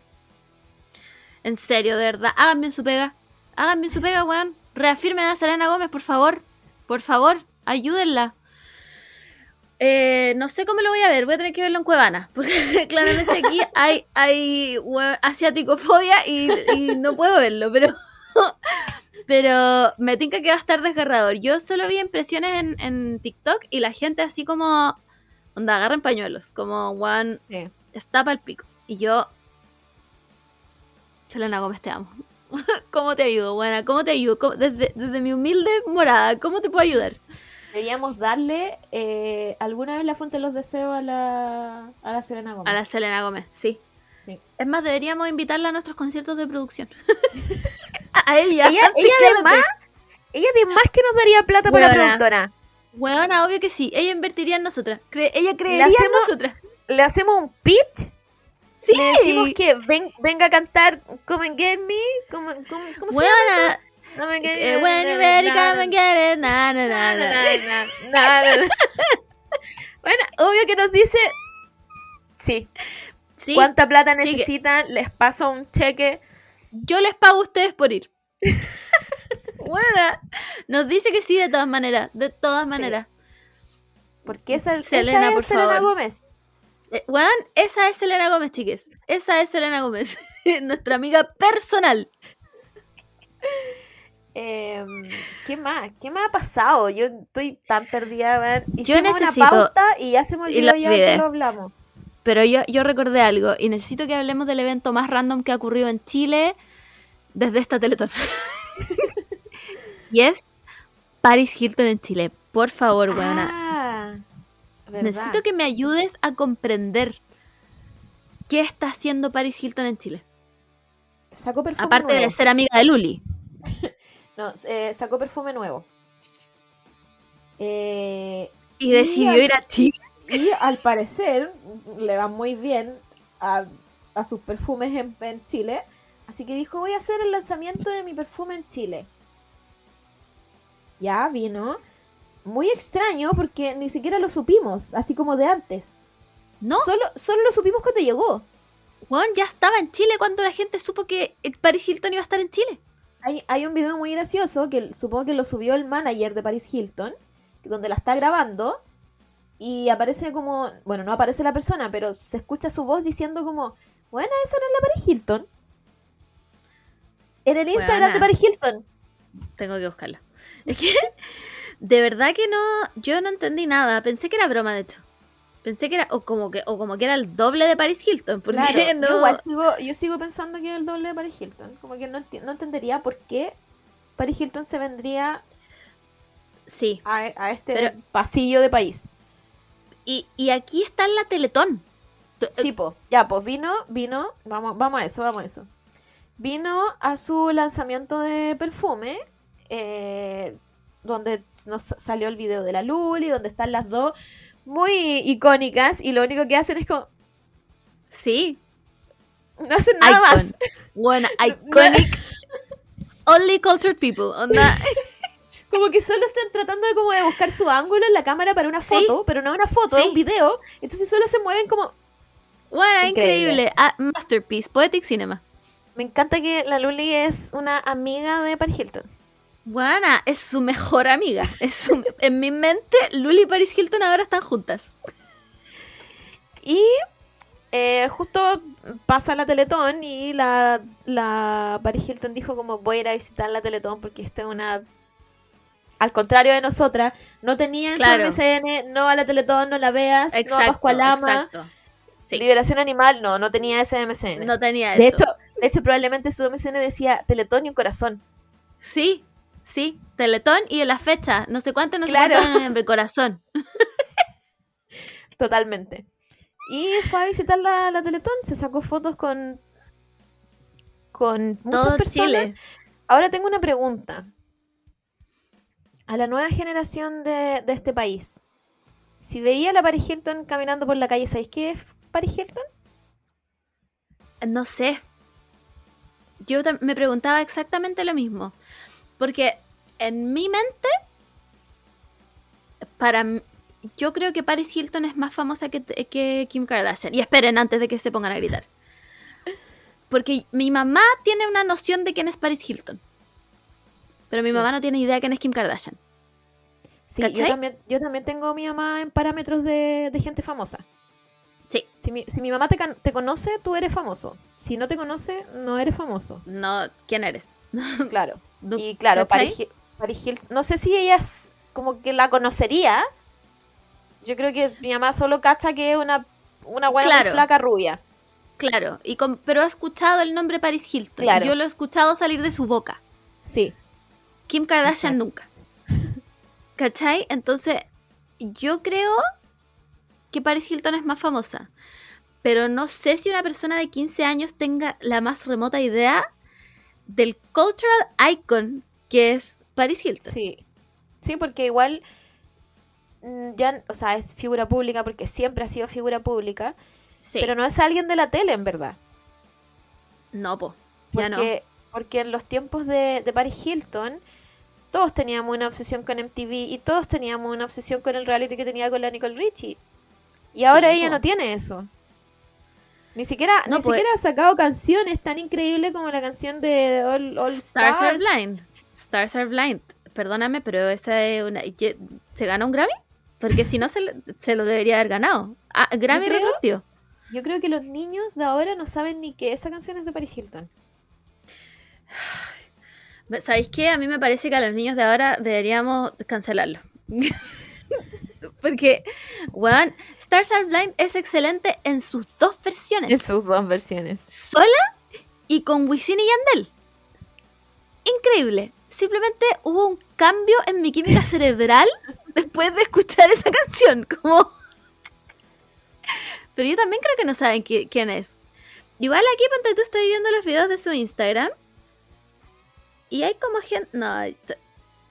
en serio, de verdad. Hagan bien su pega. Hagan bien su pega, weón. Reafirmen a Selena Gómez, por favor. Por favor, ayúdenla. Eh, no sé cómo lo voy a ver, voy a tener que verlo en Cuevana, [LAUGHS] porque claramente aquí hay, hay weón, asiaticofobia y, y no puedo verlo, pero, [LAUGHS] pero me tinca que va a estar desgarrador. Yo solo vi impresiones en, en TikTok y la gente así como, onda, agarren pañuelos, como, one, Sí. está para el pico. Y yo, Selena Gómez, te amo. [LAUGHS] ¿Cómo te ayudo, buena? ¿Cómo te ayudo? ¿Cómo- desde, desde mi humilde morada, ¿cómo te puedo ayudar? Deberíamos darle eh, alguna vez la fuente de los deseos a la, a la Selena Gómez. A la Selena Gómez, sí. Sí. Es más, deberíamos invitarla a nuestros conciertos de producción. [LAUGHS] a ella. Ella, ella además, ella además que nos daría plata para la productora. Weona, obvio que sí. Ella invertiría en nosotras. Cre- ella creería hacemos- en nosotras. Le hacemos un pitch. Sí. Le decimos que ven- venga a cantar Come and Get Me. Come, come- ¿Cómo se llama? Weona, Come and Get eh, when you're ready, come and get it. Na, na, na, na, na. [LAUGHS] Bueno, obvio que nos dice. Sí. Sí, ¿Cuánta plata Sí necesitan? Les paso un cheque. yo les pago a ustedes por ir. [LAUGHS] Buena. Nos dice que sí de todas maneras. De todas Sí. maneras. Porque esa, esa Selena, es por Selena favor. Gómez. Eh, weón, esa es Selena Gómez, chiques. Esa es Selena Gómez. [LAUGHS] Nuestra amiga personal. Eh, ¿Qué más? ¿Qué más ha pasado? Yo estoy tan perdida. Yo Hicimos necesito- una pauta y ya se me y olvidó ya que lo hablamos. Pero yo, yo recordé algo y necesito que hablemos del evento más random que ha ocurrido en Chile desde esta Teletón. [LAUGHS] y es Paris Hilton en Chile. Por favor, weona. Ah, verdad. necesito que me ayudes a comprender qué está haciendo Paris Hilton en Chile. Sacó perfume Aparte nuevo. de ser amiga de Luli. [LAUGHS] No, eh, sacó perfume nuevo. Eh, Y Y decidió al- ir a Chile. y al parecer le va muy bien a, a sus perfumes en, en Chile. Así que dijo, voy a hacer el lanzamiento de mi perfume en Chile. Ya vino. Muy extraño porque ni siquiera lo supimos, así como de antes. No, Solo, solo lo supimos cuando llegó. weón, ya estaba en Chile cuando la gente supo que eh, Paris Hilton iba a estar en Chile. Hay, hay un video muy gracioso que supongo que lo subió el manager de Paris Hilton, donde la está grabando y aparece como, bueno, no aparece la persona, pero se escucha su voz diciendo como, bueno, esa no es la Paris Hilton. En el Instagram Buena. de Paris Hilton. Tengo que buscarlo. [LAUGHS] Es que de verdad que no, yo no entendí nada. Pensé que era broma, de hecho. Pensé que era, o como que, o como que era el doble de Paris Hilton. Porque Claro, [LAUGHS] no. yo igual sigo, yo sigo pensando que es el doble de Paris Hilton. Como que no, no entendería por qué Paris Hilton se vendría Sí. a, a este Pero- pasillo de país. Y, y aquí está la Teletón. Tu- Sí, po. Ya, pues vino, vino, vamos, vamos a eso, vamos a eso. Vino a su lanzamiento de perfume, eh, donde nos salió el video de la Luli, donde están las dos muy icónicas y lo único que hacen es como, Sí. no hacen nada más. Bueno, [LAUGHS] iconic. Only cultured people. [LAUGHS] Como que solo están tratando de como de buscar su ángulo en la cámara para una Sí. foto, pero no una foto, es un video. Entonces solo se mueven como... Bueno, Increíble. increíble. Ah, masterpiece. Poetic Cinema. Me encanta que la Luli es una amiga de Paris Hilton. Buena, es su mejor amiga. Es su- en mi mente, Luli y Paris Hilton ahora están juntas. Y eh, justo pasa la Teletón y la, la Paris Hilton dijo como voy a ir a visitar la Teletón porque esta es una... Al contrario de nosotras, no tenía en Claro. su MCN, no a la Teletón, no la veas, no a Pascualama, exacto. Sí. Liberación Animal, no, no tenía ese MCN. No tenía de, eso. hecho, de hecho, probablemente su MCN decía Teletón y un corazón. Sí, sí. Teletón y en la fecha. No sé cuánto, no sé Claro. cuánto en [LAUGHS] el corazón. Totalmente. Y fue a visitar la, la Teletón, se sacó fotos con, con muchas Todo personas. Chile. Ahora tengo una pregunta. A la nueva generación de, de este país, si veía a la Paris Hilton caminando por la calle, ¿sabéis qué es Paris Hilton? No sé. Yo me preguntaba exactamente lo mismo. Porque en mi mente, para yo creo que Paris Hilton es más famosa que, que Kim Kardashian. Y esperen antes de que se pongan a gritar. Porque mi mamá tiene una noción de quién es Paris Hilton. Pero mi Sí. mamá no tiene idea de quién es Kim Kardashian. Sí, yo también, yo también tengo a mi mamá en parámetros de, de gente famosa. Sí. Si mi, si mi mamá te, te conoce, tú eres famoso. Si no te conoce, no eres famoso. No, ¿quién eres? [LAUGHS] Claro. Y claro. Paris, Hil- Paris Hilton, no sé si ella es como que la conocería. Yo creo que mi mamá solo cacha que es una, una buena Claro. flaca rubia. Claro, y con- pero ha escuchado el nombre Paris Hilton. Claro. Yo lo he escuchado salir de su boca. Sí. Kim Kardashian Exacto. nunca. [LAUGHS] ¿Cachai? Entonces, yo creo que Paris Hilton es más famosa. Pero no sé si una persona de 15 años tenga la más remota idea del cultural icon que es Paris Hilton. Sí. Sí, porque igual Hilton ya, o sea, es figura pública porque siempre ha sido figura pública, Sí. pero no es alguien de la tele, en verdad. No, po. Ya no. Porque, porque en los tiempos de, de Paris Hilton, todos teníamos una obsesión con MTV y todos teníamos una obsesión con el reality que tenía con la Nicole Richie. Y ahora Sí, ella no tiene eso. Ni siquiera, No, ni pues- siquiera ha sacado canciones tan increíbles como la canción de All, All Stars Are Stars. Blind. Stars Are Blind. Perdóname, pero esa es una. ¿Se gana un Grammy? Porque si no, se, lo debería haber ganado. Ah, Grammy creo- retroactivo. Yo creo que los niños de ahora no saben ni que esa canción es de Paris Hilton. ¿Sabéis qué? A mí me parece que a los niños de ahora deberíamos cancelarlo. [LAUGHS] Porque, weón, Stars Are Blind es excelente en sus dos versiones. sus dos versiones. sola y con Wisin y Yandel. Increíble. Simplemente hubo un cambio en mi química cerebral [LAUGHS] después de escuchar esa canción. Como... [LAUGHS] Pero yo también creo que no saben qui- quién es. Igual aquí, ponte tú, estoy viendo los videos de su Instagram. Y hay como gente... No,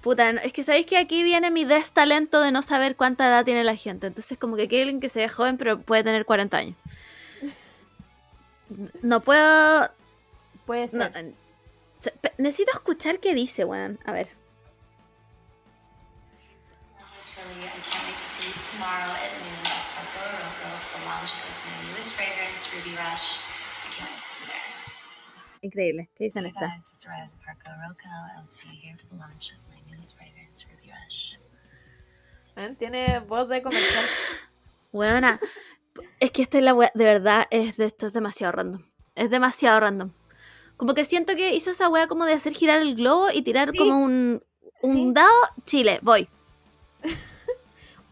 puta, no, es que sabéis que aquí viene mi destalento de no saber cuánta edad tiene la gente. Entonces como que hay alguien que se ve joven pero puede tener 40 años. [LAUGHS] No puedo... Puede No, ser. eh, se- pe- necesito escuchar qué dice, weón. A ver. Increíble. ¿Qué dicen You Tiene voz de comercial. [GASPS] Weona. Es que esta es la wea. De verdad, es de esto es demasiado random. Es demasiado random. Como que siento que hizo esa wea como de hacer girar el globo y tirar Sí. como un, un Sí. dado. Chile, voy. [LAUGHS]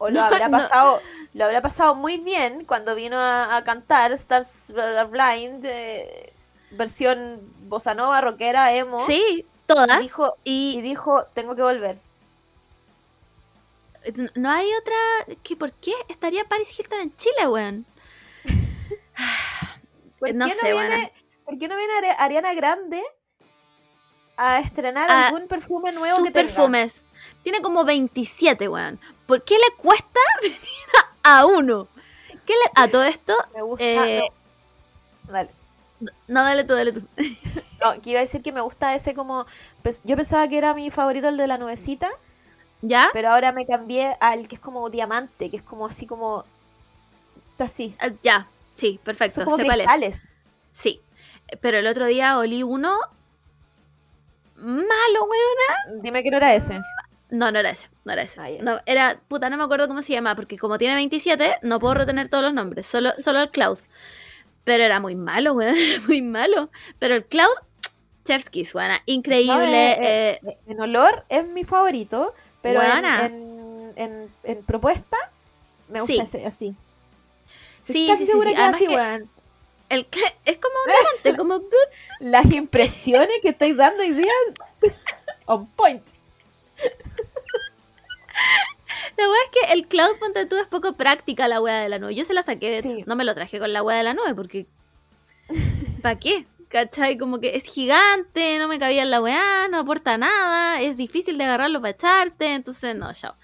O lo habrá pasado, lo habrá pasado muy bien cuando vino a, a cantar Stars Blind, eh, versión bossa nova, rockera, emo. Sí, todas. Dijo- y Y dijo, tengo que volver. no hay otra. que ¿Por qué estaría Paris Hilton en Chile, weón? [SIGHS] ¿Por No qué sé, viene, bueno. ¿Por qué no viene Ari- Ariana Grande a estrenar algún perfume nuevo sus que tenga? perfumes. Tiene como 27, weón. ¿Por qué le cuesta [LAUGHS] venir a, a uno? ¿Qué le- a todo esto? Me gusta. Eh, no. Dale. No, dale tú, dale tú. No, que iba a decir que me gusta ese como. pues, yo pensaba que era mi favorito el de la nubecita, ¿Ya? pero ahora me cambié al que es como diamante, que es como así como. Está así. Ah, ya, sí, perfecto. Son como sé cuál es. cristales. Sí. Pero el otro día olí uno malo, weón. Dime que no era ese. No, no era ese, no era ese. Ah. No, era, puta, no me acuerdo cómo se llama, porque como tiene 27, no puedo retener todos los nombres, solo, solo el Cloud. Pero era muy malo, weón, [LAUGHS] era muy malo. Pero el Cloud, Chef's Kiss, weón, increíble. No, eh, eh, eh, en olor es mi favorito, pero en, en, en- en propuesta me gusta Sí. ese así. sí, casi sí, segura sí. que así, weón. el es como un diamante, [LAUGHS] como... Las impresiones que estáis dando hoy día [LAUGHS] on point. La weá es que el Cloud, ponte tú, es poco práctica la weá de la nube. Yo se la saqué, de hecho. Sí. No me lo traje con la weá de la nube porque... [LAUGHS] ¿Para qué? ¿Cachai? Como que es gigante, no me cabía en la weá, no aporta nada, es difícil de agarrarlo para echarte, entonces no, chao.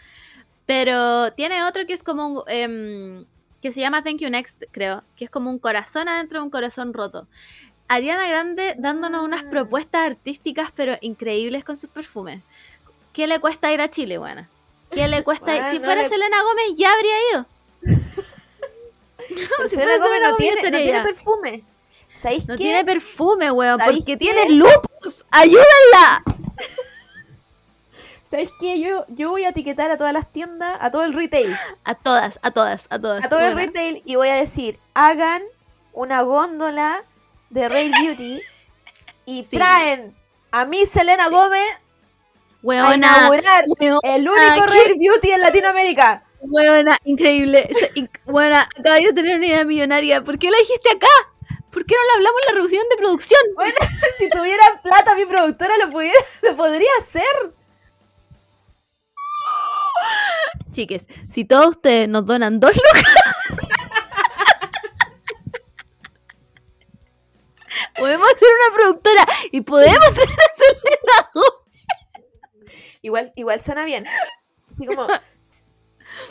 Pero tiene otro que es como un... em, que se llama Thank You Next, creo, que es como un corazón adentro de un corazón roto. Ariana Grande dándonos unas Ah. propuestas artísticas pero increíbles con sus perfumes. ¿Qué le cuesta ir a Chile, buena? ¿Qué le cuesta? Bueno, Si no fuera le- Selena Gómez ya habría ido. [LAUGHS] Pero si Selena Gómez no tiene, no tiene perfume. ¿Sabéis No qué? tiene perfume, weón, ¿Sabéis porque qué? tiene lupus. ¡Ayúdenla! [LAUGHS] ¿Sabéis qué? Yo, yo voy a etiquetar a todas las tiendas, a todo el retail, A todas, a todas, a todas. a todo el retail y voy a decir, hagan una góndola de Rare Beauty y [LAUGHS] Sí. traen a mi Selena Gómez a Weona, inaugurar weona, el único. Rare Beauty en Latinoamérica. weona, increíble. Weona, acabo de tener una idea millonaria. ¿Por qué la dijiste acá? ¿Por qué no la hablamos en la reunión de producción? Bueno, [LAUGHS] si tuviera plata mi productora lo, pudiera, [LAUGHS] lo podría hacer. Chiques, si todos ustedes nos donan dos lucas, [LAUGHS] podemos hacer una productora y podemos tener. Igual, igual suena bien. Así como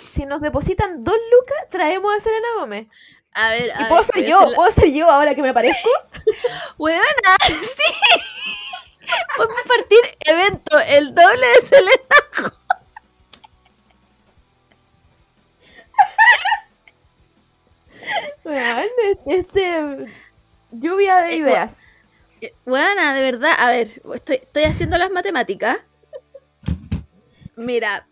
si nos depositan dos lucas, traemos a Selena Gómez. A ver, Y puedo ser yo, puedo ser yo ahora que me parezco. [LAUGHS] Weona, [LAUGHS] sí. Podemos partir evento, el doble de Selena. Weón, este. Lluvia de Eh, ideas. Weona, de verdad, a ver, estoy, estoy haciendo las matemáticas. Mira.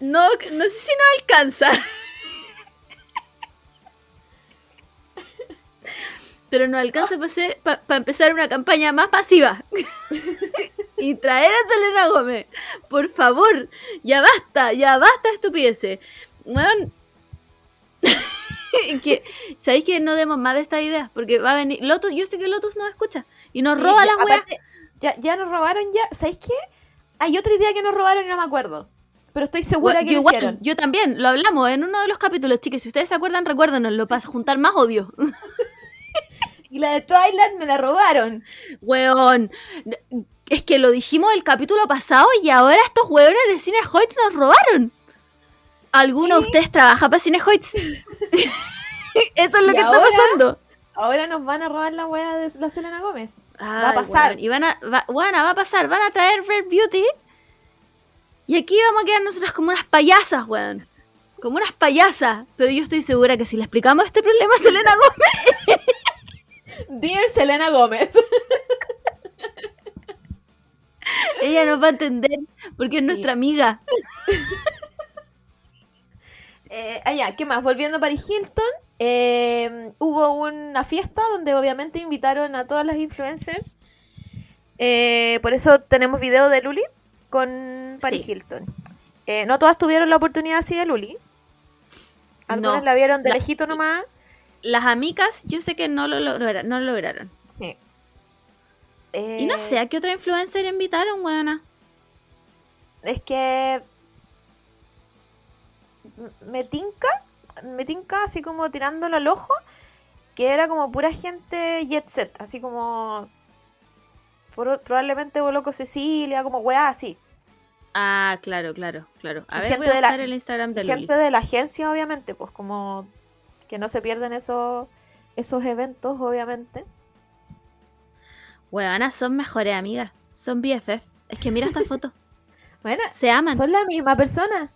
No, no sé si nos alcanza. Pero nos alcanza para empezar una campaña más masiva. y traer a Selena Gómez. Por favor, ya basta, ya basta de estupideces. [LAUGHS] Que, ¿Sabéis que no demos más de esta idea? Porque va a venir. Lotus, yo sé que Lotus nos escucha. Y nos Sí, roba ya- las weas. Ya, ya nos robaron ya. ¿Sabéis qué? Hay otra idea que nos robaron y no me acuerdo. Pero estoy segura Bueno, que yo, lo igual, hicieron. yo también, lo hablamos en uno de los capítulos, chicas. Si ustedes se acuerdan, recuérdenoslo para juntar más odio. [LAUGHS] Y la de Twilight me la robaron. Weón. Es que lo dijimos el capítulo pasado y ahora estos weones de Cine Hoyts nos robaron. ¿Alguno de ustedes trabaja para Cine Hoyts? [LAUGHS] [LAUGHS] Eso es lo ¿Y que está pasando. Ahora nos van a robar la wea de la Selena Gómez. Va a pasar. Y van a, va, weona, va a pasar. Van a traer Rare Beauty. Y aquí vamos a quedar nosotras como unas payasas, weón. Como unas payasas. Pero yo estoy segura que si le explicamos este problema a Selena Gómez, [LAUGHS] Dear Selena Gómez. [LAUGHS] ella nos va a entender. Porque es nuestra amiga. [LAUGHS] Eh, allá, ¿qué más? Volviendo a Paris Hilton, eh, hubo una fiesta donde obviamente invitaron a todas las influencers. Eh, por eso tenemos video de Luli con Paris Sí. Hilton. Eh, no todas tuvieron la oportunidad así de Luli. Algunas No. la vieron de La- lejito nomás. Las amigas, yo sé que no lo, logra- no lo lograron. Sí. Y no sé a qué otra influencer invitaron, weona. Es que me tinca, me tinca así como tirándolo al ojo, que era como pura gente jet set, así como por- probablemente loco Cecilia, como weá así. Ah, claro, claro, claro. A Y ver, gente voy a de la- el Instagram de gente de la agencia, obviamente, pues como que no se pierden esos, esos eventos, obviamente. Weona, son mejores amigas. Son BFF. Es que mira esta foto. [LAUGHS] Bueno, Se aman. son la misma persona.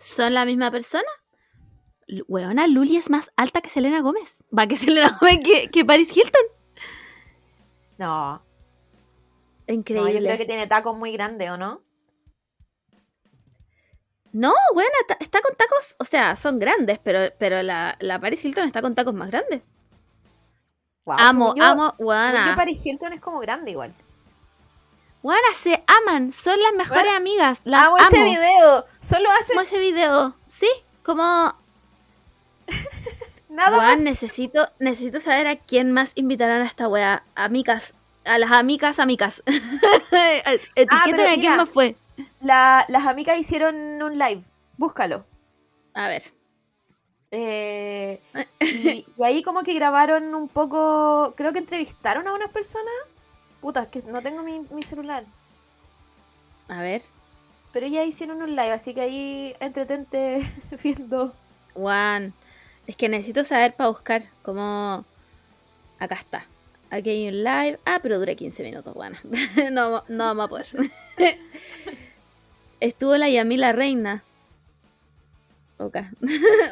¿Son la misma persona? Weona, Luli es más alta que Selena Gómez. Va que [LAUGHS] Selena Gómez que, que Paris Hilton. No, no, Increíble. yo No, creo que tiene tacos muy grandes, ¿o no? weona, está, está con tacos. O sea, son grandes, pero, pero la, la Paris Hilton está con tacos más grandes. Guau, amo, yo- amo, weona. yo, Paris Hilton es como grande igual. Weona, se aman. Son las mejores amigas. Las amo amo. ese video. Solo hace Amo ese video. Sí, como [LAUGHS] nada Weón, más. necesito, necesito saber a quién más invitarán a esta wea. Amigas. A las amigas, amigas. Etiqueten [LAUGHS] [LAUGHS] Ah, a quién mira. más fue. La- las amigas hicieron un live. Búscalo. A ver. Eh, y, y ahí como que grabaron un poco. Creo que entrevistaron a unas personas. Puta, es que no tengo mi, mi celular. A ver. Pero ya hicieron un live, así que ahí entretente [LAUGHS] viendo. Juan. Es que necesito saber para buscar cómo. Acá está. Aquí hay un live. Ah, pero dura 15 minutos, Juan. [LAUGHS] no, no vamos a poder. [LAUGHS] Estuvo la Yamila Reina. Ok.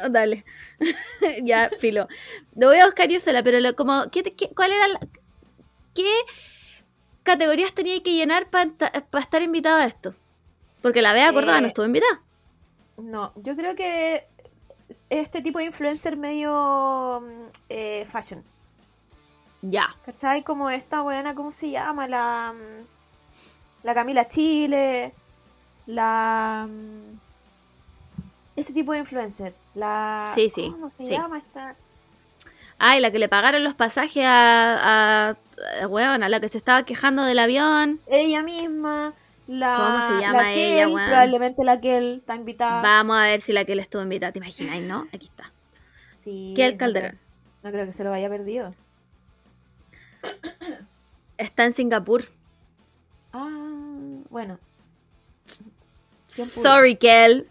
Dale. ya, filo. Lo voy a buscar yo sola, pero lo, como. ¿qué, qué- ¿Cuál era la. ¿Qué categorías tenía que llenar para estar invitado a esto? Porque la Bea Córdoba no Eh, estuvo invitada. No, yo creo que este tipo de influencer medio mm, eh, fashion. Ya. ¿Cachai? Como esta buena, ¿cómo se llama? La, mm, la Camila Chile. La. mm, Ese tipo de influencer. La. Sí, sí, ¿Cómo se sí. llama esta? Ay, la que le pagaron los pasajes a, a, a, weón, a la que se estaba quejando del avión. Ella misma. La, ¿Cómo se llama la ella, Kel, weón? Probablemente la que él está invitada. Vamos a ver si la que le estuvo invitada, ¿te imagináis, no? Aquí está. Sí, Que el no creo- Calderón. No creo que se lo haya perdido. Está en Singapur. Ah, bueno. Sorry, Kel.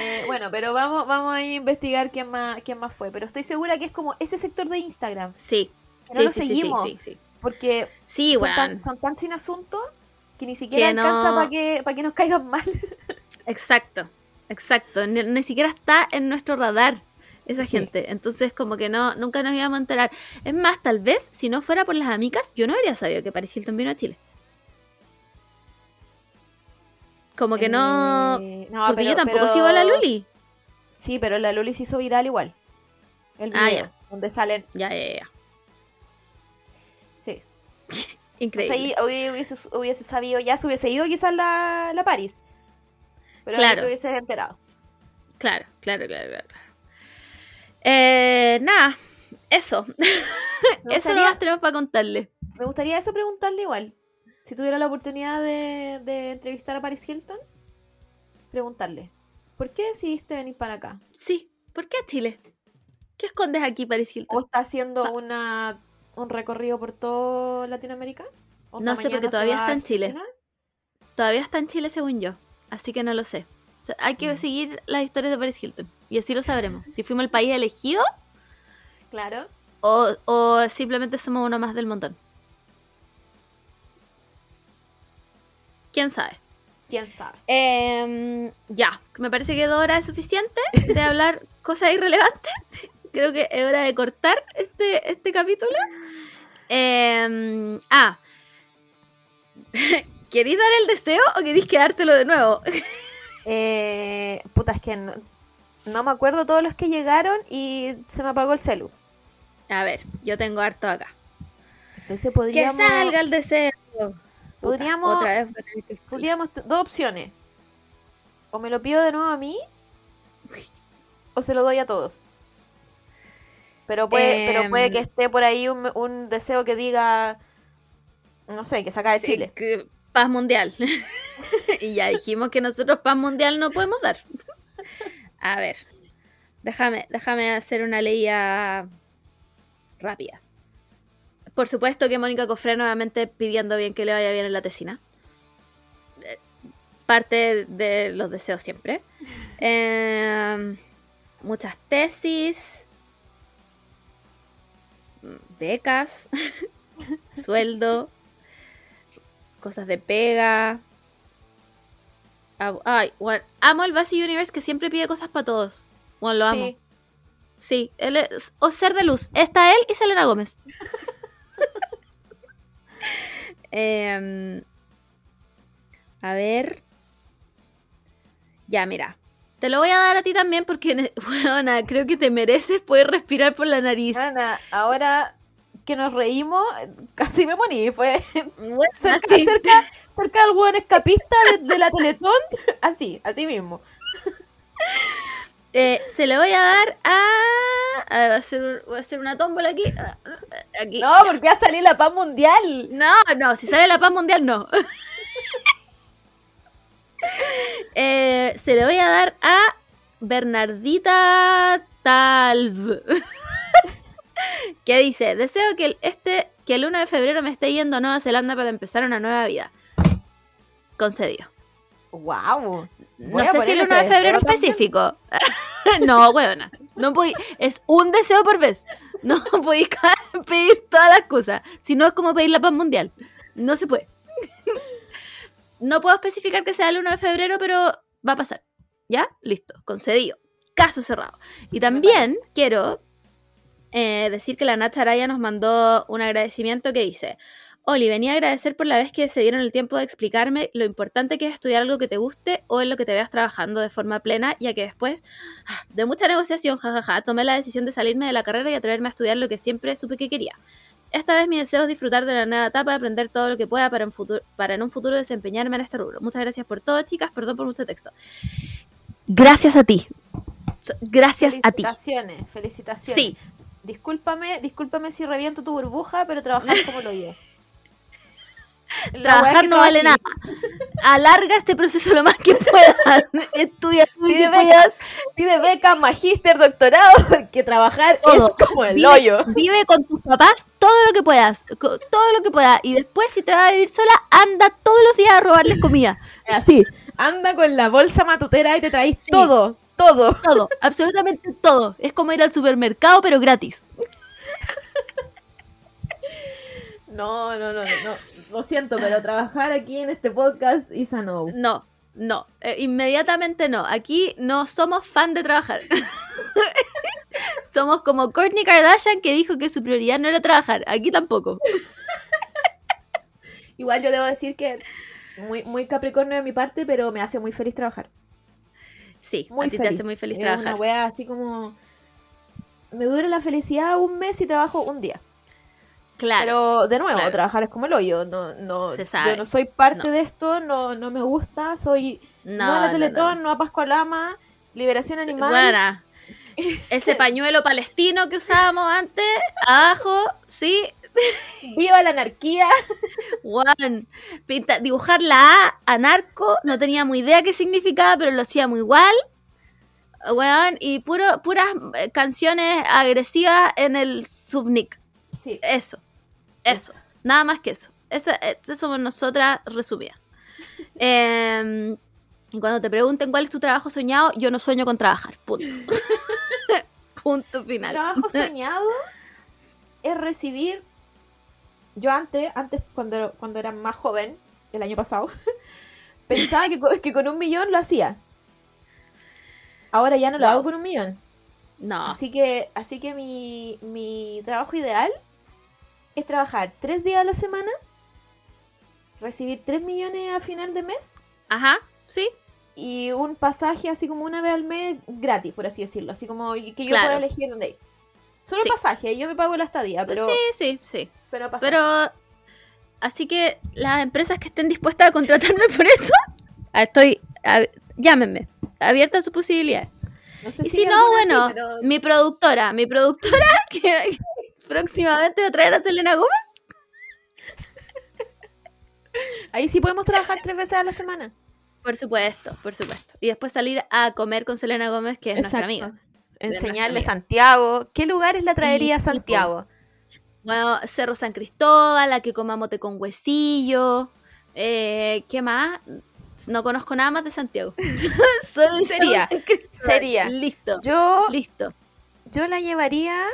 Eh, bueno, pero vamos, vamos a investigar quién más, quién más fue. Pero estoy segura que es como ese sector de Instagram. Sí. Que no sí, lo sí, seguimos. Sí. Porque Sí, son, weón. tan, son tan sin asunto que ni siquiera Que no- alcanza para que, para que nos caigan mal. [LAUGHS] Exacto, exacto. Ni, ni siquiera está en nuestro radar esa Sí. gente. Entonces, como que no, nunca nos íbamos a enterar. Es más, tal vez, si no fuera por las amigas, yo no habría sabido que Paris Hilton vino a Chile. Como que no. Eh, no, porque yo pero- tampoco pero- sigo a la Luli. Sí, pero la Luli se hizo viral igual. El Ah, video, ya. donde salen. Ya, ya, ya. Sí. [LAUGHS] Increíble. Pues ahí hubiese, hubiese sabido, ya se hubiese ido quizás la, la Paris. Pero Claro. no te hubieses enterado. Claro, claro, claro, claro. Eh, nada, eso. [LAUGHS] Eso gustaría, nomás tenemos para contarle. me gustaría eso preguntarle igual. Si tuviera la oportunidad de, de entrevistar a Paris Hilton, preguntarle. ¿Por qué decidiste venir para acá? Sí, ¿por qué a Chile? ¿Qué escondes aquí, Paris ¿O Hilton? está haciendo una, un recorrido por todo Latinoamérica? ¿O No sé, porque todavía está en Chile. Todavía está en Chile, según yo. Así que no lo sé. O sea, hay que Mm. seguir las historias de Paris Hilton. Y así lo sabremos. [LAUGHS] Si fuimos el país elegido Claro. o, o simplemente somos uno más del montón. ¿Quién sabe? ¿Quién sabe? Em, ya, me parece que dos horas es suficiente de hablar [LAUGHS] cosas irrelevantes. [LAUGHS] Creo que es hora de cortar este, este capítulo. Em, ah, [LAUGHS] ¿queréis dar el deseo o queréis quedártelo de nuevo? Eh, puta, es que no, no me acuerdo todos los que llegaron y se me apagó el celu. A ver, yo tengo harto acá. Entonces Que podríamos, salga el deseo. Podríamos- Otra vez podríamos dos opciones. O me lo pido de nuevo a mí o se lo doy a todos. Pero puede, pero puede Em. que esté por ahí un, un deseo que diga, no sé, que saca de Sí, Chile. que- paz mundial. [LAUGHS] y ya dijimos que nosotros paz mundial no podemos dar. A ver, déjame, déjame hacer una leía rápida. Por supuesto que Mónica Cofré nuevamente pidiendo bien que le vaya bien en la tesina. Eh, Parte de los deseos siempre. [LAUGHS] Em, muchas tesis. Becas. [LAUGHS] sueldo. Cosas de pega. Ay, bueno, amo el Basi Universe que siempre pide cosas para todos. Bueno, lo amo. Sí. Sí, él es, o ser de luz. Está él y Selena Gómez. [LAUGHS] [LAUGHS] Em, a ver. Ya, mira. Te lo voy a dar a ti también porque, [LAUGHS] weona, creo que te mereces poder respirar por la nariz. Ana, ahora que nos reímos, casi me morí. Fue Weona, [LAUGHS] cerca, sí. cerca, cerca del buen escapista de, de la Teletón. Así, así mismo. Eh, se lo voy a dar a. a ver, voy, a hacer, un- voy a hacer una tómbola aquí. Aquí. No, porque va a salir la paz mundial. No, no, si sale la paz mundial, no. [LAUGHS] Eh, se lo voy a dar a Bernardita Talv. [LAUGHS] que dice, deseo que el, este, que el 1 de febrero me esté yendo a Nueva Zelanda para empezar una nueva vida. Concedido. Wow. No Voy sé si el poner 1 de febrero específico. [LAUGHS] no, huevona. No podí- es un deseo por vez. No [LAUGHS] podéis pedir todas las cosas. Si no es como pedir la paz mundial. No se puede. No puedo especificar que sea el 1 de febrero, pero va a pasar. ¿Ya? Listo. Concedido. Caso cerrado. Y también quiero eh, decir que la Nacha Araya nos mandó un agradecimiento que dice: Oli, venía a agradecer por la vez que se dieron el tiempo de explicarme lo importante que es estudiar algo que te guste o en lo que te veas trabajando de forma plena, ya que después ah, de mucha negociación, jajaja, tomé la decisión de salirme de la carrera y atreverme a estudiar lo que siempre supe que quería. Esta vez mi deseo es disfrutar de la nueva etapa, aprender todo lo que pueda para, en futuro, para en un futuro desempeñarme en este rubro. Muchas gracias por todo, chicas. Perdón por mucho texto. Gracias a ti. Gracias a ti. Felicitaciones, felicitaciones. Sí, Discúlpame, discúlpame si reviento tu burbuja, pero trabajar como lo yo. [LAUGHS] [LAUGHS] Trabajar no vale nada. alarga este proceso lo más que [LAUGHS] puedas. Estudia Pide becas, pide becas, magíster, doctorado, [LAUGHS] que trabajar Todo. es como el Vive- hoyo. Vive con tus papás todo lo que puedas, todo lo que puedas. Y después, si te vas a vivir sola, anda todos los días a robarles comida. Así, anda con la bolsa matutera y te traes todo, todo. Todo, absolutamente todo. Es como ir al supermercado, pero gratis. No, no, no, no, lo siento, pero trabajar aquí en este podcast is a no. No, no, eh, inmediatamente no. Aquí no somos fan de trabajar. [LAUGHS] somos como Kourtney Kardashian que dijo que su prioridad no era trabajar. Aquí tampoco. [LAUGHS] Igual yo debo decir que muy, muy capricornio de mi parte, pero me hace muy feliz trabajar. Sí, Muy a ti feliz. te hace muy feliz Es trabajar. una wea así como... Me dura la felicidad un mes y trabajo un día. Claro. Pero de nuevo, claro. trabajar es como el hoyo. No, no, Se sabe. Yo no soy parte No. de esto, no, no me gusta. Soy no, no, a la Teletón, no. a Pascua Lama, Liberación Animal. Buena. [LAUGHS] Ese pañuelo palestino que usábamos antes, abajo, sí, ¡Viva la anarquía! Juan, pinta, dibujar la A a narco, no teníamos idea qué significaba, pero lo hacíamos igual. Weón, y puro, puras eh, canciones agresivas en el subnick. Sí. Eso, eso, nada más que eso. Esa, esa somos nosotras resumidas. [LAUGHS] Em, y cuando te pregunten cuál es tu trabajo soñado, yo no sueño con trabajar. Punto. [LAUGHS] Punto final. trabajo [LAUGHS] soñado es recibir. Yo antes, antes cuando, cuando era más joven, el año pasado, pensaba que, que con un millón lo hacía. Ahora ya no lo Wow. hago con un millón. No. Así que, así que mi, mi trabajo ideal es trabajar tres días a la semana, recibir tres millones a final de mes Ajá, sí. y un pasaje así como una vez al mes gratis, por así decirlo. Así como que yo Claro. pueda elegir dónde ir. Solo Sí. pasaje, yo me pago la estadía, pero, sí, sí, sí. pero pasaje. Pero, así que las empresas que estén dispuestas a contratarme [LAUGHS] por eso, ah, estoy, a- llámenme, abierta a sus posibilidades. No sé Y si no, bueno, pero- mi productora, mi productora [LAUGHS] que próximamente va a traer a Selena Gómez. [LAUGHS] ahí sí podemos trabajar tres veces a la semana. Por supuesto, por supuesto. Y después salir a comer con Selena Gómez, que es nuestra amiga. Enseñarle nuestra Santiago. ¿Qué lugares la traería a. Santiago? Bueno, Cerro San Cristóbal, la que coma mote con huesillo. Eh, ¿Qué más? No conozco nada más de Santiago. [LAUGHS] Solo Sería, sería. Listo. Yo, Listo. yo la llevaría.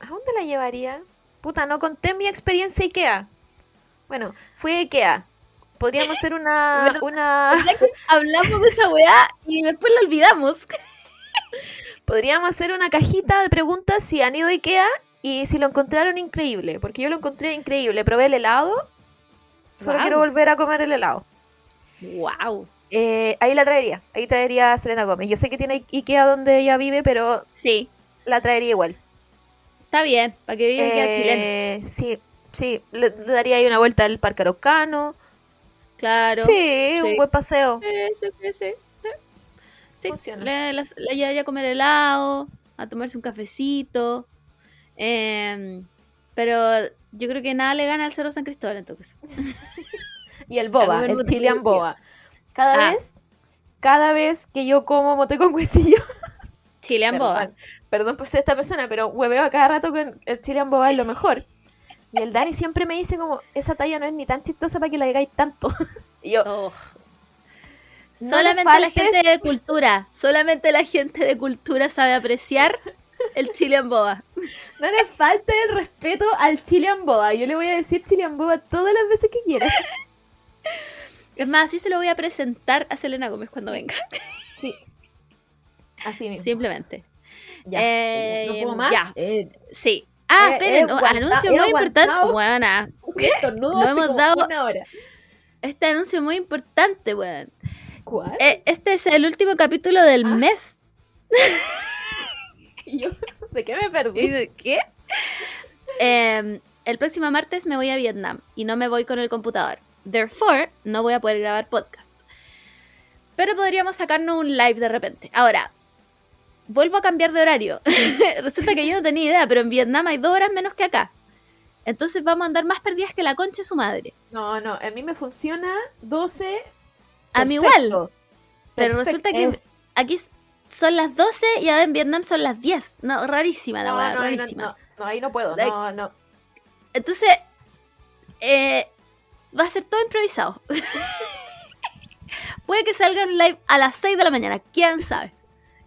¿A dónde la llevaría? Puta, no conté mi experiencia IKEA. Bueno, fui a IKEA. Podríamos hacer una. [LAUGHS] Una Hablamos de esa weá y después la olvidamos. [LAUGHS] podríamos hacer una cajita de preguntas si han ido a IKEA y si lo encontraron increíble. Porque yo lo encontré increíble. Probé el helado. Solo quiero volver a comer el helado. wow. Eh, ahí la traería. Ahí traería a Selena Gómez. Yo sé que tiene IKEA donde ella vive, pero Sí, la traería igual. Está bien, para que viva aquí a chileno. Eh, Sí, sí. Le, le daría ahí una vuelta al Parque Araucano. Claro. Sí, un buen paseo. Sí, sí, sí, Funciona. le, llevaría a comer helado, a tomarse un cafecito. em, pero yo creo que nada le gana al Cerro San Cristóbal entonces. [LAUGHS] Y el boba, el mote chilean boba. Cada Ah. vez, cada vez que yo como mote con huesillo, Chilean boba. perdón, perdón por ser esta persona, pero hueveo a cada rato con el chilean boba es lo mejor. Y el Dani siempre me dice como, esa talla no es ni tan chistosa para que la digáis tanto. [LAUGHS] y yo, Oh. No Solamente la gente de cultura, solamente la gente de cultura sabe apreciar el chilean boba. [LAUGHS] no le falte el respeto al chilean boba. Yo le voy a decir chilean boba todas las veces que quiera. [LAUGHS] Es más, así se lo voy a presentar a Selena Gómez cuando venga. Sí. Así mismo. Simplemente. Ya. Eh, ¿No puedo más? ya. Eh, Sí. Ah, He- esperen, aguanta- anuncio muy importante. Buena. No hemos dado- una hora. Este anuncio muy importante, weón. ¿Cuál? Eh, Este es el último capítulo del Ah. mes. [LAUGHS] Yo, ¿De qué me perdí? ¿Y de ¿Qué? Em, el próximo martes me voy a Vietnam y no me voy con el computador. Therefore, no voy a poder grabar podcast. Pero podríamos sacarnos un live de repente. Ahora, vuelvo a cambiar de horario. [LAUGHS] Resulta que yo no tenía idea, pero en Vietnam hay dos horas menos que acá. Entonces vamos a andar más perdidas que la concha de su madre. No, no, a mí me funciona 12. A mí igual. Pero resulta que Es- aquí son las 12 y ahora en Vietnam son las 10. No, rarísima la no, weá, no, rarísima. no, no, ahí no puedo. No, no. Entonces, eh, va a ser todo improvisado. [LAUGHS] Puede que salga un live a las 6 de la mañana, quién sabe.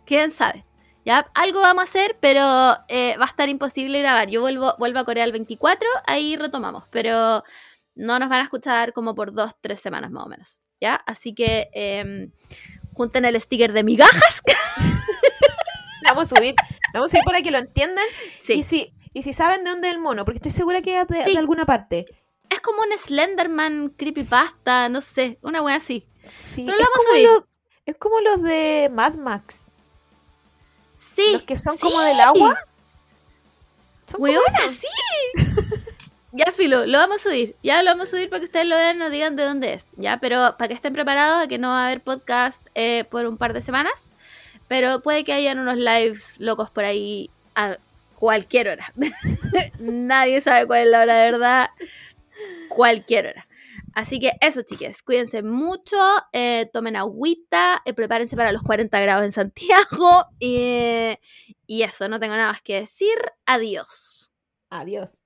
Quién sabe. Ya, algo vamos a hacer, pero eh, va a estar imposible grabar. Yo vuelvo, vuelvo a Corea el 24, ahí retomamos, pero no nos van a escuchar como por dos, tres semanas más o menos. ¿Ya? Así que em, junten el sticker de migajas. [LAUGHS] Vamos a subir. Le vamos a subir para que lo entiendan. Sí. Y si, y si saben de dónde es el mono, porque estoy segura que es de, Sí. de alguna parte. Es como un Slenderman creepypasta, no sé, una wea así. Sí, Pero es, lo vamos a como subir. los, es como los de Mad Max. Sí. Los que son sí. como del agua. Son como Weona, esos. sí. [LAUGHS] ya, Filo, lo vamos a subir. Ya lo vamos a subir para que ustedes lo vean y nos digan de dónde es. Ya, pero para que estén preparados, que no va a haber podcast eh, por un par de semanas. Pero puede que hayan unos lives locos por ahí a cualquier hora. [LAUGHS] Nadie sabe cuál es la hora de verdad. Cualquier hora. Así que eso, chiques. Cuídense mucho. eh, tomen agüita. eh, prepárense para los 40 grados en Santiago. [LAUGHS] eh, y eso, no tengo nada más que decir. Adiós. Adiós.